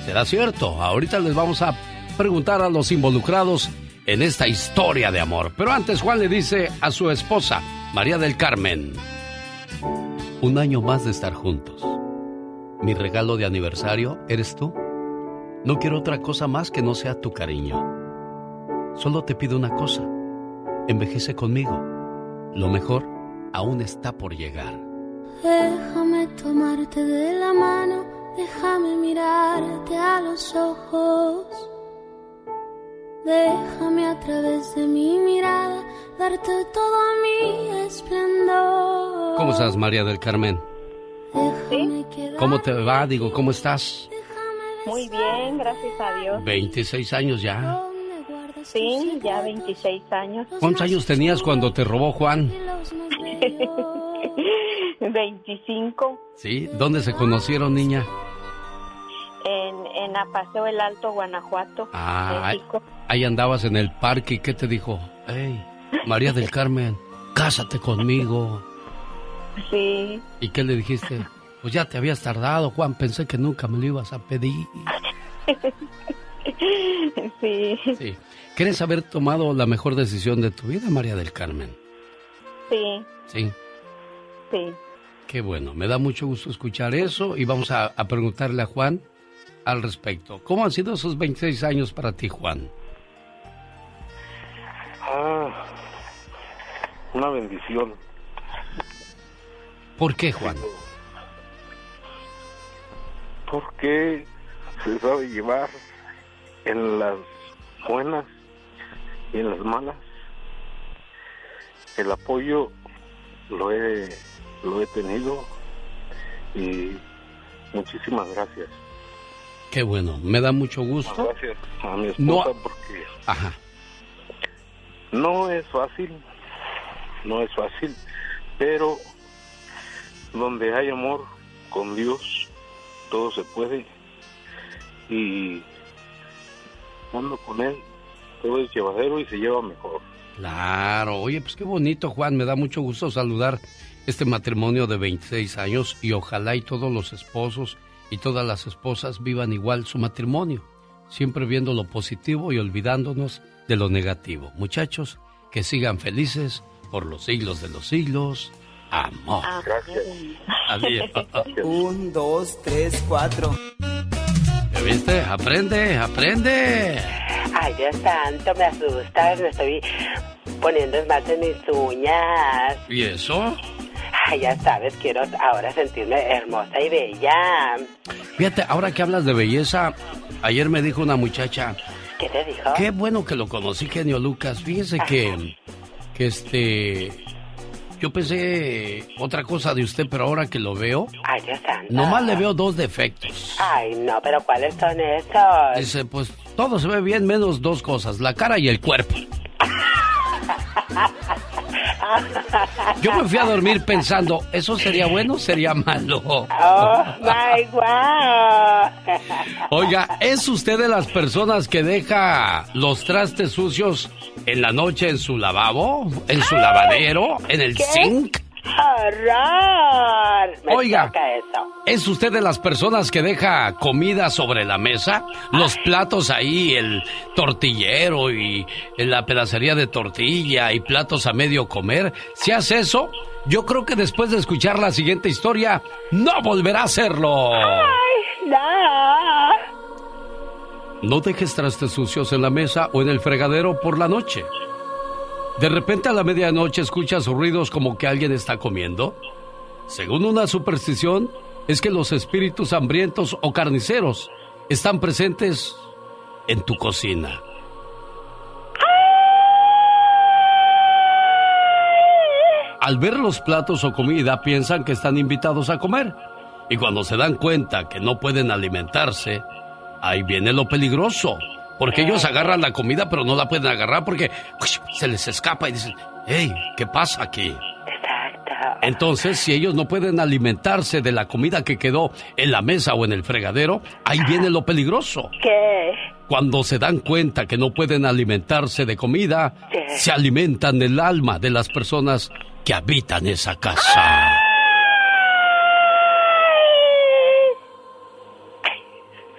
¿Será cierto? Ahorita les vamos a preguntar a los involucrados en esta historia de amor. Pero antes Juan le dice a su esposa, María del Carmen, un año más de estar juntos. Mi regalo de aniversario eres tú. No quiero otra cosa más que no sea tu cariño. Solo te pido una cosa. Envejece conmigo. Lo mejor aún está por llegar. Déjame tomarte de la mano, déjame mirarte a los ojos. Déjame a través de mi mirada darte todo mi esplendor. ¿Cómo estás, María del Carmen? Déjame quedar ¿Cómo te va? Digo, ¿cómo estás? Muy bien, gracias a Dios. 26 años ya. Sí, ya 26 años. ¿Cuántos años tenías cuando te robó Juan? 25 ¿Sí? ¿Dónde se conocieron, niña? en, en Apaseo el Alto, Guanajuato, Ah, ahí, México. ahí andabas en el parque y ¿qué te dijo? Hey, María del Carmen, cásate conmigo. Sí, ¿Y qué le dijiste? Pues ya te habías tardado, Juan, pensé que nunca me lo ibas a pedir. sí, Sí. ¿Quieres haber tomado la mejor decisión de tu vida, María del Carmen? sí, Sí. sí. Qué bueno, me da mucho gusto escuchar eso y vamos a, a preguntarle a Juan al respecto. ¿Cómo han sido esos 26 años para ti, Juan? Ah, una bendición. ¿Por qué, Juan? Porque se sabe llevar en las buenas y en las malas. El apoyo lo he, lo he tenido y muchísimas gracias. Qué bueno, me da mucho gusto. Gracias a mi esposa No- porque Ajá. no es fácil, no es fácil, pero donde hay amor con Dios, todo se puede. Y ando con Él, todo es llevadero y se lleva mejor. Claro, oye, pues qué bonito, Juan. Me da mucho gusto saludar este matrimonio de 26 años y ojalá y todos los esposos y todas las esposas vivan igual su matrimonio, siempre viendo lo positivo y olvidándonos de lo negativo. Muchachos, que sigan felices por los siglos de los siglos. Amor. Gracias. Adiós. Un, dos, tres, cuatro. ¿Ya viste? Aprende, aprende. Ay, Dios santo, me asustas, me estoy poniendo esmalte en mis uñas. ¿Y eso? Ay, ya sabes, quiero ahora sentirme hermosa y bella. Fíjate, ahora que hablas de belleza, ayer me dijo una muchacha, ¿Qué te dijo? qué bueno que lo conocí, genio Lucas. Fíjese que, que este, yo pensé otra cosa de usted, pero ahora que lo veo, Ay, Dios santo. nomás le veo dos defectos. Ay, no, pero ¿cuáles son esos? Dice, pues todo se ve bien menos dos cosas, la cara y el cuerpo. Yo me fui a dormir pensando, ¿eso sería bueno o sería malo? Oh, my wow. Oiga, ¿es usted de las personas que deja los trastes sucios en la noche en su lavabo? ¿En su lavadero? ¿En el ¿Qué? zinc? ¡Horror! Me Oiga. eso. ¿Es usted de las personas que deja comida sobre la mesa? Los platos ahí, el tortillero y la pedacería de tortilla y platos a medio comer. Si hace eso, yo creo que después de escuchar la siguiente historia, no volverá a hacerlo. Ay, no. No dejes trastes sucios en la mesa o en el fregadero por la noche. De repente a la medianoche escuchas ruidos como que alguien está comiendo. Según una superstición, es que los espíritus hambrientos o carniceros están presentes en tu cocina. Al ver los platos o comida piensan que están invitados a comer. Y cuando se dan cuenta que no pueden alimentarse, ahí viene lo peligroso. Porque ellos agarran la comida pero no la pueden agarrar porque uy, se les escapa y dicen, hey, ¿qué pasa aquí? Entonces, si ellos no pueden alimentarse de la comida que quedó en la mesa o en el fregadero, ahí viene lo peligroso. ¿Qué? Cuando se dan cuenta que no pueden alimentarse de comida, ¿Qué? se alimentan del alma de las personas que habitan esa casa.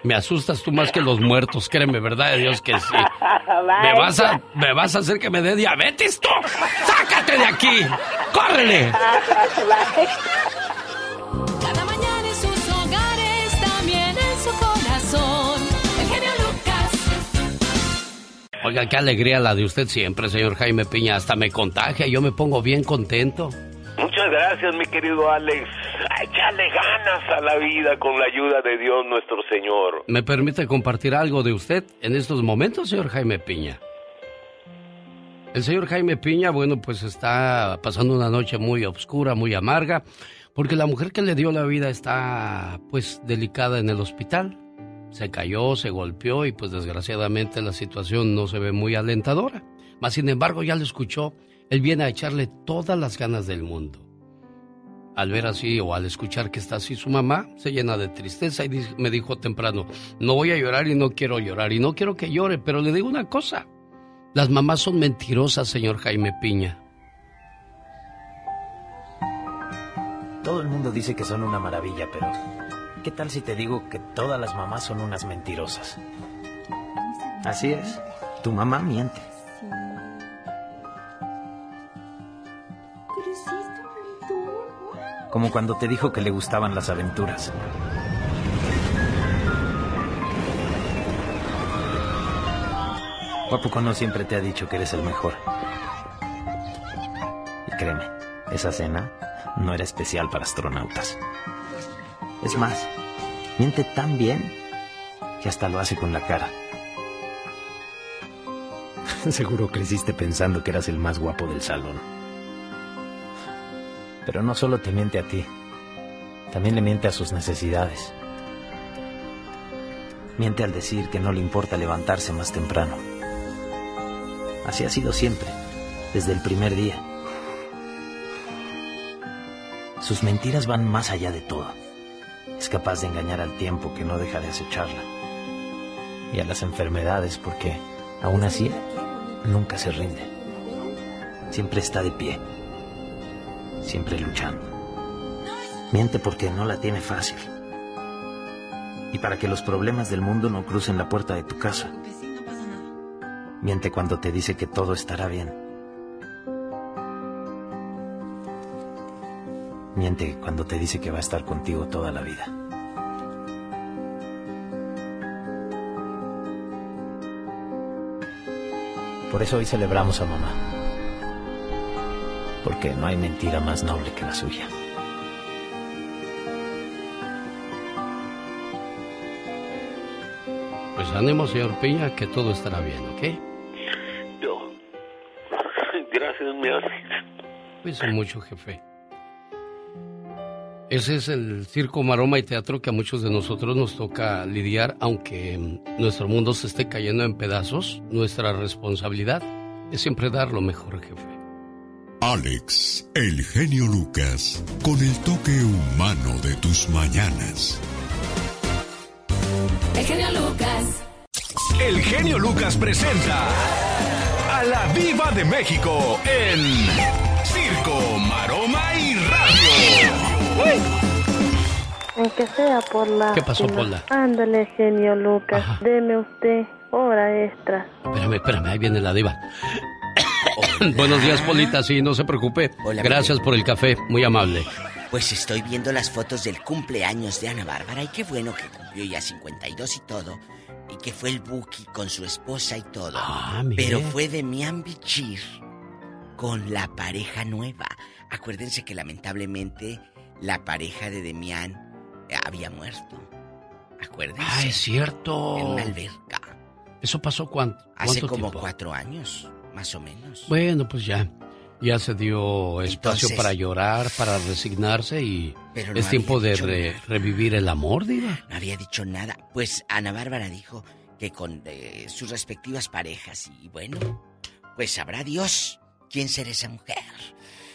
Me asustas tú más que los muertos, créeme, ¿verdad de Dios que sí? ¿Me vas a, me vas a hacer que me dé diabetes tú? ¡Sácate de aquí! ¡Córrele! Cada mañana en sus hogares, también en su corazón. El genio Lucas. Oiga, qué alegría la de usted siempre, señor Jaime Piña. Hasta me contagia, yo me pongo bien contento. Muchas gracias, mi querido Alex. Échale ganas a la vida con la ayuda de Dios nuestro Señor. ¿Me permite compartir algo de usted en estos momentos, señor Jaime Piña? El señor Jaime Piña, bueno, pues está pasando una noche muy oscura, muy amarga, porque la mujer que le dio la vida está, pues, delicada en el hospital. Se cayó, se golpeó y, pues, desgraciadamente la situación no se ve muy alentadora. Mas, sin embargo, ya lo escuchó, él viene a echarle todas las ganas del mundo. Al ver así o al escuchar que está así su mamá, se llena de tristeza y me dijo temprano, no voy a llorar y no quiero llorar y no quiero que llore, pero le digo una cosa, las mamás son mentirosas, señor Jaime Piña. Todo el mundo dice que son una maravilla, pero ¿qué tal si te digo que todas las mamás son unas mentirosas? Así es, tu mamá miente. Como cuando te dijo que le gustaban las aventuras. ¿O siempre te ha dicho que eres el mejor? Y créeme, esa cena no era especial para astronautas. Es más, miente tan bien que hasta lo hace con la cara. Seguro creciste pensando que eras el más guapo del salón. Pero no solo te miente a ti, también le miente a sus necesidades. Miente al decir que no le importa levantarse más temprano. Así ha sido siempre, desde el primer día. Sus mentiras van más allá de todo. Es capaz de engañar al tiempo que no deja de acecharla. Y a las enfermedades porque, aún así, nunca se rinde. Siempre está de pie. Siempre luchando. Miente porque no la tiene fácil. Y para que los problemas del mundo no crucen la puerta de tu casa. Miente cuando te dice que todo estará bien. Miente cuando te dice que va a estar contigo toda la vida. Por eso hoy celebramos a mamá. Porque no hay mentira más noble que la suya. Pues ánimo, señor Piña, que todo estará bien, ¿ok? Yo. Gracias, mi Alex. Cuídense mucho, jefe. Ese es el circo, maroma y teatro que a muchos de nosotros nos toca lidiar, aunque nuestro mundo se esté cayendo en pedazos. Nuestra responsabilidad es siempre dar lo mejor, jefe. Alex, el genio Lucas, con el toque humano de tus mañanas. El genio Lucas. El genio Lucas presenta a la Viva de México en Circo, Maroma y Radio. Aunque sea por la. ¿Qué pasó, Pola? Ándale, genio Lucas. Deme usted hora extra. Espérame, espérame, ahí viene la diva. Buenos días, Polita, sí, no se preocupe. Hola, Gracias por el café, muy amable. Pues estoy viendo las fotos del cumpleaños de Ana Bárbara y qué bueno que cumplió ya 52 y todo. Y que fue el Buki con su esposa y todo. Ah. Pero fue de Mian Bichir con la pareja nueva. Acuérdense que lamentablemente la pareja de Demian había muerto. Acuérdense. Ah, es cierto. En una alberca. ¿Eso pasó cuánto? Hace cuánto como tiempo? cuatro años, más o menos. Bueno, pues ya. Ya se dio espacio Entonces- para llorar, para resignarse y Pero no es tiempo de re- revivir el amor, diva. No había dicho nada. Pues Ana Bárbara dijo que con eh, sus respectivas parejas y bueno, pues sabrá Dios quién será esa mujer.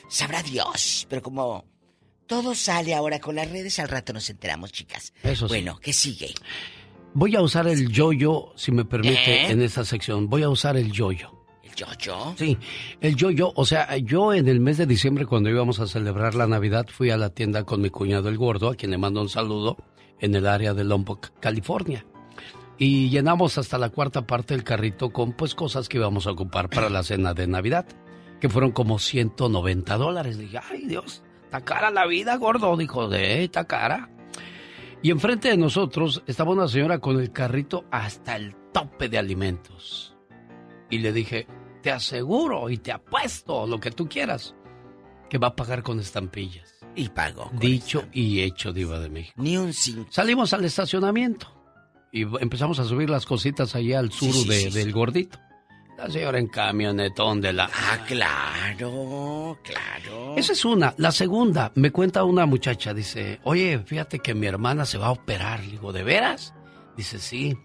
Sabrá Dios. Pero como todo sale ahora con las redes, al rato nos enteramos, chicas. Eso sí. Bueno, ¿qué sigue? Voy a usar el yo-yo, si me permite, ¿Eh? en esta sección. Voy a usar el yo-yo. ¿El yo-yo? Sí, el yo-yo. O sea, yo en el mes de diciembre, cuando íbamos a celebrar la Navidad, fui a la tienda con mi cuñado el gordo, a quien le mando un saludo, en el área de Lompoc, California. Y llenamos hasta la cuarta parte del carrito con pues cosas que íbamos a ocupar para la cena de Navidad, que fueron como 190 dólares. Dije, ay Dios, está cara la vida, gordo. Dijo, de, está cara. Y enfrente de nosotros estaba una señora con el carrito hasta el tope de alimentos. Y le dije, te aseguro y te apuesto lo que tú quieras, que va a pagar con estampillas. Y pagó. Dicho y hecho, Diva de México. Ni un cinco. Salimos al estacionamiento y empezamos a subir las cositas allá al sur Sí, sí, de- sí. del gordito. La señora en camionetón de la... Ah, claro, claro. Esa es una. La segunda, me cuenta una muchacha, dice, oye, fíjate que mi hermana se va a operar. Le digo, ¿de veras? Dice, sí.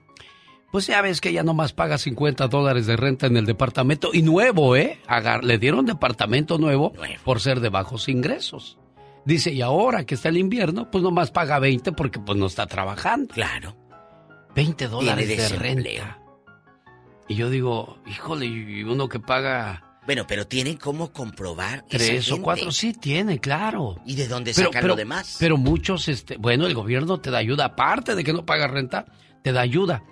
Pues ya ves que ella nomás paga 50 dólares de renta en el departamento y nuevo, ¿eh? Agar- le dieron departamento nuevo, por ser de bajos ingresos. Dice, y ahora que está el invierno, pues nomás paga 20 porque pues no está trabajando. Claro. 20 dólares de renta. Y yo digo, híjole, y uno que paga Bueno, pero tienen cómo comprobar tres o cuatro, sí tiene, claro. ¿Y de dónde Pero- sacan pero- lo demás? Pero muchos, este, bueno, el gobierno te da ayuda, aparte de que no pagas renta, te da ayuda.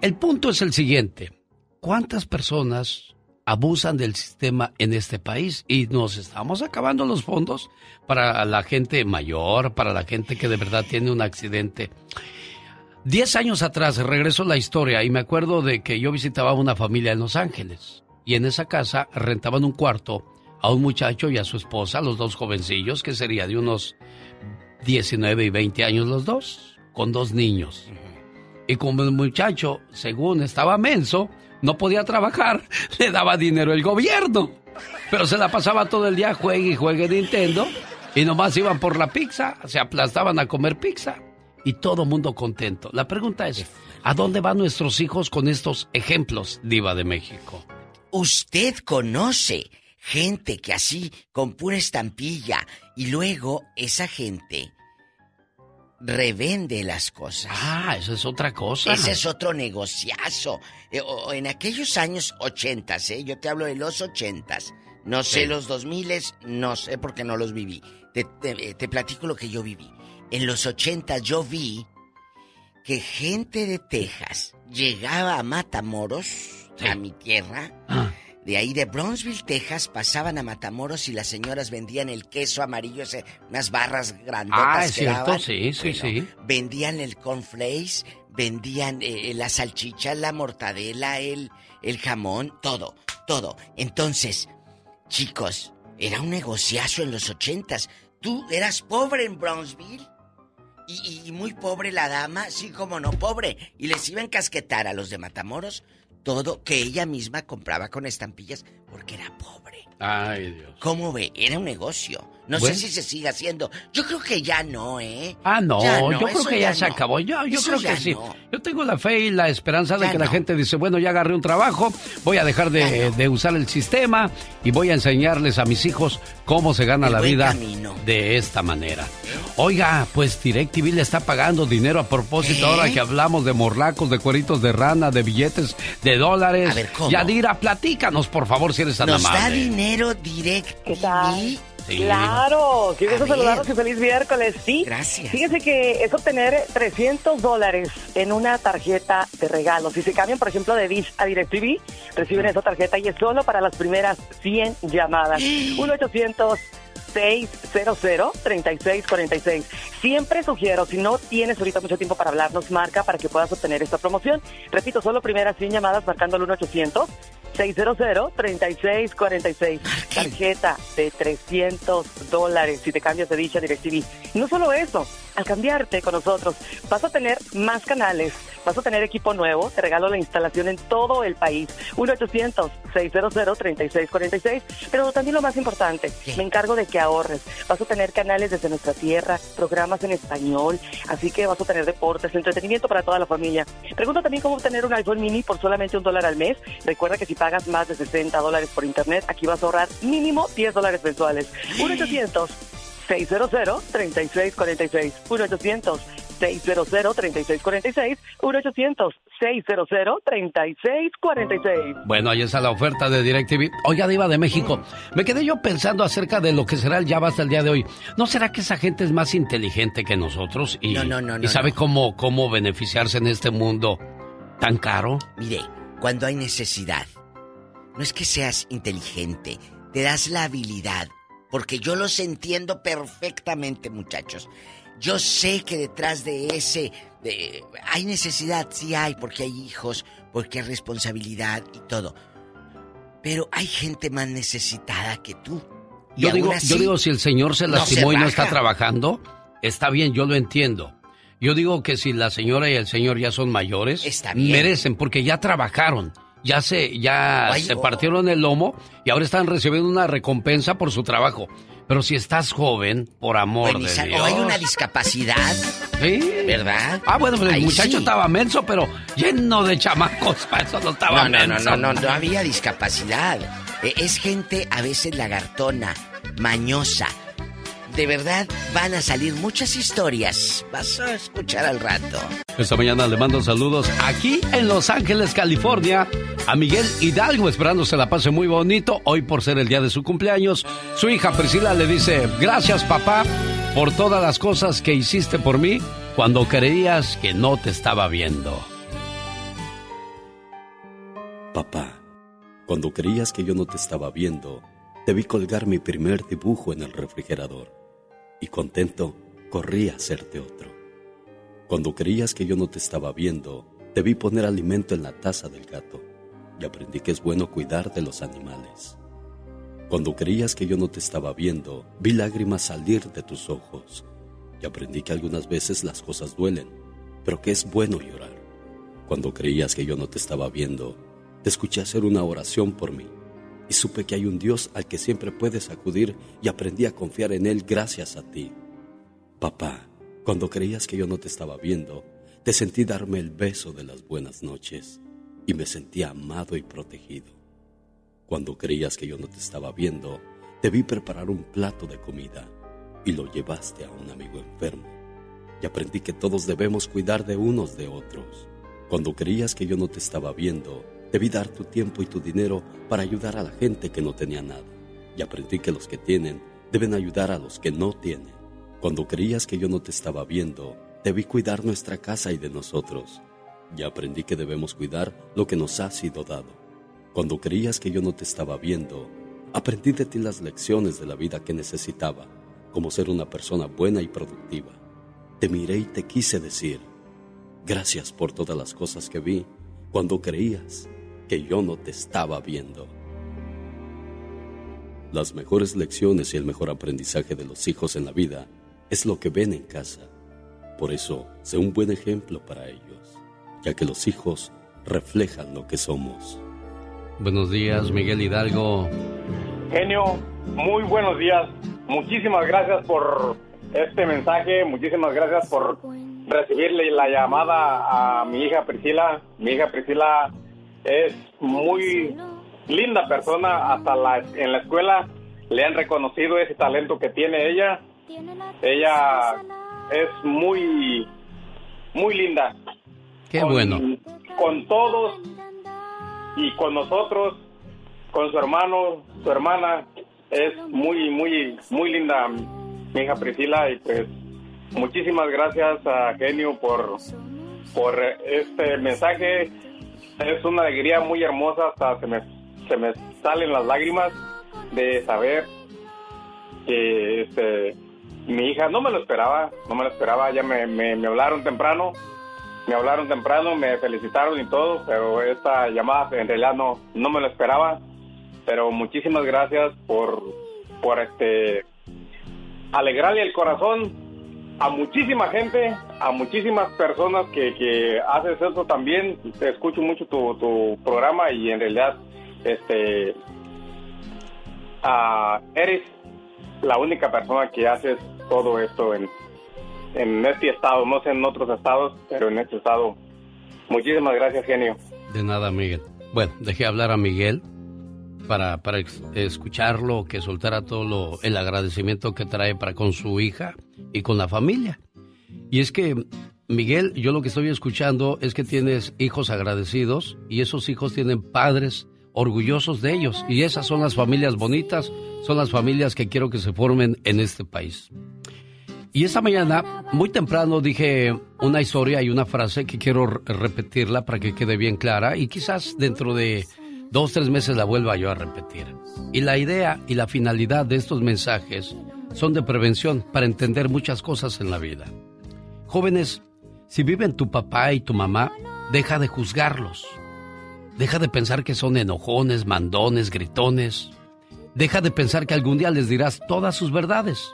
El punto es el siguiente, ¿cuántas personas abusan del sistema en este país? Y nos estamos acabando los fondos para la gente mayor, para la gente que de verdad tiene un accidente. Diez años atrás, regreso la historia y me acuerdo de que yo visitaba una familia en Los Ángeles y en esa casa rentaban un cuarto a un muchacho y a su esposa, los dos jovencillos, que sería de unos 19 y 20 años los dos, con dos niños. Y como el muchacho, según estaba menso, no podía trabajar, le daba dinero el gobierno. Pero se la pasaba todo el día juegue y juegue Nintendo y nomás iban por la pizza, se aplastaban a comer pizza y todo mundo contento. La pregunta es, ¿a dónde van nuestros hijos con estos ejemplos, diva de México? ¿Usted conoce gente que así, con pura estampilla Y luego esa gente revende las cosas. Ah, eso es otra cosa. Ese es otro negociazo. Eh, en aquellos años ochentas, ¿eh? Yo te hablo de los ochentas. No sé Sí. los dos miles, no sé porque no los viví. Te, te- te platico lo que yo viví. En los ochentas yo vi que gente de Texas llegaba a Matamoros, a mi tierra. Ah. De ahí de Brownsville, Texas, pasaban a Matamoros y las señoras vendían el queso amarillo, ese, unas barras grandotas Ah, es que cierto, daban. sí, sí, sí. Vendían el cornflakes, vendían eh, las salchichas, la mortadela, el, el jamón, todo, todo. Entonces, chicos, era un negociazo en los ochentas. Tú eras pobre en Brownsville y, y muy pobre la dama, sí, como no, pobre. Y les iba a encasquetar a los de Matamoros todo que ella misma compraba con estampillas porque era pobre. Ay, Dios. ¿Cómo ve? Era un negocio. No Bueno. sé si se sigue haciendo. Yo creo que ya no, ¿eh? Ah, no, yo creo que ya, ya se no. acabó. Yo, yo creo que sí. no. Yo tengo la fe y la esperanza de Ya que la gente dice, bueno, ya agarré un trabajo, voy a dejar de, de usar el sistema y voy a enseñarles a mis hijos cómo se gana El la vida camino. de esta manera. Oiga, pues DirecTV le está pagando dinero a propósito ¿Eh? ahora que hablamos de morlacos, de cueritos de rana, de billetes de dólares. A ver, ¿cómo? Yadira, platícanos, por favor, si eres tan Nos da amable. dinero directo. Claro, qué gusto saludarlos y feliz miércoles. Sí, Gracias. Fíjense que es obtener 300 dólares en una tarjeta de regalo. Si se cambian, por ejemplo, de Dish a DirecTV, reciben esa tarjeta y es solo para las primeras 100 llamadas. 1 800 600-3646. Siempre sugiero, si no tienes ahorita mucho tiempo para hablarnos, marca para que puedas obtener esta promoción. Repito, solo primeras 100 llamadas marcando el 1-800-600-3646. Tarjeta de 300 dólares si te cambias de dicha DirecTV. No solo eso, al cambiarte con nosotros, vas a tener más canales, vas a tener equipo nuevo, te regalo la instalación en todo el país. 1-800-600-3646. Pero también lo más importante, me encargo de que ahorres. Vas a tener canales desde nuestra tierra, programas en español, así que vas a tener deportes, entretenimiento para toda la familia. Pregunta también cómo obtener un iPhone mini por solamente un dólar al mes. Recuerda que si pagas más de 60 dólares por internet, aquí vas a ahorrar mínimo 10 dólares mensuales. 1-800. 600-3646. 1-800-600-3646. 1-800-600-3646. Bueno, ahí está la oferta de DirecTV. Oiga, Diva de México, me quedé yo pensando acerca de lo que será el Ya Basta el día de hoy. ¿No será que esa gente es más inteligente que nosotros y, No, no, no, y sabe no. Cómo, cómo beneficiarse en este mundo tan caro? Mire, cuando hay necesidad, no es que seas inteligente, te das la habilidad, porque yo los entiendo perfectamente, muchachos. Yo sé que detrás de ese de- hay necesidad, sí hay, porque hay hijos, porque hay responsabilidad y todo. Pero hay gente más necesitada que tú. Y Yo digo, así, yo digo, si el señor se no lastimó se y no está trabajando, está bien, yo lo entiendo. Yo digo que si la señora y el señor ya son mayores, Está bien. merecen, porque ya trabajaron, ya se, ya Ay, se oh. partieron el lomo y ahora están recibiendo una recompensa por su trabajo. Pero si estás joven, por amor Bueno, de Dios. o hay una discapacidad, Sí. ¿verdad? Ah, bueno, pues el Ahí muchacho sí. estaba menso, pero lleno de chamacos. Para eso no estaba No, no, no, menso. no, no, no había discapacidad. Eh, Es gente a veces lagartona, mañosa. De verdad van a salir muchas historias. Vas a escuchar al rato. Esta mañana le mando saludos aquí en Los Ángeles, California, a Miguel Hidalgo, esperando se la pase muy bonito. Hoy por ser el día de su cumpleaños, su hija Priscila le dice, gracias papá por todas las cosas que hiciste por mí cuando creías que no te estaba viendo. Papá, cuando creías que yo no te estaba viendo, te vi colgar mi primer dibujo en el refrigerador y contento corrí a hacerte otro. Cuando creías que yo no te estaba viendo, te vi poner alimento en la taza del gato y aprendí que es bueno cuidar de los animales. Cuando creías que yo no te estaba viendo, vi lágrimas salir de tus ojos y aprendí que algunas veces las cosas duelen, pero que es bueno llorar. Cuando creías que yo no te estaba viendo, te escuché hacer una oración por mí y supe que hay un Dios al que siempre puedes acudir y aprendí a confiar en Él gracias a ti. Papá, cuando creías que yo no te estaba viendo, te sentí darme el beso de las buenas noches y me sentí amado y protegido. Cuando creías que yo no te estaba viendo, te vi preparar un plato de comida y lo llevaste a un amigo enfermo. Y aprendí que todos debemos cuidar de unos de otros. Cuando creías que yo no te estaba viendo, debí dar tu tiempo y tu dinero para ayudar a la gente que no tenía nada. Y aprendí que los que tienen deben ayudar a los que no tienen. Cuando creías que yo no te estaba viendo, debí cuidar nuestra casa y de nosotros. Y aprendí que debemos cuidar lo que nos ha sido dado. Cuando creías que yo no te estaba viendo, aprendí de ti las lecciones de la vida que necesitaba, como ser una persona buena y productiva. Te miré y te quise decir, gracias por todas las cosas que vi cuando creías que yo no te estaba viendo. Las mejores lecciones y el mejor aprendizaje de los hijos en la vida es lo que ven en casa. Por eso, sé un buen ejemplo para ellos, ya que los hijos reflejan lo que somos. Buenos días, Miguel Hidalgo. Genio, muy buenos días. Muchísimas gracias por este mensaje, muchísimas gracias por recibirle la llamada a mi hija Priscila. Mi hija Priscila es muy linda persona, hasta la, en la escuela le han reconocido ese talento que tiene ella. Ella es muy, muy linda. Qué bueno. Con todos y con nosotros, con su hermano, su hermana, es muy, muy, muy linda mi hija Priscila y pues muchísimas gracias a Genio por, por este mensaje. Es una alegría muy hermosa, hasta se me, se me salen las lágrimas de saber que este, mi hija no me lo esperaba, no me lo esperaba, ya me, me, hablaron temprano, me hablaron temprano, me felicitaron y todo, pero esta llamada en realidad no, no me lo esperaba. Pero muchísimas gracias por, por este alegrarle el corazón a muchísima gente, a muchísimas personas que, que haces eso también. Te escucho mucho tu, tu programa y en realidad este ah, eres la única persona que haces todo esto en, en este estado, no sé en otros estados, pero en este estado. Muchísimas gracias, genio. De nada, Miguel. Bueno, dejé hablar a Miguel para, para escucharlo, que soltara todo lo, el agradecimiento que trae para con su hija y con la familia. Y es que, Miguel, yo lo que estoy escuchando es que tienes hijos agradecidos y esos hijos tienen padres orgullosos de ellos. Y esas son las familias bonitas, son las familias que quiero que se formen en este país. Y esta mañana, muy temprano, dije una historia y una frase que quiero repetirla para que quede bien clara y quizás dentro de dos, tres meses la vuelva yo a repetir. Y la idea y la finalidad de estos mensajes son de prevención para entender muchas cosas en la vida. Jóvenes, si viven tu papá y tu mamá, deja de juzgarlos. Deja de pensar que son enojones, mandones, gritones. Deja de pensar que algún día les dirás todas sus verdades.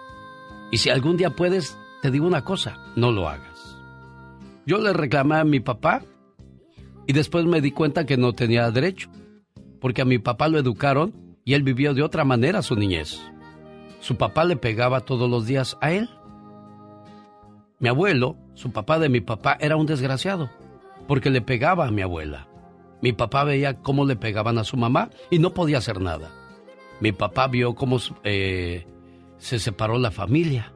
Y si algún día puedes, te digo una cosa, no lo hagas. Yo le reclamé a mi papá y después me di cuenta que no tenía derecho, porque a mi papá lo educaron y él vivió de otra manera su niñez. Su papá le pegaba todos los días a él. Mi abuelo, su papá de mi papá, era un desgraciado, porque le pegaba a mi abuela. Mi papá veía cómo le pegaban a su mamá y no podía hacer nada. Mi papá vio cómo eh, se separó la familia.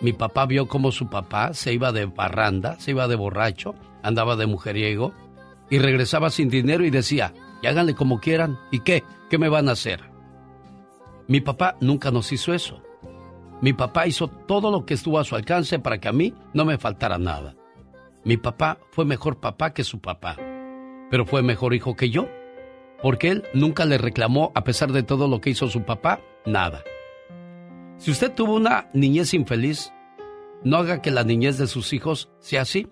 Mi papá vio cómo su papá se iba de barranda, se iba de borracho, andaba de mujeriego y regresaba sin dinero y decía, háganle como quieran, ¿y qué? ¿Qué me van a hacer? Mi papá nunca nos hizo eso. Mi papá hizo todo lo que estuvo a su alcance para que a mí no me faltara nada. Mi papá fue mejor papá que su papá, pero fue mejor hijo que yo, porque él nunca le reclamó, a pesar de todo lo que hizo su papá, nada. Si usted tuvo una niñez infeliz, no haga que la niñez de sus hijos sea así.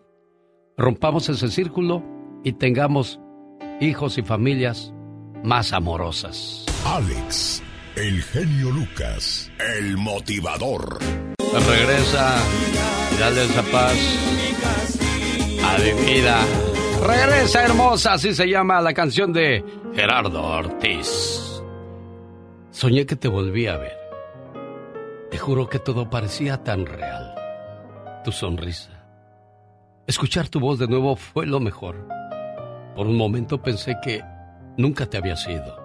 Rompamos ese círculo y tengamos hijos y familias más amorosas. Alex, el genio Lucas, el motivador. Regresa, dale esa paz a mi vida. Regresa hermosa, así se llama la canción de Gerardo Ortiz. Soñé que te volví a ver. Te juro que todo parecía tan real. Tu sonrisa. Escuchar tu voz de nuevo fue lo mejor. Por un momento pensé que nunca te habías ido,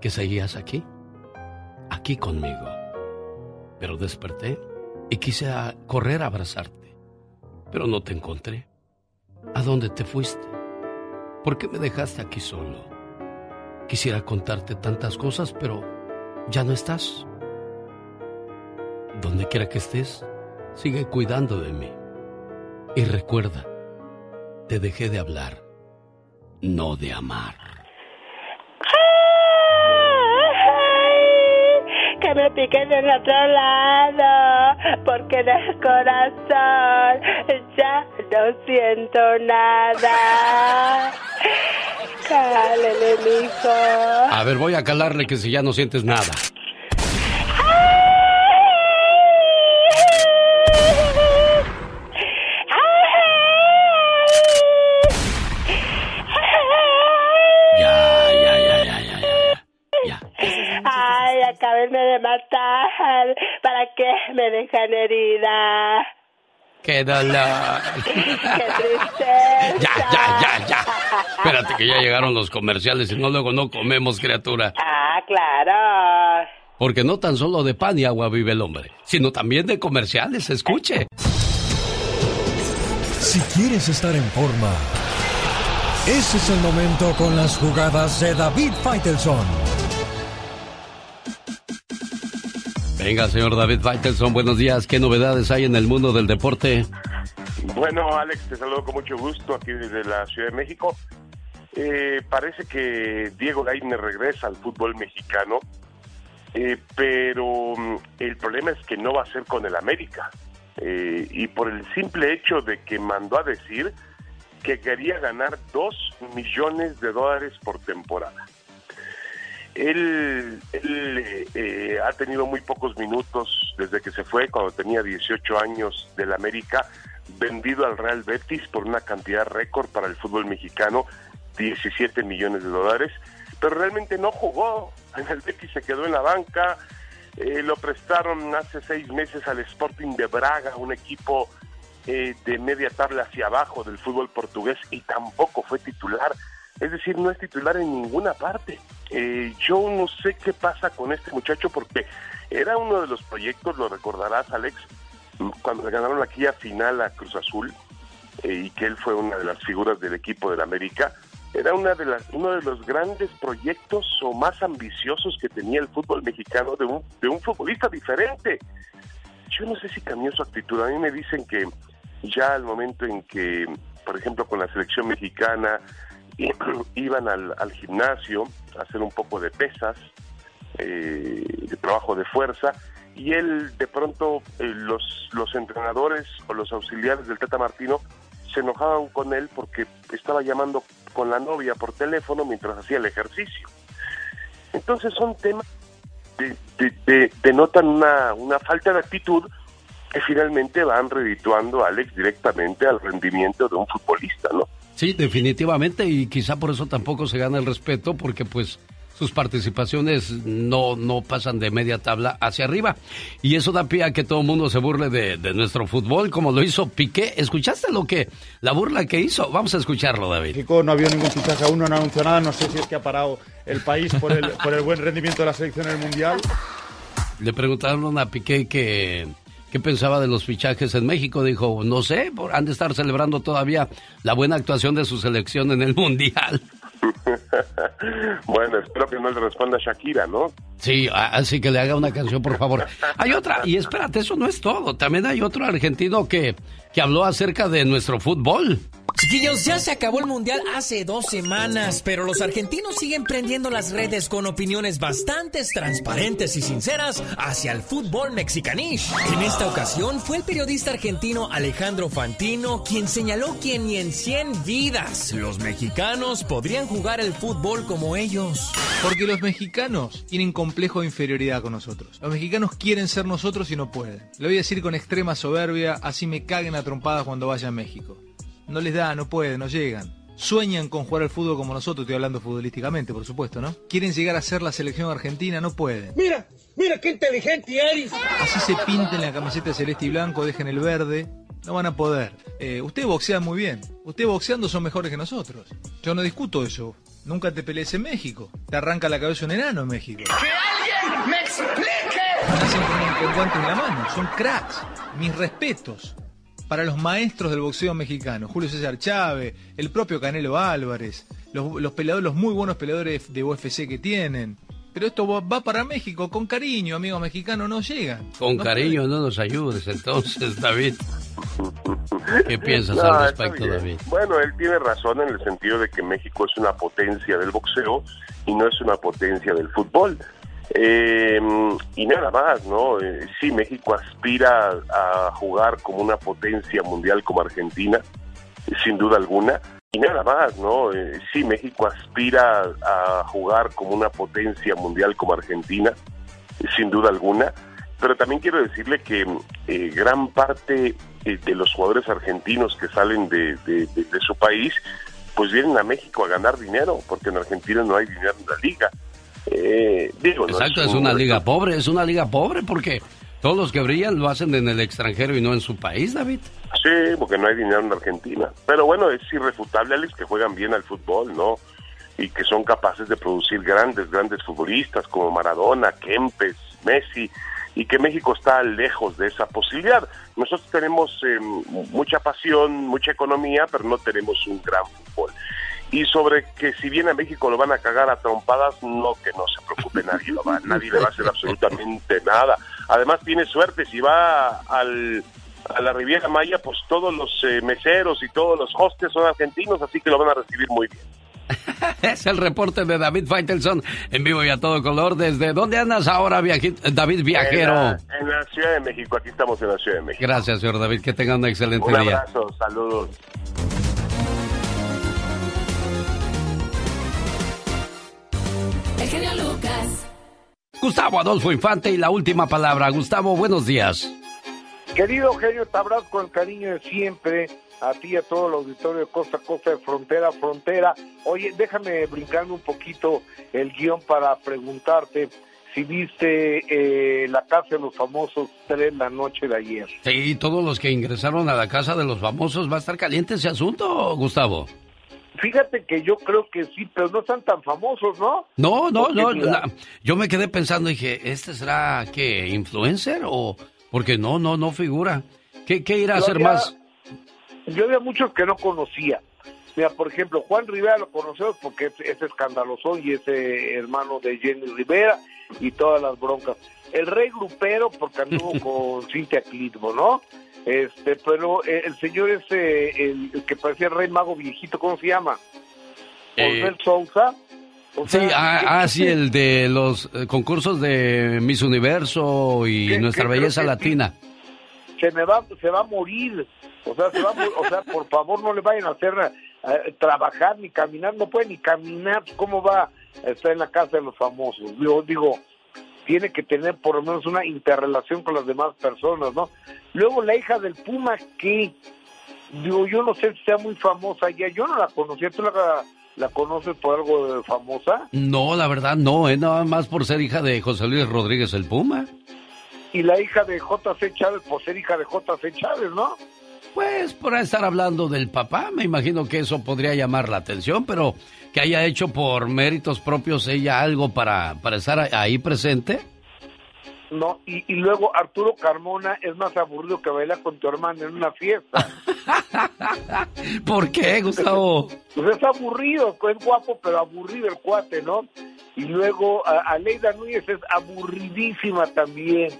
que seguías aquí, aquí conmigo. Pero desperté y quise correr a abrazarte, pero no te encontré. ¿A dónde te fuiste? ¿Por qué me dejaste aquí solo? Quisiera contarte tantas cosas, pero ya no estás. Donde quiera que estés, sigue cuidando de mí. Y recuerda, te dejé de hablar, no de amar. Me piques del otro lado, porque en el corazón ya no siento nada. Cálele, mijo. A ver, voy a calarle que si ya no sientes nada. ¿Para qué me dejan herida? ¡Qué dolor! ¡Qué tristeza! Ya, ya, ya, ya. Espérate que ya llegaron los comerciales y no luego no comemos, criatura. Ah, claro. Porque no tan solo de pan y agua vive el hombre, sino también de comerciales. Escuche. Si quieres estar en forma, ese es el momento con las jugadas de David Faitelson. Venga, señor David Faitelson, buenos días. ¿Qué novedades hay en el mundo del deporte? Bueno, Alex, te saludo con mucho gusto aquí desde la Ciudad de México. Eh, parece que Diego Lainez regresa al fútbol mexicano, eh, pero mm, el problema es que no va a ser con el América. Eh, y por el simple hecho de que mandó a decir que quería ganar 2 millones de dólares por temporada. Él, eh, ha tenido muy pocos minutos desde que se fue, cuando tenía 18 años del América, vendido al Real Betis por una cantidad récord para el fútbol mexicano, 17 millones de dólares, pero realmente no jugó. En el Betis se quedó en la banca, eh, lo prestaron hace seis meses al Sporting de Braga, un equipo eh, de media tabla hacia abajo del fútbol portugués y tampoco fue titular. Es decir, no es titular en ninguna parte. Eh, yo no sé qué pasa con este muchacho porque era uno de los proyectos, lo recordarás Alex, cuando le ganaron aquí a final a Cruz Azul eh, y que él fue una de las figuras del equipo del América. Era una de las, uno de los grandes proyectos o más ambiciosos que tenía el fútbol mexicano de un, de un futbolista diferente. Yo no sé si cambió su actitud. A mí me dicen que ya al momento en que, por ejemplo, con la selección mexicana, iban al, gimnasio a hacer un poco de pesas, eh, de trabajo de fuerza, y él de pronto, eh, los, los entrenadores o los auxiliares del Tata Martino se enojaban con él porque estaba llamando con la novia por teléfono mientras hacía el ejercicio. Entonces son temas que de, de, denotan una, una falta de actitud que finalmente van redituando a Alex directamente al rendimiento de un futbolista, ¿no? Sí, definitivamente, y quizá por eso tampoco se gana el respeto, porque pues sus participaciones no, no pasan de media tabla hacia arriba. Y eso da pie a que todo el mundo se burle de, de, nuestro fútbol, como lo hizo Piqué. ¿Escuchaste lo que, la burla que hizo? Vamos a escucharlo, David. Kiko no había ningún fichaje aún, no han anunciado nada. No sé si es que ha parado el país por el, por el buen rendimiento de la selección en el Mundial. Le preguntaron a Piqué que ¿Qué pensaba de los fichajes en México? Dijo, no sé, han de estar celebrando todavía la buena actuación de su selección en el Mundial. bueno, espero que no le responda Shakira, ¿no? Sí, así que le haga una canción, por favor. Hay otra, y espérate, eso no es todo. También hay otro argentino que, que habló acerca de nuestro fútbol. Chiquillos, ya se acabó el mundial hace dos semanas, pero los argentinos siguen prendiendo las redes con opiniones bastante transparentes y sinceras hacia el fútbol mexicanish. En esta ocasión fue el periodista argentino Alejandro Fantino quien señaló que ni en 100 vidas los mexicanos podrían jugar el fútbol como ellos. Porque los mexicanos tienen complejo de inferioridad con nosotros. Los mexicanos quieren ser nosotros y no pueden. Lo voy a decir con extrema soberbia, así me caguen a trompadas cuando vaya a México. No les da, no pueden, no llegan. Sueñan con jugar al fútbol como nosotros, estoy hablando futbolísticamente, por supuesto, ¿no? Quieren llegar a ser la selección argentina, no pueden. Mira, mira qué inteligente eres. Así se pinten la camiseta celeste y blanco, dejen el verde, no van a poder. Eh, ustedes boxean muy bien. Ustedes boxeando son mejores que nosotros. Yo no discuto eso. Nunca te pelees en México. Te arranca la cabeza un enano en México. ¡Que alguien me explique. Nacen con el guante en la mano, son cracks. Mis respetos para los maestros del boxeo mexicano, Julio César Chávez, el propio Canelo Álvarez, los, los peleadores, los muy buenos peleadores de UFC que tienen. Pero esto va- para México, con cariño, amigos mexicanos, no llegan. Con No cariño no nos ayudes entonces, David. ¿Qué piensas No, al respecto. David? Bueno, él tiene razón en el sentido de que México es una potencia del boxeo y no es una potencia del fútbol. Eh, y nada más, ¿no? Eh, sí, México aspira a jugar como una potencia mundial como Argentina, sin duda alguna. Y nada más, ¿no? Eh, sí, México aspira a jugar como una potencia mundial como Argentina, sin duda alguna. Pero también quiero decirle que eh, gran parte de los jugadores argentinos que salen de- de su país, pues vienen a México a ganar dinero, porque en Argentina no hay dinero en la liga. Eh, digo, no Exacto, es un- una liga pobre, es una liga pobre porque todos los que brillan lo hacen en el extranjero y no en su país, David. Sí, porque no hay dinero en Argentina. Pero bueno, es irrefutable, Alex, que juegan bien al fútbol, ¿no? Y que son capaces de producir grandes, grandes futbolistas como Maradona, Kempes, Messi, y que México está lejos de esa posibilidad. Nosotros tenemos eh, mucha pasión, mucha economía, pero no tenemos un gran fútbol. Y sobre que si viene a México lo van a cagar a trompadas, no, que no se preocupe nadie, lo va- nadie le va a hacer absolutamente nada. Además tiene suerte, si va al, a la Riviera Maya, pues todos los eh, meseros y todos los hostes son argentinos, así que lo van a recibir muy bien. Es el reporte de David Faitelson en vivo y a todo color. ¿Desde dónde andas ahora, David Viajero? En la, en la Ciudad de México, aquí estamos en la Ciudad de México. Gracias, señor David. Que tenga un excelente Un día. abrazo, saludos. El genio Lucas. Gustavo Adolfo Infante y la última palabra. Gustavo, buenos días. Querido genio, te abrazo con el cariño de siempre, a ti y a todo el auditorio de costa a costa, de frontera a frontera. Oye, déjame brincarme un poquito el guion para preguntarte si viste eh, La Casa de los Famosos 3 la noche de ayer. Sí, todos los que ingresaron a la casa de los famosos, ¿va a estar caliente ese asunto, Gustavo? Fíjate que yo creo que sí, pero no están tan famosos, ¿no? No, no, no. la- yo me quedé pensando, dije, ¿este será qué? ¿Influencer? o Porque no, no, no figura. ¿Qué, qué irá a hacer había- más? Yo había muchos que no conocía. Mira, por ejemplo, Juan Rivera lo conocemos porque es, es escandaloso y es eh, hermano de Jenny Rivera y todas las broncas. El rey grupero porque anduvo con Cintia Clitbo, ¿no? Este, pero eh, el señor ese, el, el que parecía el rey mago viejito, ¿cómo se llama? Eh, Sousa. O Sí, sea, ah, que- ah, sí, el de los eh, concursos de Miss Universo y Que- Nuestra que Belleza sí. Latina. se me va se va a morir o sea se va a o sea por favor no le vayan a hacer eh, trabajar ni caminar no puede ni caminar cómo va a estar en la casa de los famosos yo digo tiene que tener por lo menos una interrelación con las demás personas no luego la hija del Puma que digo yo no sé si sea muy famosa ya yo no la conocía tú la la conoces por algo de famosa No, la verdad no, ¿eh? nada más por ser hija de José Luis Rodríguez el Puma. y la hija de JC Chávez por ser hija de JC Chávez no Pues por estar hablando del papá, me imagino que eso podría llamar la atención, pero que haya hecho por méritos propios ella algo para, para estar ahí presente. No, y, y luego Arturo Carmona es más aburrido que bailar con tu hermana en una fiesta. ¿Por qué, Gustavo? Pues es aburrido, es guapo, pero aburrido el cuate, ¿no? Y luego a, Aleida Núñez es aburridísima también.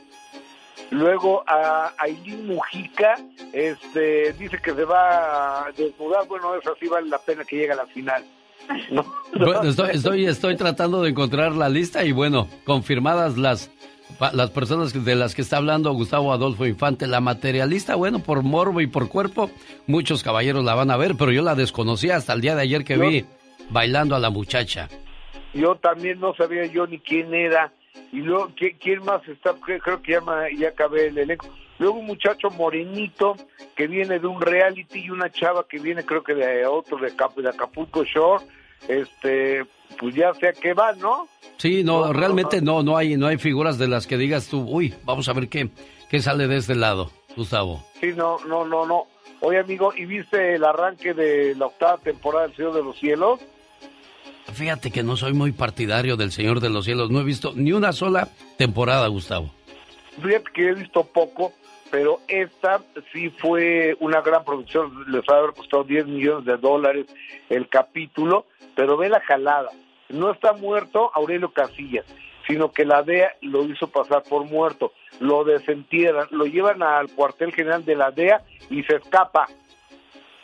Luego a Aileen Mujica este, dice que se va a desnudar. Bueno, eso sí vale la pena que llegue a la final. ¿no? Bueno, estoy, estoy, estoy tratando de encontrar la lista y bueno, confirmadas las, las personas de las que está hablando Gustavo Adolfo Infante, la materialista, bueno, por morbo y por cuerpo, muchos caballeros la van a ver, pero yo la desconocía hasta el día de ayer que Yo- vi bailando a la muchacha. Yo también no sabía yo ni quién era. Y luego, ¿qui- ¿quién más está? Cre- Creo que ya, ya acabé el elenco. Luego un muchacho morenito que viene de un reality y una chava que viene creo que de otro, de, Acap- de Acapulco Shore. Este, pues ya sé a qué va, ¿no? Sí, no, realmente no, no hay, no hay figuras de las que digas tú, uy, vamos a ver qué, qué sale de este lado, Gustavo. Sí, no, no, no, no. Oye, amigo, ¿y viste el arranque de la octava temporada del Señor de los Cielos? Fíjate que no soy muy partidario del Señor de los Cielos. No he visto ni una sola temporada, Gustavo. Fíjate que he visto poco, pero esta sí fue una gran producción. Les va a haber costado 10 millones de dólares el capítulo, pero ve la jalada. No está muerto Aurelio Casillas, sino que la DEA lo hizo pasar por muerto. Lo desentierran, lo llevan al cuartel general de la DEA y se escapa.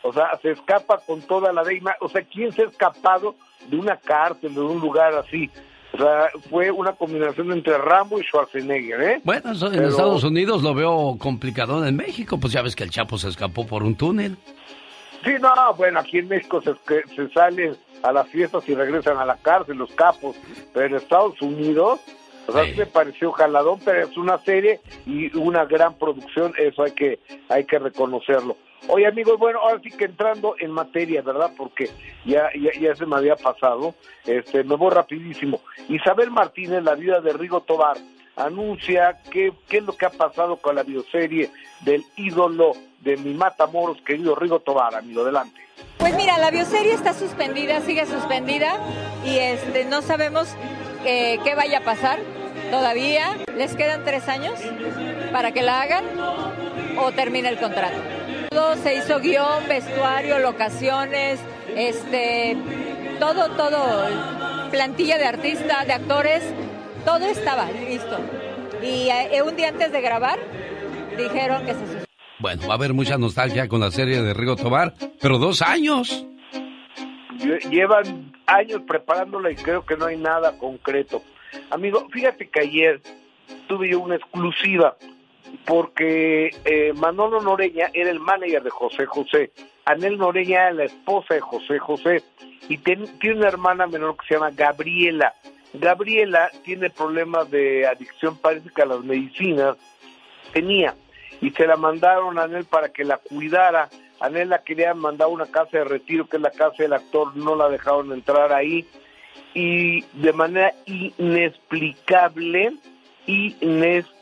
O sea, se escapa con toda la DEA. O sea, ¿quién se ha escapado de una cárcel, de un lugar así? O sea, fue una combinación entre Rambo y Schwarzenegger, ¿eh? Bueno, eso en Pero- Estados Unidos lo veo complicado. En México, pues ya ves que el Chapo se escapó por un túnel. Sí, no, bueno, aquí en México se, se salen a las fiestas y regresan a la cárcel los capos, pero en Estados Unidos, o sea, sí me pareció jaladón, pero es una serie y una gran producción, eso hay que, hay que reconocerlo. Oye, amigos, bueno, ahora sí que entrando en materia, ¿verdad? Porque ya, ya, ya se me había pasado, este, me voy rapidísimo. Isabel Martínez, la vida de Rigo Tobar, anuncia qué, qué es lo que ha pasado con la bioserie del ídolo de mi Matamoros, querido Rigo Tobar, amigo, adelante. Pues mira, la bioserie está suspendida, sigue suspendida y este no sabemos eh, qué vaya a pasar todavía. Les quedan tres años para que la hagan o termine el contrato. Todo se hizo guion, vestuario, locaciones, este, todo, todo, plantilla de artistas, de actores, todo estaba listo. Y eh, un día antes de grabar dijeron que se. Bueno, va a haber mucha nostalgia con la serie de Rigo Tobar, pero dos años. Lle- Llevan años preparándola y creo que no hay nada concreto. Amigo, fíjate que ayer tuve yo una exclusiva porque eh, Manolo Noreña era el manager de José José. Anel Noreña era la esposa de José José y tiene una hermana menor que se llama Gabriela. Gabriela tiene problemas de adicción, parece a las medicinas tenía y se la mandaron a Anel para que la cuidara. Anel la quería mandar a una casa de retiro, que es la casa del actor, no la dejaron entrar ahí. Y de manera inexplicable, inexplicable,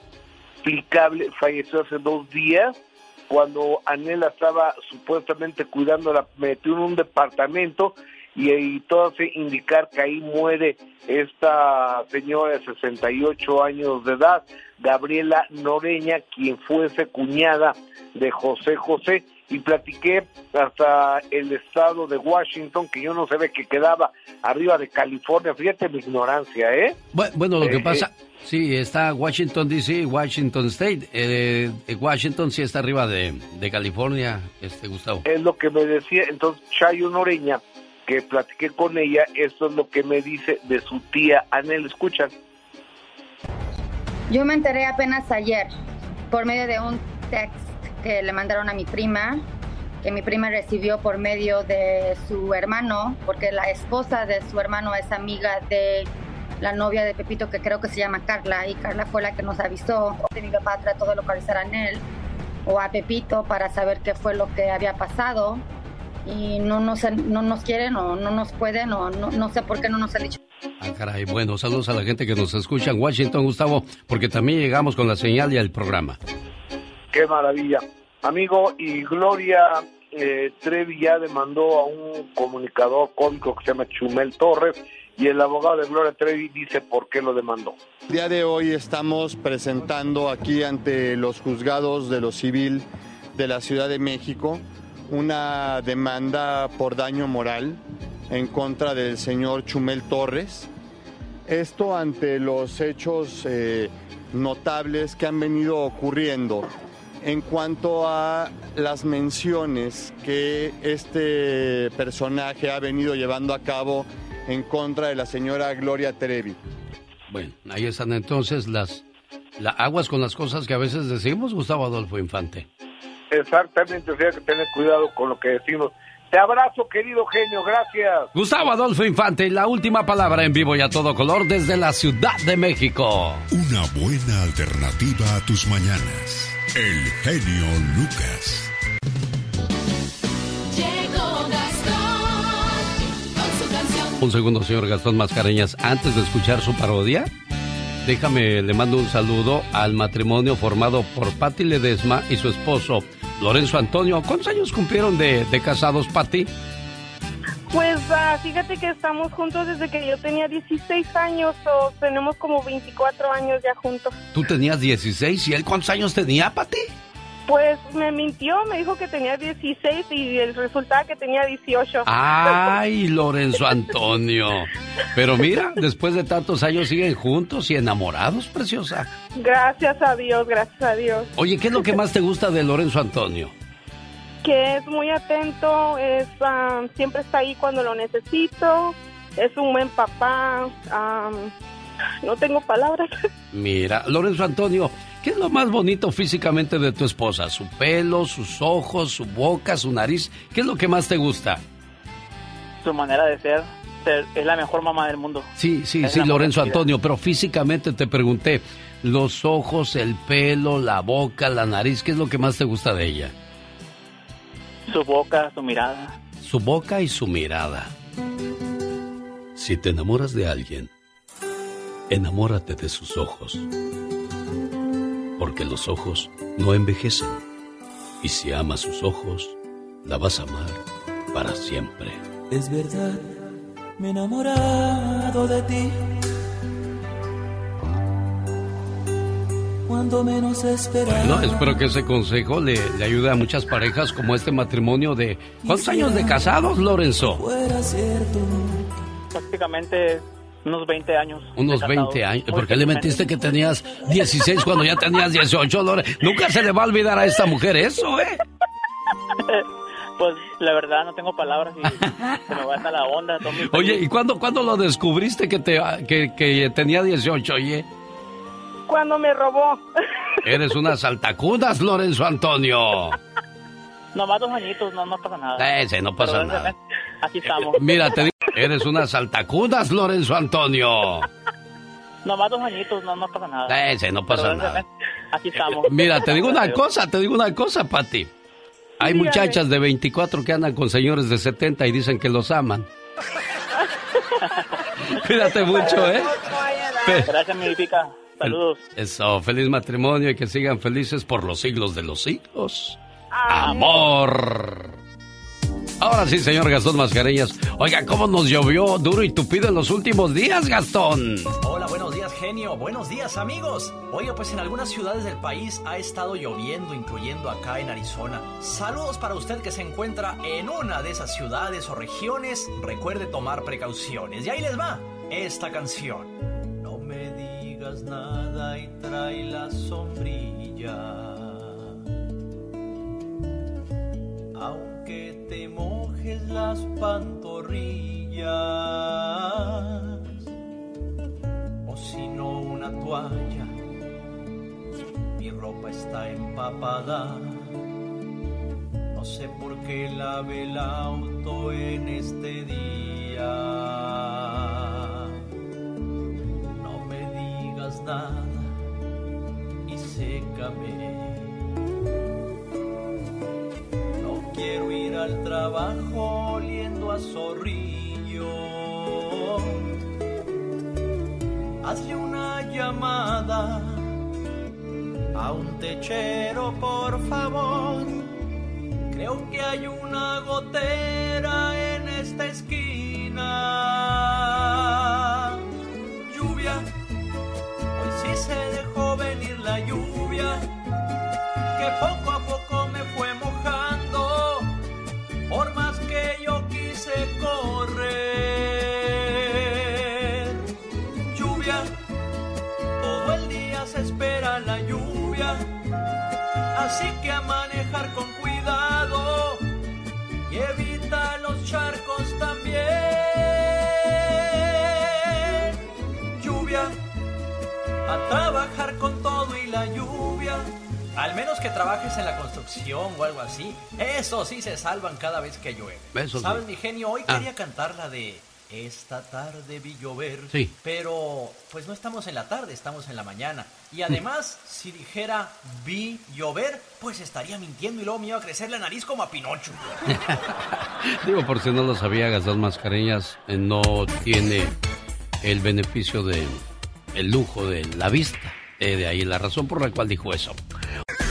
falleció hace dos días cuando Anela estaba supuestamente cuidando, la metió en un departamento y, y todo hace indicar que ahí muere esta señora de 68 años de edad, Gabriela Noreña, quien fuese cuñada de José José, y platiqué hasta el estado de Washington, que yo no sabía que quedaba arriba de California, fíjate mi ignorancia, ¿eh? Bu- Bueno, lo que Eh, pasa, sí, está Washington DC, Washington State. Eh, eh, Washington sí está arriba de, de California, este Gustavo. es lo que me decía, entonces Chayo Noreña, que platiqué con ella, esto es lo que me dice de su tía Anel, escuchan. Yo me enteré apenas ayer por medio de un text que le mandaron a mi prima, que mi prima recibió por medio de su hermano, porque la esposa de su hermano es amiga de la novia de Pepito, que creo que se llama Carla, y Carla fue la que nos avisó. Mi papá trató de localizar a él o a Pepito para saber qué fue lo que había pasado y no nos, no nos quieren o no nos pueden o no, no sé por qué no nos han dicho. Ah, caray, bueno, saludos a la gente que nos escucha en Washington, Gustavo, porque también llegamos con la señal y el programa. Qué maravilla. Amigo, y Gloria eh, Trevi ya demandó a un comunicador cómico que se llama Chumel Torres y el abogado de Gloria Trevi dice por qué lo demandó. El día de hoy estamos presentando aquí ante los juzgados de lo civil de la Ciudad de México una demanda por daño moral en contra del señor Chumel Torres. Esto ante los hechos eh, notables que han venido ocurriendo en cuanto a las menciones que este personaje ha venido llevando a cabo en contra de la señora Gloria Trevi. Bueno, ahí están entonces las la, aguas con las cosas que a veces decimos, Gustavo Adolfo Infante. Exactamente, o sea que tener cuidado con lo que decimos. Te abrazo, querido genio, gracias. Gustavo Adolfo Infante, la última palabra en vivo y a todo color desde la Ciudad de México. Una buena alternativa a tus mañanas. El genio Lucas. Llegó Gastón con su canción. Un segundo, señor Gastón Mascareñas, antes de escuchar su parodia, déjame, le mando un saludo al matrimonio formado por Patti Ledesma y su esposo, Lorenzo Antonio. ¿Cuántos años cumplieron de, de casados, Patti? Pues ah, fíjate que estamos juntos desde que yo tenía 16 años o tenemos como 24 años ya juntos. Tú tenías 16 y él cuántos años tenía, Pati? Pues me mintió, me dijo que tenía 16 y el resultado que tenía 18. Ay, Lorenzo Antonio. Pero mira, después de tantos años siguen juntos y enamorados, preciosa. Gracias a Dios, gracias a Dios. Oye, ¿qué es lo que más te gusta de Lorenzo Antonio? Que es muy atento, es ah, siempre está ahí cuando lo necesito, es un buen papá. ah, no tengo palabras. Mira, Lorenzo Antonio, ¿qué es lo más bonito físicamente de tu esposa? ¿Su pelo, sus ojos, su boca, su nariz? ¿Qué es lo que más te gusta? Su manera de ser, ser- es la mejor mamá del mundo. Sí, sí, Es sí, Lorenzo Antonio, pero físicamente te pregunté, los ojos, el pelo, la boca, la nariz, ¿qué es lo que más te gusta de ella? Su boca, su mirada. Su boca y su mirada. Si te enamoras de alguien, enamórate de sus ojos. Porque los ojos no envejecen. Y si amas sus ojos, la vas a amar para siempre. Es verdad, me he enamorado de ti. Cuando menos esperaba. Bueno, espero que ese consejo le, le ayude a muchas parejas como este matrimonio de... ¿Cuántos años de casados, Lorenzo? Fuera cierto. Prácticamente unos 20 años. Unos de casado. 20 años. ¿Por qué le metiste que tenías 16 cuando ya tenías 18, Lorenzo? Nunca se le va a olvidar a esta mujer eso, ¿eh? Pues la verdad no tengo palabras y se me va hasta la onda. Oye. ¿y cuándo, cuándo lo descubriste que, te, que, que tenía 18, oye? Cuando me robó. Eres una saltacudas, Lorenzo Antonio. Nomás dos añitos, no, no pasa nada. Ese, no pasa Pero, nada. Aquí estamos. Mira, te digo, eres una saltacudas, Lorenzo Antonio. Nomás dos añitos, no, no pasa nada. Ese, no pasa Pero, nada. Aquí estamos. Mira, te digo una cosa, te digo una cosa, Pati. Hay Dígame. muchachas de 24 que andan con señores de 70 y dicen que los aman. Cuídate mucho, ¿eh? Gracias, mi pica. Saludos. Eso, feliz matrimonio y que sigan felices por los siglos de los siglos. Amor. Ahora sí, señor Gastón Mascareñas. Oiga, ¿cómo nos llovió duro y tupido en los últimos días, Gastón? Hola, buenos días, genio. Buenos días, amigos. Oiga, pues en algunas ciudades del país ha estado lloviendo, incluyendo acá en Arizona. Saludos para usted que se encuentra en una de esas ciudades o regiones. Recuerde tomar precauciones. Y ahí les va esta canción. No me digas nada y trae la sombrilla. Aunque te mojes las pantorrillas o si no una toalla. Mi ropa está empapada. No sé por qué lave el auto en este día. Y sécame. No quiero ir al trabajo oliendo a zorrillo. Hazle una llamada a un techero, por favor. Creo que hay una gotera en esta esquina. Se dejó venir la lluvia, que poco a poco me fue mojando, por más que yo quise correr. Lluvia, todo el día se espera la lluvia, así que a manejar con cuidado y evita los charcos también. A trabajar con todo y la lluvia. Al menos que trabajes en la construcción o algo así. Eso sí se salvan cada vez que llueve. Eso sí. ¿Sabes, mi genio? Hoy Ah. quería cantar la de Esta tarde vi llover. Sí. Pero, pues no estamos en la tarde, estamos en la mañana. Y además, si dijera vi llover, pues estaría mintiendo y luego me iba a crecer la nariz como a Pinocho. Digo, por si no lo sabía, Gastón Mascareñas eh, no tiene el beneficio de el lujo de la vista. Eh, de ahí la razón por la cual dijo eso.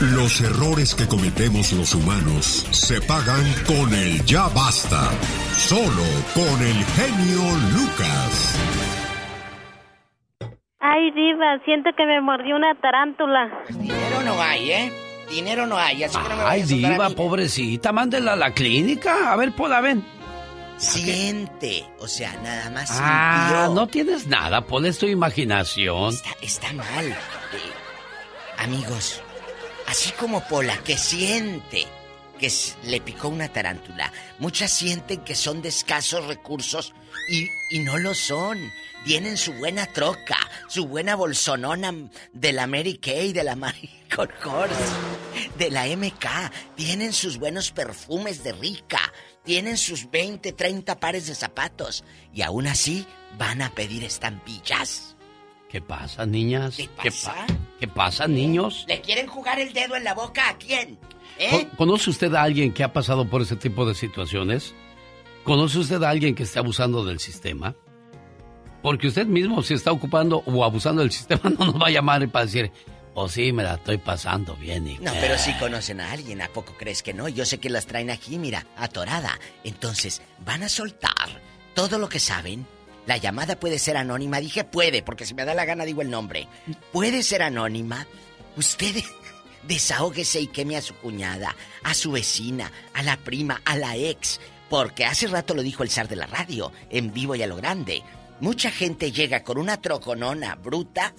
Los errores que cometemos los humanos se pagan con el ya basta. Solo con el genio Lucas. Ay, diva, siento que me mordió una tarántula. Dinero no hay, ¿eh? Dinero no hay, así que no me Ay, diva, pobrecita, mándela a la clínica. A ver, Pola, ven. Siente, o sea, nada más Ah, sintió. no tienes nada, Pola, es tu imaginación. Está mal. Eh, amigos, así como Pola, que siente que le picó una tarántula, muchas sienten que son de escasos recursos y, y no lo son. Tienen su buena troca, su buena bolsonona de la Mary Kay, de la Michael Kors, de la MK. Tienen sus buenos perfumes de rica. Tienen sus 20, 30 pares de zapatos. Y aún así van a pedir estampillas. ¿Qué pasa, niñas? ¿Qué ¿Qué, pasa? pa- ¿Qué pasa, niños? ¿Le quieren jugar el dedo en la boca a quién? ¿Eh? ¿Con- ¿Conoce usted a alguien que ha pasado por ese tipo de situaciones? ¿Conoce usted a alguien que esté abusando del sistema? Porque usted mismo, si está ocupando o abusando del sistema, no nos va a llamar para decir, oh sí, me la estoy pasando bien. Y No, pero si conocen a alguien, ¿a poco crees que no? Yo sé que las traen aquí, mira, atorada. Entonces, van a soltar todo lo que saben. La llamada puede ser anónima. Dije puede, porque si me da la gana digo el nombre. Puede ser anónima. Usted desahógese y queme a su cuñada, a su vecina, a la prima, a la ex. Porque hace rato lo dijo el zar de la radio, en vivo y a lo grande. Mucha gente llega con una troconona bruta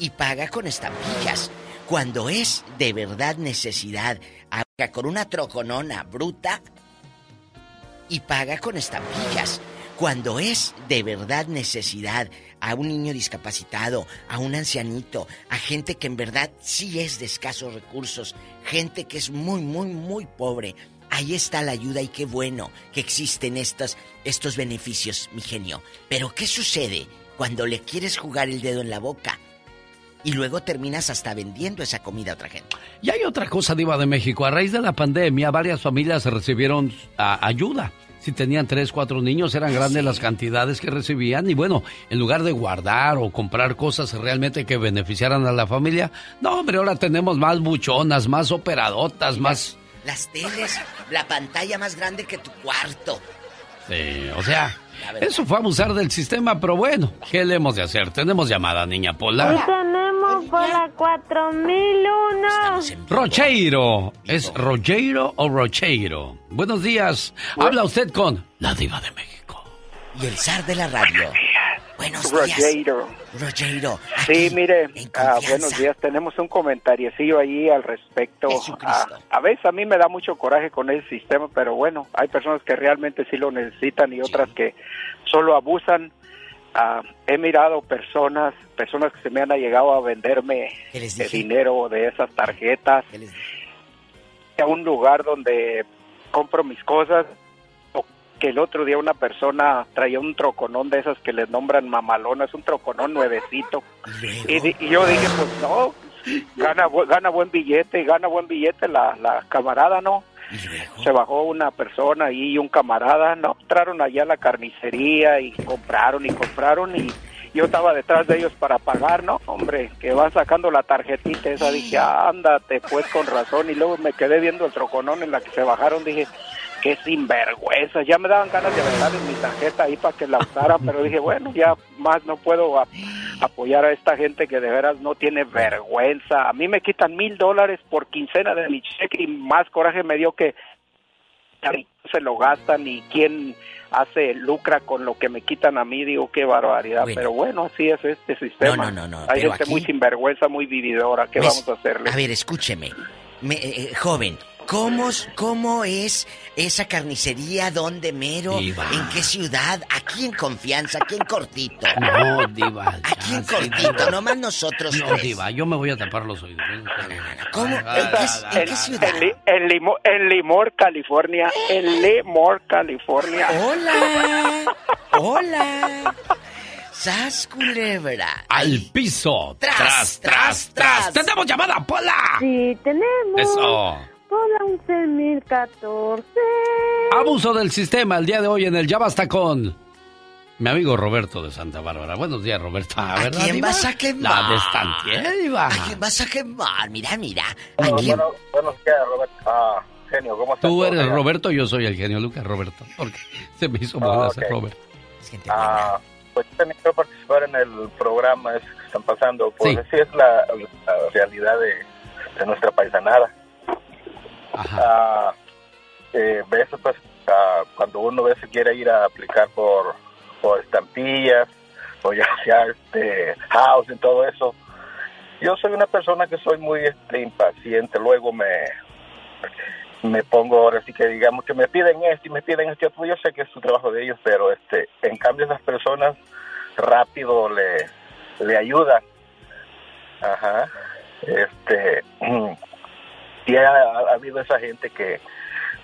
y paga con estampillas. Cuando es de verdad necesidad, haga con una troconona bruta y paga con estampillas. Cuando es de verdad necesidad a un niño discapacitado, a un ancianito, a gente que en verdad sí es de escasos recursos, gente que es muy, muy, muy pobre, ahí está la ayuda y qué bueno que existen estos, estos beneficios, mi genio. Pero ¿qué sucede cuando le quieres jugar el dedo en la boca? Y luego terminas hasta vendiendo esa comida a otra gente. Y hay otra cosa, Diva de México. A raíz de la pandemia, varias familias recibieron ah, ayuda. Si tenían tres, cuatro niños, eran grandes las cantidades que recibían. Y bueno, en lugar de guardar o comprar cosas realmente que beneficiaran a la familia, no, hombre, ahora tenemos más buchonas, más operadotas, más. Las teles, la pantalla más grande que tu cuarto. Sí, o sea. Eso fue abusar del sistema, pero bueno, ¿qué le hemos de hacer? Tenemos llamada, niña Y Pola. tenemos por la 4001. Rocheiro. ¿Es Rocheiro o Rocheiro? Buenos días. Habla usted con la Diva de México. Y el zar de la radio. Buenos días. Rogeiro. Rogeiro. Sí, mire, ah, buenos días. Tenemos un comentariecillo ahí al respecto. Ah, a veces a mí me da mucho coraje con ese sistema, pero bueno, hay personas que realmente sí lo necesitan y otras que solo abusan. Ah, he mirado personas, personas que se me han llegado a venderme de dinero de esas tarjetas a un lugar donde compro mis cosas que el otro día una persona traía un troconón de esas que les nombran mamalonas, un troconón nuevecito. Y, y yo dije, pues no, gana, gana buen billete, gana buen billete la, la camarada, ¿no? Se bajó una persona y un camarada, no, entraron allá a la carnicería y compraron y compraron y yo estaba detrás de ellos para pagar, ¿no? Hombre, que van sacando la tarjetita esa, dije, ándate pues con razón y luego me quedé viendo el troconón en la que se bajaron, dije, qué sinvergüenza, ya me daban ganas de aventarles mi tarjeta ahí para que la usaran, pero dije, bueno, ya más no puedo apoyar a esta gente que de veras no tiene vergüenza. A mí me quitan mil dólares por quincena de mi cheque y más coraje me dio que se lo gastan y quién hace lucra con lo que me quitan a mí, digo qué barbaridad, Bueno. pero bueno, así es este sistema. No, no, no, no, Hay gente aquí- muy sinvergüenza, muy vividora, ¿qué vamos a hacerle? A ver, escúcheme. Me- eh, eh, joven, ¿cómo, ¿cómo es esa carnicería? ¿Dónde mero? Diva. ¿En qué ciudad? Aquí en confianza, aquí en cortito. No, Diva. Aquí en sí, cortito, Diva. nomás nosotros No, tres. Diva, yo me voy a tapar los oídos. ¿Cómo? Ah, ¿En qué, en qué ciudad? En, en, Limo- en Limor, California, en Limor, California. Hola, hola. ¡Sas, culebra! Al piso. Tras, Tras, tras, tras. ¡Tenemos llamada, Pola! Sí, tenemos. Eso. Por la 11014. Abuso del sistema el día de hoy en el Ya Basta con... Mi amigo Roberto de Santa Bárbara. Buenos días, Roberto. ¿A quién vas a quemar? La de. ¿A quién vas a quemar? Mira, mira. ¿A Bueno, quién? bueno, buenos días, Roberto. Ah, genio, ¿cómo estás? Tú eres Roberto, yo soy el genio Lucas Roberto. Porque se me hizo mal Ah, hacer ok. Roberto. Ah, pues también quiero participar en el programa ese que están pasando. Pues Sí. así es la, la realidad de, de nuestra paisanada. Ah, eh, veces, pues, ah, cuando uno a veces quiere ir a aplicar por, por estampillas, o ya sea este house y todo eso, yo soy una persona que soy muy este, impaciente. Luego me me pongo ahora sí que digamos que me piden esto y me piden esto yo sé que es su trabajo de ellos pero este en cambio esas personas rápido le le ayudan. Ajá. Este y ha, ha habido esa gente que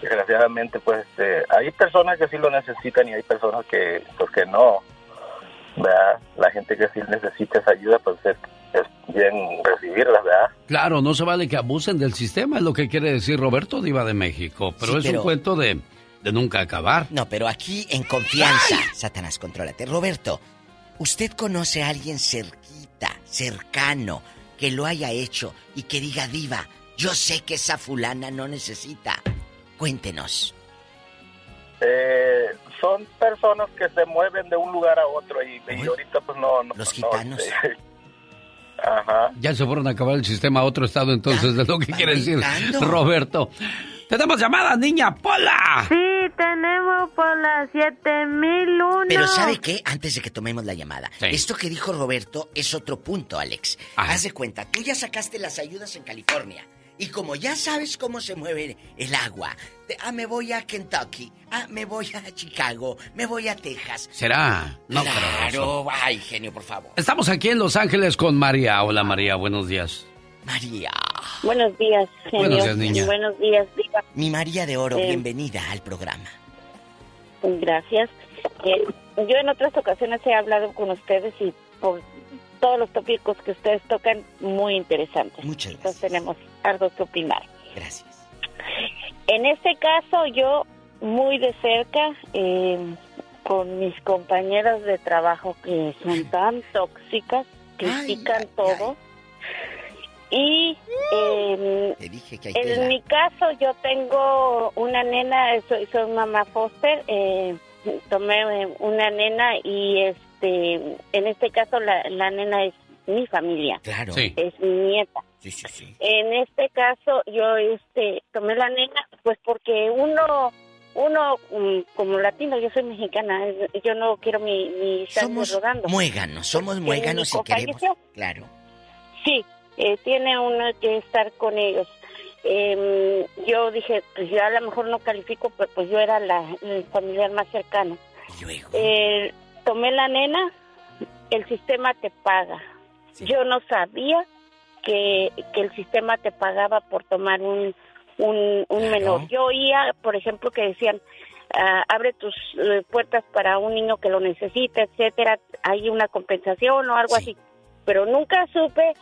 desgraciadamente pues este, hay personas que sí lo necesitan y hay personas que pues que no ¿verdad? la gente que sí necesita esa ayuda pues es, es bien recibirla verdad Claro, no se vale que abusen del sistema, es lo que quiere decir Roberto Diva de México. Pero Sí, es pero- un cuento de, de nunca acabar. No, pero aquí en confianza. Satanás, contrólate. Roberto, ¿usted conoce a alguien cerquita, cercano, que lo haya hecho y que diga, diva, yo sé que esa fulana no necesita? Cuéntenos. Eh, son personas que se mueven de un lugar a otro y, y ahorita pues no, no Los no, gitanos. ajá Ya se fueron a acabar el sistema a otro estado, entonces, de lo que quiere decir. Roberto. ¡Tenemos llamada, niña Pola! Sí, tenemos por las 7001. Pero ¿sabe qué? Antes de que tomemos la llamada. Esto que dijo Roberto es otro punto, Alex. Haz de cuenta, tú ya sacaste las ayudas en California. Y como ya sabes cómo se mueve el agua, ah, me voy a Kentucky, ah, me voy a Chicago, me voy a Texas. ¿Será? No. Claro, ay, genio, por favor. Estamos aquí en Los Ángeles con María. Hola, María, buenos días. María. Buenos días, genio. Buenos días, niña. Buenos días, Diva. Mi María de Oro, Eh. bienvenida al programa. Gracias. Eh, yo en otras ocasiones he hablado con ustedes y por todos los tópicos que ustedes tocan, muy interesantes. Muchas Entonces tenemos Gracias. En este caso, yo muy de cerca, eh, con mis compañeras de trabajo que son tan tóxicas, critican todo. Y eh, Te dije que hay en tela. mi caso, yo tengo una nena, soy, soy mamá foster, eh, tomé eh, una nena y este, en este caso la, la nena es mi familia, Claro. es mi nieta. Sí, sí, sí. En este caso, yo este, tomé la nena, pues porque uno, uno mm, como latino, yo soy mexicana, eh, yo no quiero mi, mi Somos rodando. muéganos, somos Porque muéganos y queremos. falleció. Claro. Sí, eh, tiene uno que estar con ellos. Em, yo dije, pues yo a lo mejor no califico, pero pues yo era la, el familiar más cercano. Eh, tomé la nena, el sistema te paga. Yo no sabía que, que el sistema te pagaba por tomar un, un, un menor. Yo oía, por ejemplo, que decían, ah, abre tus eh, puertas para un niño que lo necesita, etcétera, hay una compensación o algo así. Pero nunca supe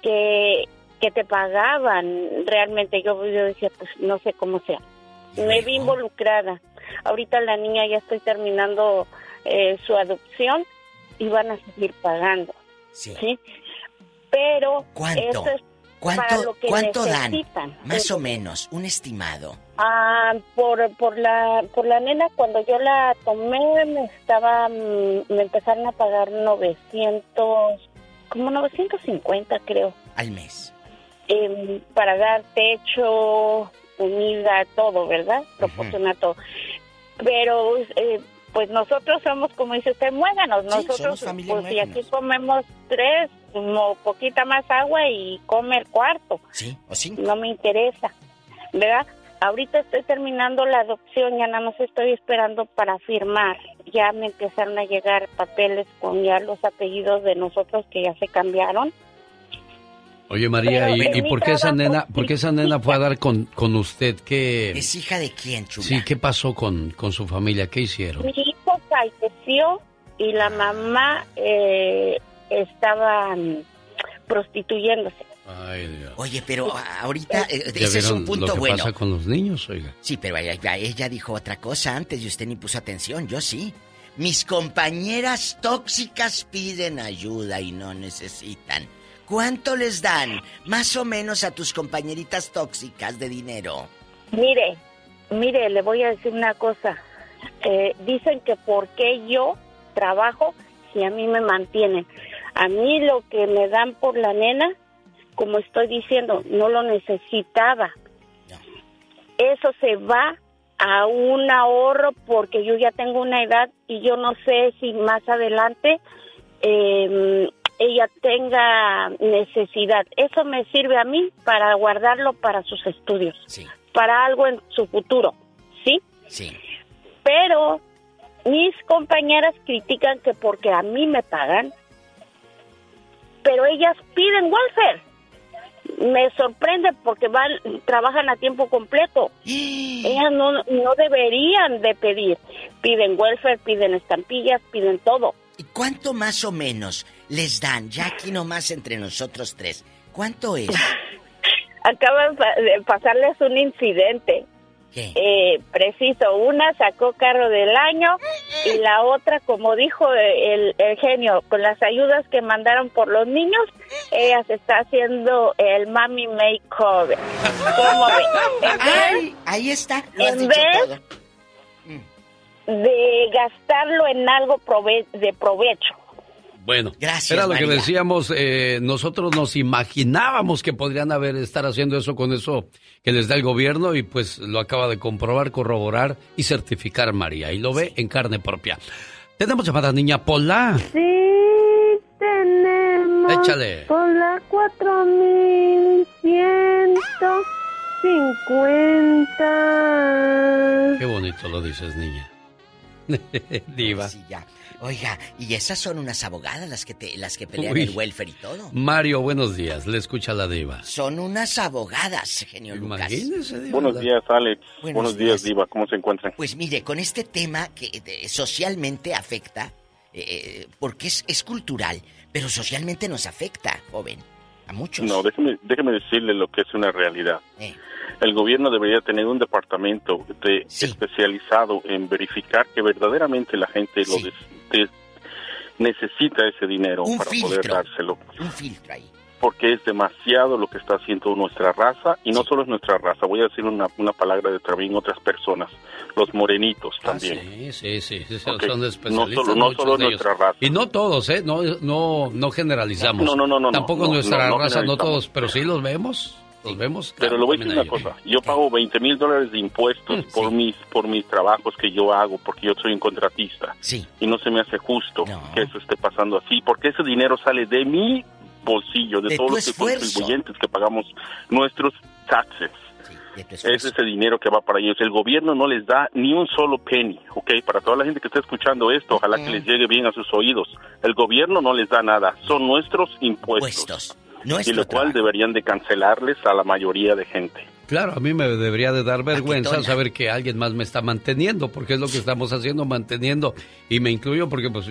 que, que te pagaban realmente. Yo, yo decía, pues no sé cómo sea. Me vi involucrada. Ahorita la niña ya estoy terminando eh, su adopción y van a seguir pagando. Sí. Pero ¿Cuánto? eso es ¿Cuánto, lo que cuánto dan? Más o menos, un estimado. Ah, por, por la por la nena cuando yo la tomé me estaba mm, me empezaron a pagar 900 como 950 creo Al mes. em, para dar techo comida todo verdad proporciona todo pero eh, pues nosotros somos como dice usted muéganos nosotros pues si aquí comemos tres como poquita más agua y come el cuarto Sí, o cinco. no me interesa, ¿verdad? Ahorita estoy terminando la adopción, ya nada más estoy esperando para firmar. Ya me empezaron a llegar papeles con ya los apellidos de nosotros que ya se cambiaron. Oye, María, Pero ¿y, y por qué esa nena, por qué esa nena fue a dar con, con usted? ¿Qué, ¿Es hija de quién, chula? sí, ¿qué pasó con, con su familia? ¿Qué hicieron? Mi hijo falleció y la mamá eh, estaba mm, prostituyéndose. Ay, Dios. Oye, pero ahorita eh, ¿Ya ese es un punto lo que bueno. pasa con los niños, oiga? Sí, pero ella, ella dijo otra cosa antes y usted ni puso atención, yo sí. Mis compañeras tóxicas piden ayuda y no necesitan. ¿Cuánto les dan más o menos a tus compañeritas tóxicas de dinero? Mire, mire, le voy a decir una cosa. Eh, dicen que por qué yo trabajo si a mí me mantienen. A mí lo que me dan por la nena, como estoy diciendo, no lo necesitaba. Eso se va a un ahorro porque yo ya tengo una edad y yo no sé si más adelante eh, ella tenga necesidad. Eso me sirve a mí para guardarlo para sus estudios, para algo en su futuro, ¿sí? Sí. Pero mis compañeras critican que porque a mí me pagan, pero ellas piden welfare. Me sorprende porque van, trabajan a tiempo completo. Ellas no, no deberían de pedir. Piden welfare, piden estampillas, piden todo. ¿Y cuánto más o menos les dan, ya aquí nomás entre nosotros tres? ¿Cuánto es? Acaba de pasarles un incidente. Eh, preciso, una sacó carro del año y la otra, como dijo el, genio, con las ayudas que mandaron por los niños, ella se está haciendo el mami makeover. ¿Cómo ve? ahí está, en vez de gastarlo en algo de provecho. Bueno, Gracias, era lo que decíamos, eh, nosotros nos imaginábamos que podrían haber estar haciendo eso con eso que les da el gobierno y pues lo acaba de comprobar, corroborar y certificar María y lo ve en carne propia. Tenemos llamada niña Pola. Sí, tenemos. Échale. Pola 4150. Qué bonito lo dices, niña. Diva. Sí, ya. Oiga, y esas son unas abogadas las que te, las que pelean el welfare y todo. Mario, buenos días. Le escucha la diva. Son unas abogadas, genio Lucas. Buenos días, Alex. Buenos, días, diva. ¿Cómo se encuentran? Pues mire, con este tema que socialmente afecta, eh, eh, porque es, es cultural, pero socialmente nos afecta, joven. A muchos. No, déjeme, déjeme decirle lo que es una realidad. Eh el gobierno debería tener un departamento de, especializado en verificar que verdaderamente la gente lo necesita ese dinero para poder dárselo. Un filtro ahí. Porque es demasiado lo que está haciendo nuestra raza, y no solo es nuestra raza, voy a decir una, una palabra de también otras personas, los morenitos ah, también. sí, sí, sí, son especialistas. No solo, no solo nuestra raza. Y no todos, ¿eh? No, no, no generalizamos. No, no, no, no. Tampoco nuestra raza, no todos, pero sí los vemos. Nos vemos. Pero le voy a decir una cosa. Yo pago 20 mil dólares de impuestos mm, por mis por mis trabajos que yo hago, porque yo soy un contratista. Sí. Y no se me hace justo que eso esté pasando así, porque ese dinero sale de mi bolsillo, de, todos los contribuyentes que pagamos nuestros taxes. es ese dinero que va para ellos. El gobierno no les da ni un solo penny, ¿ok? Para toda la gente que está escuchando esto, ojalá que les llegue bien a sus oídos. El gobierno no les da nada, son nuestros impuestos y lo cual deberían de cancelarles a la mayoría de gente. Claro, a mí me debería de dar vergüenza saber que alguien más me está manteniendo, porque es lo que estamos haciendo, manteniendo, y me incluyo porque pues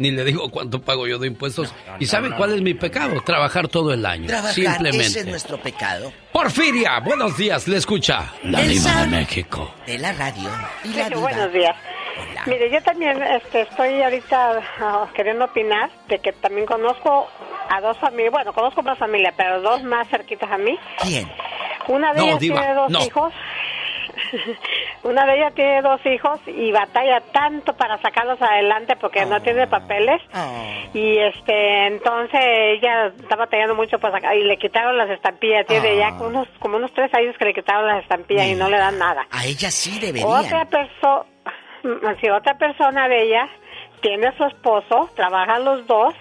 ni le digo cuánto pago yo de impuestos. ¿Y sabe cuál es mi pecado? Trabajar todo el año. Trabajar, simplemente. ese es nuestro pecado. Porfiria, buenos días, le escucha la Diva de México. De la radio y la Buenos días. Mire, yo también este, estoy ahorita ah, queriendo opinar de que también conozco a dos familias, bueno, conozco más familias, pero dos más cerquitas a mí. ¿Quién? Una de ellas tiene dos hijos. Una de ellas tiene dos hijos y batalla tanto para sacarlos adelante porque no tiene papeles. Ah. Y este, entonces ella está batallando mucho para sacar y le quitaron las estampillas. Tiene ya como ah. unos, como unos tres años que le quitaron las estampillas y no le dan nada. A ella sí debería. Otra persona, si otra persona de ella tiene a su esposo, trabajan los dos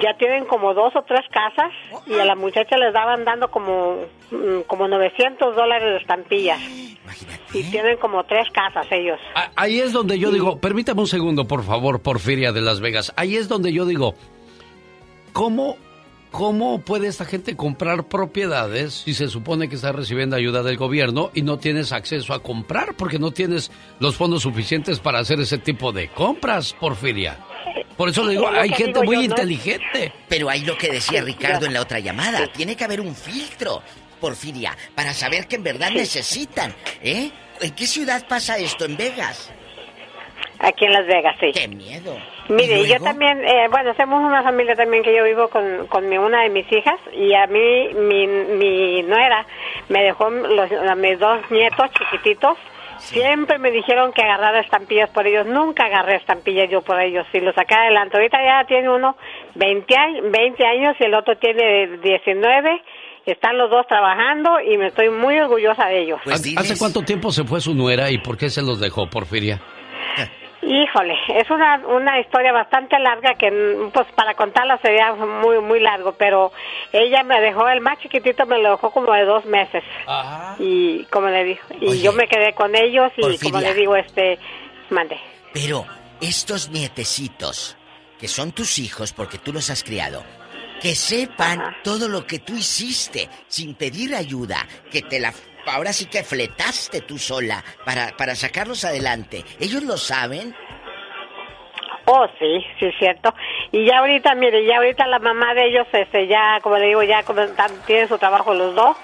ya tienen como dos o tres casas y a la muchacha les daban dando como, mm, como 900 dólares de estampillas. Y tienen como tres casas ellos. Ahí es donde yo digo, permítame un segundo, por favor, Porfiria de Las Vegas. Ahí es donde yo digo, ¿cómo, cómo puede esta gente comprar propiedades si se supone que está recibiendo ayuda del gobierno y no tienes acceso a comprar porque no tienes los fondos suficientes para hacer ese tipo de compras, Porfiria? Por eso le digo, hay gente muy inteligente. Pero hay lo que decía Ricardo en la otra llamada. Tiene que haber un filtro, Porfiria, para saber que en verdad necesitan. ¿Eh? ¿En qué ciudad pasa esto? ¿En Vegas? Aquí en Las Vegas, sí. ¡Qué miedo! Mire, yo también, eh, bueno, hacemos una familia también que yo vivo con, con mi, una de mis hijas y a mí, mi, mi nuera me dejó los, a mis dos nietos chiquititos. Siempre me dijeron que agarrara estampillas por ellos. Nunca agarré estampillas yo por ellos. Y lo saqué adelante. Ahorita ya tiene uno 20, 20 años y el otro tiene 19 están los dos trabajando y me estoy muy orgullosa de ellos. Pues ¿Hace cuánto tiempo se fue su nuera y por qué se los dejó, Porfiria? Híjole, es una, una historia bastante larga que pues para contarla sería muy muy largo, pero ella me dejó, el más chiquitito me lo dejó como de dos meses. Y como le dijo, y yo me quedé con ellos y como le digo, este, mande. Pero estos nietecitos, que son tus hijos porque tú los has criado, que sepan todo lo que tú hiciste sin pedir ayuda, que te la ahora sí que fletaste tú sola para, para sacarlos adelante. ¿Ellos lo saben? Oh, sí, sí es cierto. Y ya ahorita, mire, ya ahorita la mamá de ellos, este, ya, como le digo, ya tiene su trabajo los dos.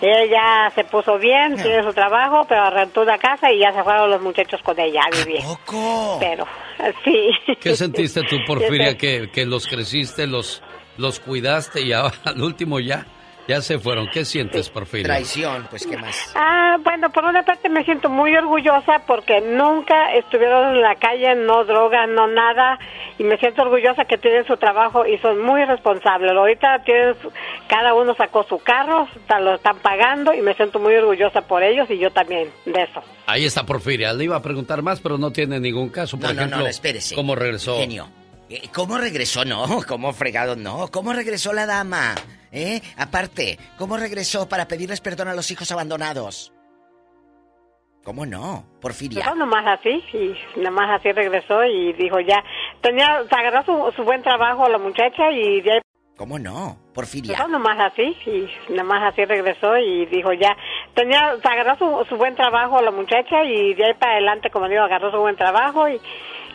Ella se puso bien, tiene su trabajo, pero rentó una casa y ya se fueron los muchachos con ella a vivir. ¿Poco? Pero, sí. ¿Qué sentiste tú, Porfiria, que, que los creciste, los, los cuidaste y ahora al último ya ya se fueron. ¿Qué sientes, Porfirio? Traición, pues, ¿qué más? Ah, bueno, por una parte me siento muy orgullosa porque nunca estuvieron en la calle, no droga, no nada. Y me siento orgullosa que tienen su trabajo y son muy responsables. Ahorita tienen, cada uno sacó su carro, lo están pagando y me siento muy orgullosa por ellos y yo también de eso. Ahí está Porfiria. Le iba a preguntar más, pero no tiene ningún caso. Por ejemplo, no, espérese. ¿cómo regresó? Genio. Eh, ¿Cómo regresó? No, ¿cómo fregado? No. ¿Cómo regresó la dama? ¿Eh? Aparte, ¿cómo regresó para pedirles perdón a los hijos abandonados? ¿Cómo no? Porfiria. No, nomás así, y nomás así regresó y dijo ya, tenía, se agarró su, buen trabajo a la muchacha y ya... ¿Cómo no? Porfiria. No, nomás así, y nomás así regresó y dijo ya, tenía, se agarró su, su buen trabajo a la muchacha y de ahí para adelante, como digo, agarró su buen trabajo y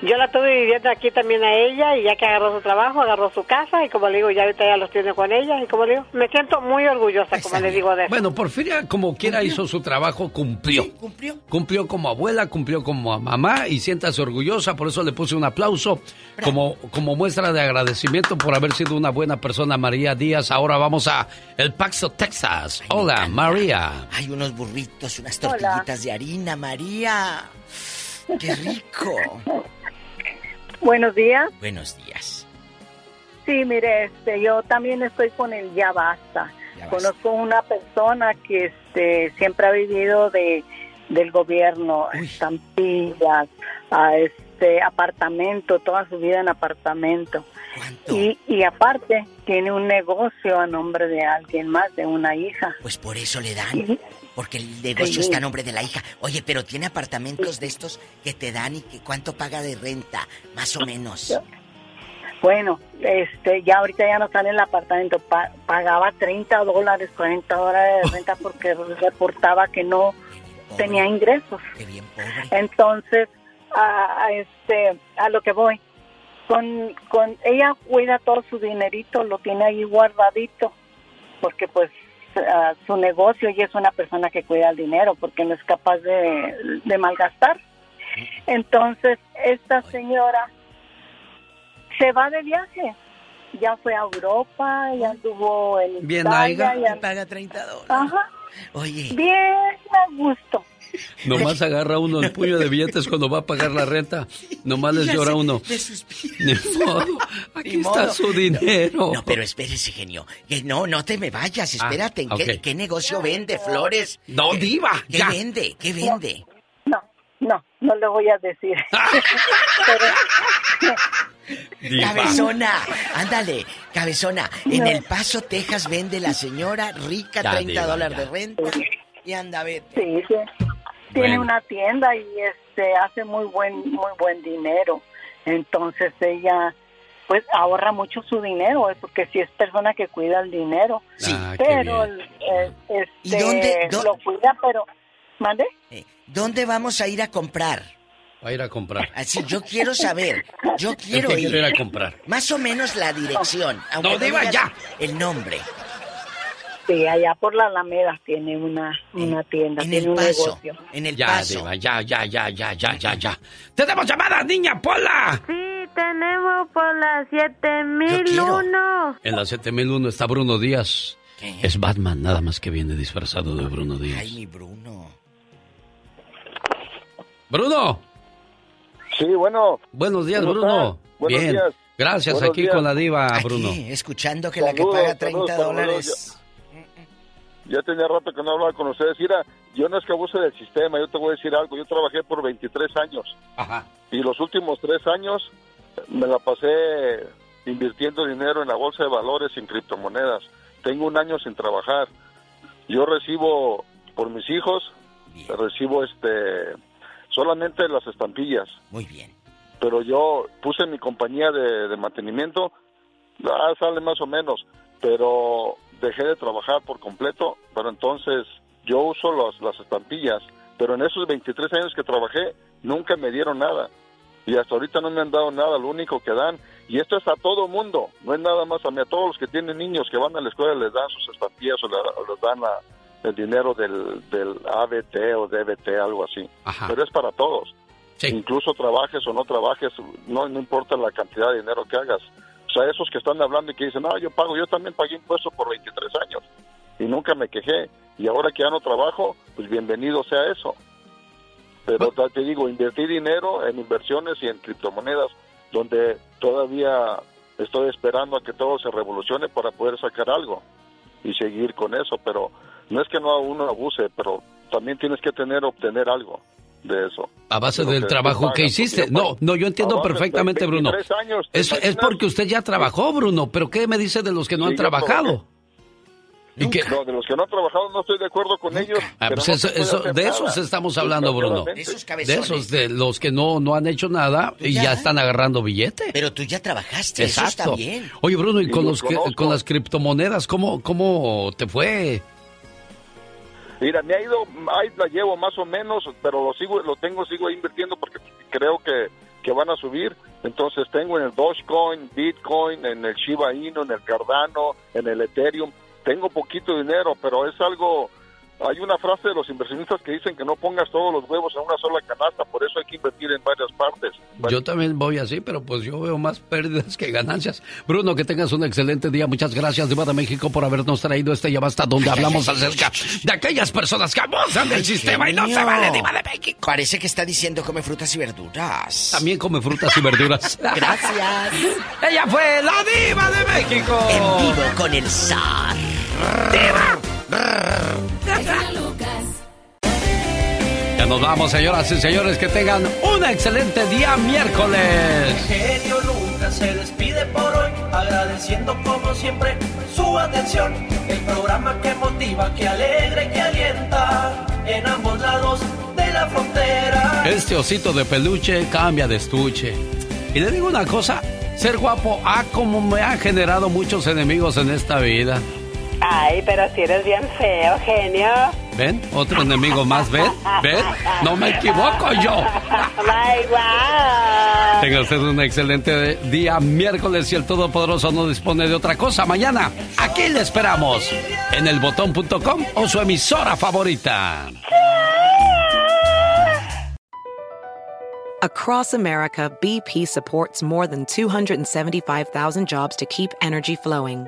yo la tuve viviendo aquí también a ella y ya que agarró su trabajo, agarró su casa y como le digo, ya ahorita ya los tiene con ella y como le digo, me siento muy orgullosa, como le digo de eso. Bueno, Porfiria como quiera hizo su trabajo, cumplió. cumplió. Cumplió como abuela, cumplió como mamá y siéntase orgullosa, por eso le puse un aplauso como, como muestra de agradecimiento por haber sido una buena persona, María Díaz. Ahora vamos a El Paxo, Texas. Hola, María. Hay unos burritos, unas tortillitas de harina, María. ¡Qué rico! Buenos días. Buenos días. Sí, mire, este, yo también estoy con el ya basta. Conozco una persona que este, siempre ha vivido de del gobierno, estampillas, a este apartamento, toda su vida en apartamento. Y, y aparte tiene un negocio a nombre de alguien más, de una hija. Pues por eso le dan. Porque el negocio está a nombre de la hija. Oye, pero tiene apartamentos de estos que te dan y que cuánto paga de renta, más o menos. Bueno, este, ya ahorita ya no está en el apartamento. pagaba 30 dólares, 40 dólares de renta porque reportaba que no tenía ingresos. Qué bien Entonces, a, este, a lo que voy, con, con ella cuida todo su dinerito, lo tiene ahí guardadito, porque pues su negocio y es una persona que cuida el dinero porque no es capaz de, de malgastar. Entonces, esta señora se va de viaje. Ya fue a Europa, ya anduvo en Bien, Italia. Ya... paga 30 dólares. Ajá. Oye. Bien a gusto. Nomás agarra uno el puño de billetes cuando va a pagar la renta. Nomás les llora uno. Aquí está su dinero. No, pero espérese, genio. Que no, no te me vayas. Ah, espérate. ¿Qué, negocio vende? ¿Flores? No, diva. ¿Qué vende? ¿Qué vende? No, no, no le voy a decir. Cabezona, ándale, cabezona. En El Paso, Texas, vende la señora rica 30 dólares de renta. Y anda a ver. Sí, sí tiene una tienda y este hace muy buen muy buen dinero. Entonces ella pues ahorra mucho su dinero, ¿eh? porque si es persona que cuida el dinero. Sí, ah, pero eh, este, dónde, lo cuida, pero ¿mande? Eh, ¿Dónde vamos a ir a comprar? a ir a comprar. Así, yo quiero saber. Yo quiero ir. ir a comprar. Más o menos la dirección. No, diga ya. El nombre. Sí, allá por la Alameda tiene una, una tienda, tiene un negocio. En el ya, paso. ya, ya, ya, ya, ya, ya, ya. ¡Tenemos llamada, niña Pola! Sí, tenemos por la 7001. En la 7001 está Bruno Díaz. Es Batman, nada más que viene disfrazado de Bruno Díaz. Ay, mi Bruno. ¡Bruno! Sí, bueno. Buenos días, ¿Cómo Bruno. Buenos Bien. días. Gracias, Buenos aquí días. con la diva, Aquí, Bruno. escuchando que la que paga 30 saludos, dólares. Ya tenía rato que no hablaba con ustedes. Mira, yo no es que abuse del sistema, yo te voy a decir algo. Yo trabajé por 23 años. Ajá. Y los últimos tres años me la pasé invirtiendo dinero en la bolsa de valores y en criptomonedas. Tengo un año sin trabajar. Yo recibo por mis hijos, recibo este solamente las estampillas. Muy bien. Pero yo puse mi compañía de, de mantenimiento, ah, sale más o menos, pero dejé de trabajar por completo, pero entonces yo uso las, las estampillas, pero en esos 23 años que trabajé nunca me dieron nada. Y hasta ahorita no me han dado nada, lo único que dan, y esto es a todo mundo, no es nada más a mí, a todos los que tienen niños que van a la escuela les dan sus estampillas o, o les dan la- el dinero del, del ABT o DBT, algo así, pero es para todos, incluso trabajes o no trabajes, no, no importa la cantidad de dinero que hagas, sea, esos que están hablando y que dicen, no, yo pago, yo también pagué impuestos por 23 años y nunca me quejé, y ahora que ya no trabajo, pues bienvenido sea eso. Pero te digo, invertí dinero en inversiones y en criptomonedas, donde todavía estoy esperando a que todo se revolucione para poder sacar algo y seguir con eso. Pero no es que no uno abuse, pero también tienes que tener, obtener algo de eso. A base De del que trabajo que hiciste. No, no, yo entiendo de perfectamente, Bruno. 23 años, ¿te Es, es porque usted ya trabajó, Bruno, pero ¿qué me dice de los que no Sí, han trabajado? ¿Y qué? No, de los que no han trabajado no estoy de acuerdo con ellos. Ah, pues eso- eso- de nada, esos estamos hablando, Bruno. desgraciadamente. De esos, de los que no, no han hecho nada y ya, ya. están agarrando billete. Pero tú ya trabajaste, eso está bien. Oye, Bruno, y Sí, con, los los que- con las criptomonedas, ¿cómo, ¿cómo te fue? Mira, me ha ido, ahí la llevo más o menos, pero lo sigo, lo tengo, sigo invirtiendo porque creo que, que van a subir. Entonces tengo en el Dogecoin, Bitcoin, en el Shiba Inu, en el Cardano, en el Ethereum. Tengo poquito dinero, pero es algo. Hay una frase de los inversionistas que dicen que no pongas todos los huevos en una sola canasta, por eso hay que invertir en varias partes. Yo también voy así, pero pues yo veo más pérdidas que ganancias. Bruno, que tengas un excelente día. Muchas gracias, Diva de México, por habernos traído este ya basta donde hablamos acerca de aquellas personas que abusan del sistema y no se vale, Diva de México. Parece que está diciendo come frutas y verduras. También come frutas y verduras. Gracias. Ella fue la Diva de México. En vivo con el zar. Ya nos vamos, señoras y señores. Que tengan un excelente día miércoles. genio Lucas se despide por hoy, agradeciendo como siempre su atención. El programa que motiva, que alegra y que alienta en ambos lados de la frontera. Este osito de peluche cambia de estuche. Y le digo una cosa, ser guapo, ah, como me ha generado muchos enemigos en esta vida. Ay, pero si eres bien feo, genio. ¿Ven? Otro enemigo más, ¿ven? ¿Ven? No me equivoco yo. Da igual. Tenga usted un excelente día miércoles y el Todopoderoso no dispone de otra cosa. Mañana, aquí le esperamos en elbotón.com o su emisora favorita. Across America, BP supports more than 275,000 jobs to keep energy flowing.